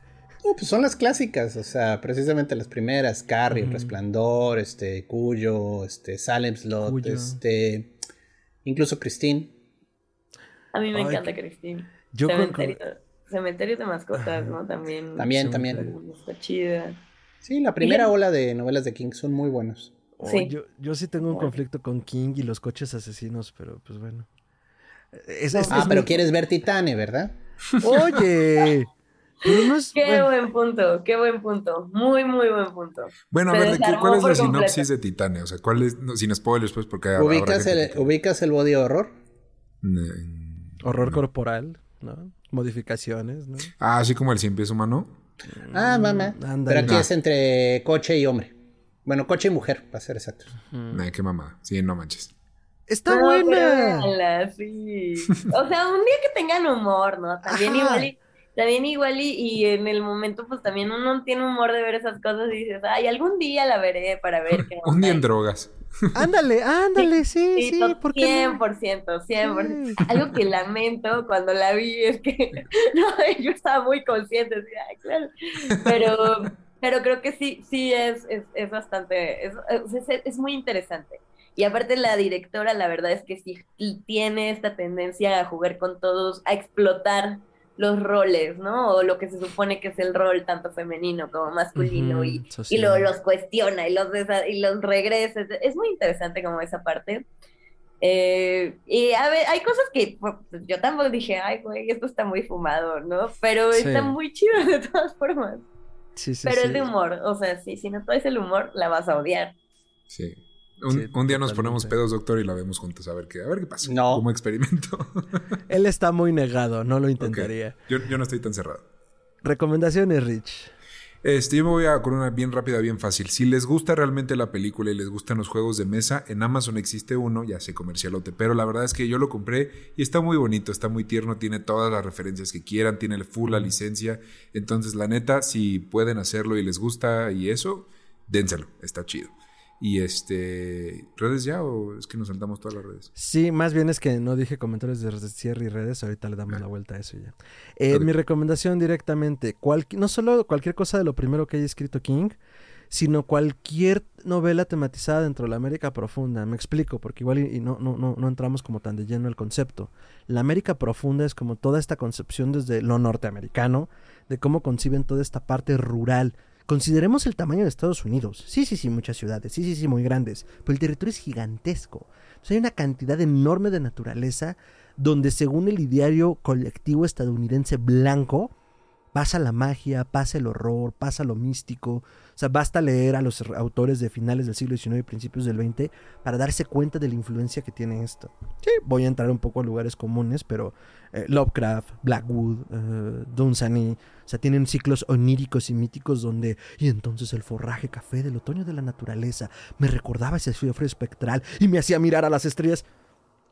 pues son las clásicas, o sea, precisamente las primeras, Carrie, Resplandor, este, Cuyo, este, Salem Slot, este, incluso Christine. A mí me encanta Christine. Yo Cementerio de mascotas, ¿no? También. También, también. Está chida. Sí, la primera ola de novelas de King son muy buenos. sí. Yo, yo sí tengo un conflicto con King y los coches asesinos, pero pues bueno. ah, pero quieres ver Titane, ¿verdad? *laughs* Oye, qué buen punto, qué buen punto. Muy, muy buen punto. Bueno, a ver, ¿cuál es la sinopsis de Titania? O sea, ¿cuál es, sin spoilers, pues, porque... ¿Ubicas, el, ¿Ubicas el body horror? horror corporal, ¿no? Modificaciones, ¿no? Ah, así como el cien pies humano. Ah, mamá. Pero aquí es entre coche y hombre. Bueno, coche y mujer, para ser exactos. Ay, qué mamada. Sí, no manches. Está buena. sí. *laughs* O sea, un día que tengan humor, ¿no? También igual y, también igual y, en el momento pues también uno tiene humor de ver esas cosas y dices, ay, algún día la veré para ver *laughs* qué Un día en drogas. Ándale, *laughs* ándale, sí, sí, sí ¿por 100%, 100%. Algo que lamento cuando la vi es que *laughs* no, yo estaba muy consciente, claro. Pero, pero creo que sí, sí es, es, es bastante, es, es muy interesante. Y aparte la directora, la verdad es que sí tiene esta tendencia a jugar con todos, a explotar los roles, ¿no? O lo que se supone que es el rol tanto femenino como masculino y, y luego los cuestiona y los, y los regresa. Es muy interesante como esa parte. Eh, y a ver, hay cosas que pues, yo tampoco dije, ay, güey, esto está muy fumado, ¿no? Pero está muy chido de todas formas. Sí, sí, Pero es de humor, o sea, sí, si no traes el humor, la vas a odiar. Sí. Un, día nos ponemos pedos, doctor, y la vemos juntos a ver qué, a ver qué pasa. No. Como experimento. *laughs* Él está muy negado, no lo intentaría. Yo, no estoy tan cerrado. Recomendaciones, Rich. Este, yo me voy a con una bien rápida, bien fácil. Si les gusta realmente la película y les gustan los juegos de mesa, en Amazon existe uno, ya sé comercialote, pero la verdad es que yo lo compré y está muy bonito, está muy tierno, tiene todas las referencias que quieran, tiene el full la licencia. Entonces, la neta, si pueden hacerlo y les gusta y eso, dénselo, está chido. Y este, ¿redes ya o es que nos saltamos todas las redes? Sí, más bien es que no dije comentarios de cierre y redes, ahorita le damos la vuelta a eso ya. Eh, mi recomendación directamente, no solo cualquier cosa de lo primero que haya escrito King, sino cualquier novela tematizada dentro de la América Profunda. Me explico, porque igual y, no, no, no, no entramos como tan de lleno al concepto. La América Profunda es como toda esta concepción desde lo norteamericano, de cómo conciben toda esta parte rural, Consideremos el tamaño de Estados Unidos. Sí, sí, sí, muchas ciudades. Sí, sí, sí, muy grandes. Pero el territorio es gigantesco. hay una cantidad enorme de naturaleza donde según el ideario colectivo estadounidense blanco, pasa la magia, pasa el horror, pasa lo místico. O sea, basta leer a los autores de finales del siglo XIX y principios del XX para darse cuenta de la influencia que tiene esto. Sí, voy a entrar un poco a lugares comunes, pero eh, Lovecraft, Blackwood, eh, Dunsany, o sea, tienen ciclos oníricos y míticos donde, y entonces el forraje café del otoño de la naturaleza me recordaba ese frío espectral y me hacía mirar a las estrellas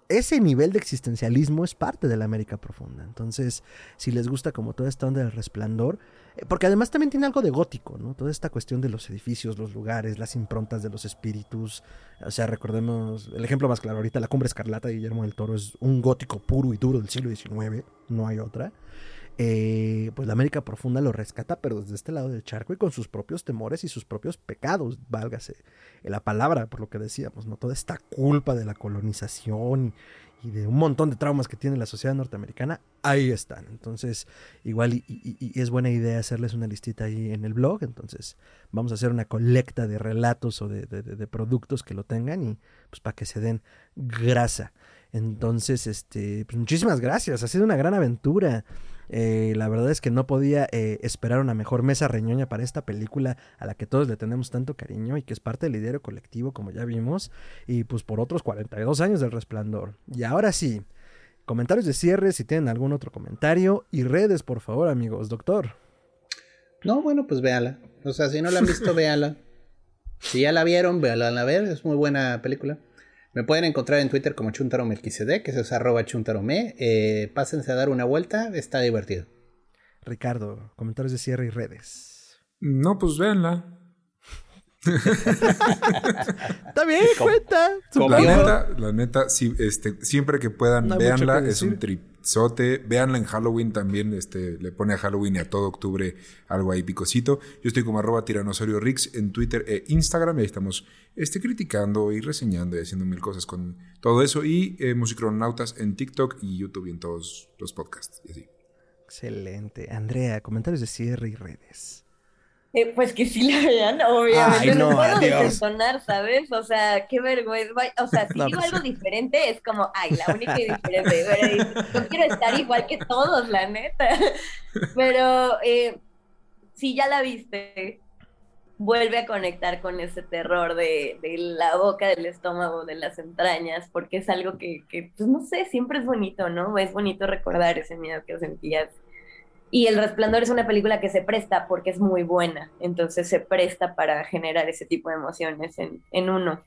ese nivel de existencialismo es parte de la América profunda. Entonces, si les gusta como toda esta onda del resplandor, eh, porque además también tiene algo de gótico, ¿no? Toda esta cuestión de los edificios, los lugares, las improntas de los espíritus. O sea, recordemos el ejemplo más claro ahorita, la Cumbre Escarlata de Guillermo del Toro es un gótico puro y duro del siglo XIX, no hay otra. Eh, pues la América profunda lo rescata, pero desde este lado del charco y con sus propios temores y sus propios pecados, válgase la palabra, por lo que decíamos, ¿no? Toda esta culpa de la colonización y, de un montón de traumas que tiene la sociedad norteamericana, ahí están. Entonces, igual y, es buena idea hacerles una listita ahí en el blog. Entonces, vamos a hacer una colecta de relatos o de, de productos que lo tengan y pues para que se den grasa. Entonces, este, pues muchísimas gracias. Ha sido una gran aventura. Eh, la verdad es que no podía eh, esperar una mejor mesa reñoña para esta película a la que todos le tenemos tanto cariño y que es parte del lidero colectivo, como ya vimos, y pues por otros 42 años del resplandor. Y ahora sí, comentarios de cierre si tienen algún otro comentario y redes, por favor, amigos. Doctor. No, bueno, pues véala. O sea, si no la han visto, *laughs* véala. Si ya la vieron, véala a ver, es muy buena película. Me pueden encontrar en Twitter como Chuntaro Melquisede, que es arroba chuntarome. Eh, pásense a dar una vuelta, está divertido. Ricardo, comentarios de cierre y redes. No, pues véanla. Está bien, cuenta. La neta, la neta, este, siempre que puedan, véanla, es un tripsote. Véanla en Halloween también, este, le pone a Halloween y a todo octubre algo ahí picosito. Yo estoy como arroba tiranosaurio Rix en Twitter e Instagram, y ahí estamos este, criticando y reseñando y haciendo mil cosas con todo eso. Y eh, Musicronautas en TikTok y YouTube y en todos los podcasts. Excelente. Andrea, comentarios de cierre y redes. Eh, pues que sí la vean, obviamente. no, puedo desentonar, ¿sabes? O sea, qué vergüenza. O sea, *laughs* si digo pues algo diferente, es como, ay, la única y diferente. no quiero estar igual que todos, la neta. *laughs* Pero eh, si ya la viste, vuelve a conectar con ese terror de, de, la boca, del estómago, de las entrañas, porque es algo que, que, pues no sé, siempre es bonito, ¿no? Es bonito recordar ese miedo que sentías y El Resplandor es una película que se presta porque es muy buena, entonces se presta para generar ese tipo de emociones en, en uno.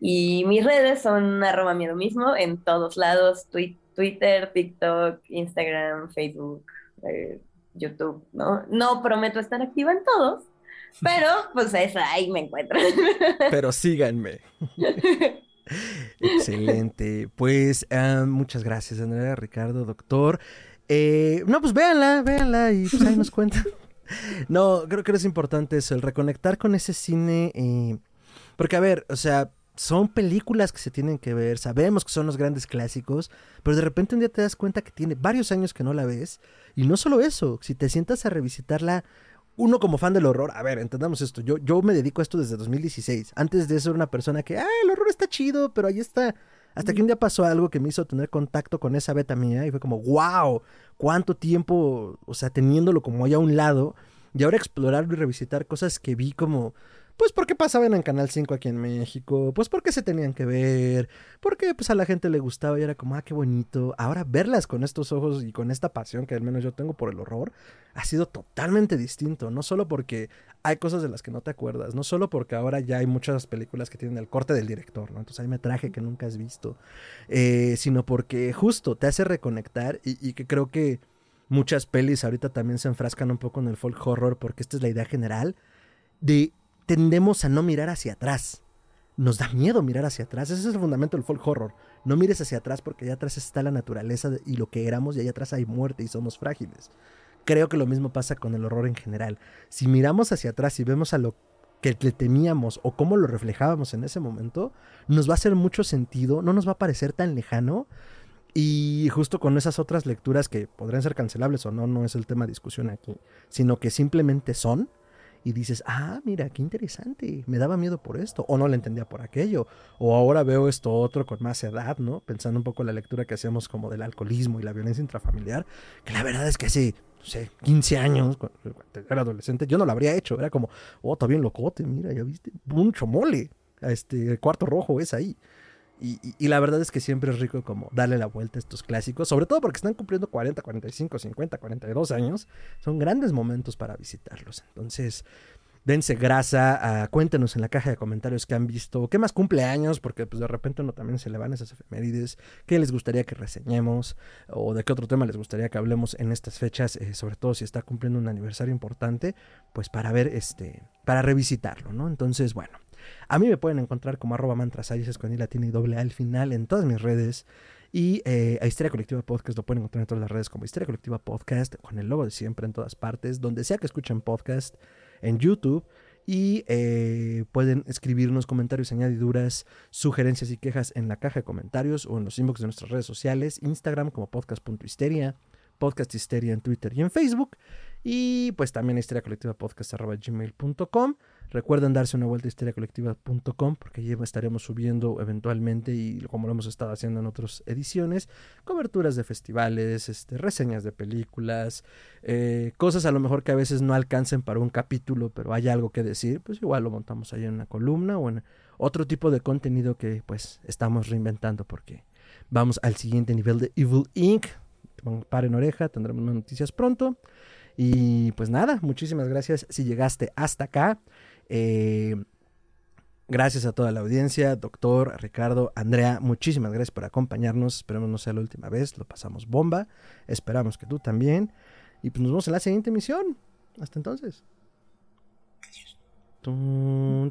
Y mis redes son arroba miedo mismo en todos lados, Twitter, TikTok, Instagram, Facebook, eh, YouTube, ¿no? No prometo estar activa en todos, pero *laughs* pues es ahí me encuentro. Pero síganme. *laughs* Excelente. Pues ah, muchas gracias, Andrea, Ricardo, doctor. Eh, no, pues véanla, véanla y pues ahí nos *laughs* cuentan. no, creo que es importante eso, el reconectar con ese cine. Eh, porque, a ver, o sea, son películas que se tienen que ver, sabemos que son los grandes clásicos, pero de repente un día te das cuenta que tiene varios años que no la ves. Y no solo eso, si te sientas a revisitarla, uno como fan del horror, a ver, entendamos esto, yo, yo me dedico a esto desde 2016. Antes de eso era una persona que, ah, el horror está chido, pero ahí está hasta que un día pasó algo que me hizo tener contacto con esa beta mía y fue como, wow, cuánto tiempo, o sea, teniéndolo como ahí a un lado y ahora explorarlo y revisitar cosas que vi como pues porque pasaban en Canal 5 aquí en México, pues porque se tenían que ver, porque pues a la gente le gustaba y era como, ah, qué bonito. Ahora verlas con estos ojos y con esta pasión que al menos yo tengo por el horror, ha sido totalmente distinto, no solo porque hay cosas de las que no te acuerdas, no solo porque ahora ya hay muchas películas que tienen el corte del director, ¿no? Entonces hay metraje que nunca has visto, eh, sino porque justo te hace reconectar y, y que creo que muchas pelis ahorita también se enfrascan un poco en el folk horror porque esta es la idea general de tendemos a no mirar hacia atrás. Nos da miedo mirar hacia atrás. Ese es el fundamento del folk horror. No mires hacia atrás porque allá atrás está la naturaleza y lo que éramos y allá atrás hay muerte y somos frágiles. Creo que lo mismo pasa con el horror en general. Si miramos hacia atrás y vemos a lo que le temíamos o cómo lo reflejábamos en ese momento, nos va a hacer mucho sentido, no nos va a parecer tan lejano. Y justo con esas otras lecturas que podrían ser cancelables o no, no es el tema de discusión aquí, sino que simplemente son, y dices, ah, mira, qué interesante, me daba miedo por esto, o no le entendía por aquello, o ahora veo esto otro con más edad, ¿no? Pensando un poco en la lectura que hacíamos como del alcoholismo y la violencia intrafamiliar, que la verdad es que hace, no sé, 15 años, cuando era adolescente, yo no lo habría hecho, era como, oh, está bien locote, mira, ya viste, mucho mole, este, el cuarto rojo es ahí. Y, la verdad es que siempre es rico como darle la vuelta a estos clásicos, sobre todo porque están cumpliendo 40, 45, 50, 42 años. Son grandes momentos para visitarlos. Entonces, dense grasa, uh, cuéntenos en la caja de comentarios qué han visto, qué más cumpleaños, porque pues de repente uno también se le van esas efemérides, qué les gustaría que reseñemos o de qué otro tema les gustaría que hablemos en estas fechas, eh, sobre todo si está cumpliendo un aniversario importante, pues para ver este, para revisitarlo, ¿no? Entonces, bueno. A mí me pueden encontrar como arroba mantrasalles con i latina y doble al final en todas mis redes. Y eh, a Histeria Colectiva Podcast lo pueden encontrar en todas las redes como Histeria Colectiva Podcast, con el logo de siempre en todas partes, donde sea que escuchen podcast, en YouTube. Y eh, pueden escribirnos comentarios, añadiduras, sugerencias y quejas en la caja de comentarios o en los inbox de nuestras redes sociales, Instagram como podcast.histeria, podcast histeria en Twitter y en Facebook. Y pues también histeria colectiva podcast.gmail.com. Recuerden darse una vuelta a histeriacolectiva.com porque ya estaremos subiendo eventualmente y como lo hemos estado haciendo en otras ediciones, coberturas de festivales, este, reseñas de películas, eh, cosas a lo mejor que a veces no alcancen para un capítulo, pero hay algo que decir, pues igual lo montamos ahí en una columna o en otro tipo de contenido que pues estamos reinventando porque vamos al siguiente nivel de Evil Inc. Paren oreja, tendremos más noticias pronto. Y pues nada, muchísimas gracias si llegaste hasta acá. Eh, gracias a toda la audiencia, doctor, Ricardo, Andrea, muchísimas gracias por acompañarnos. Esperemos no sea la última vez, lo pasamos bomba. Esperamos que tú también. Y pues nos vemos en la siguiente emisión. Hasta entonces. Tum,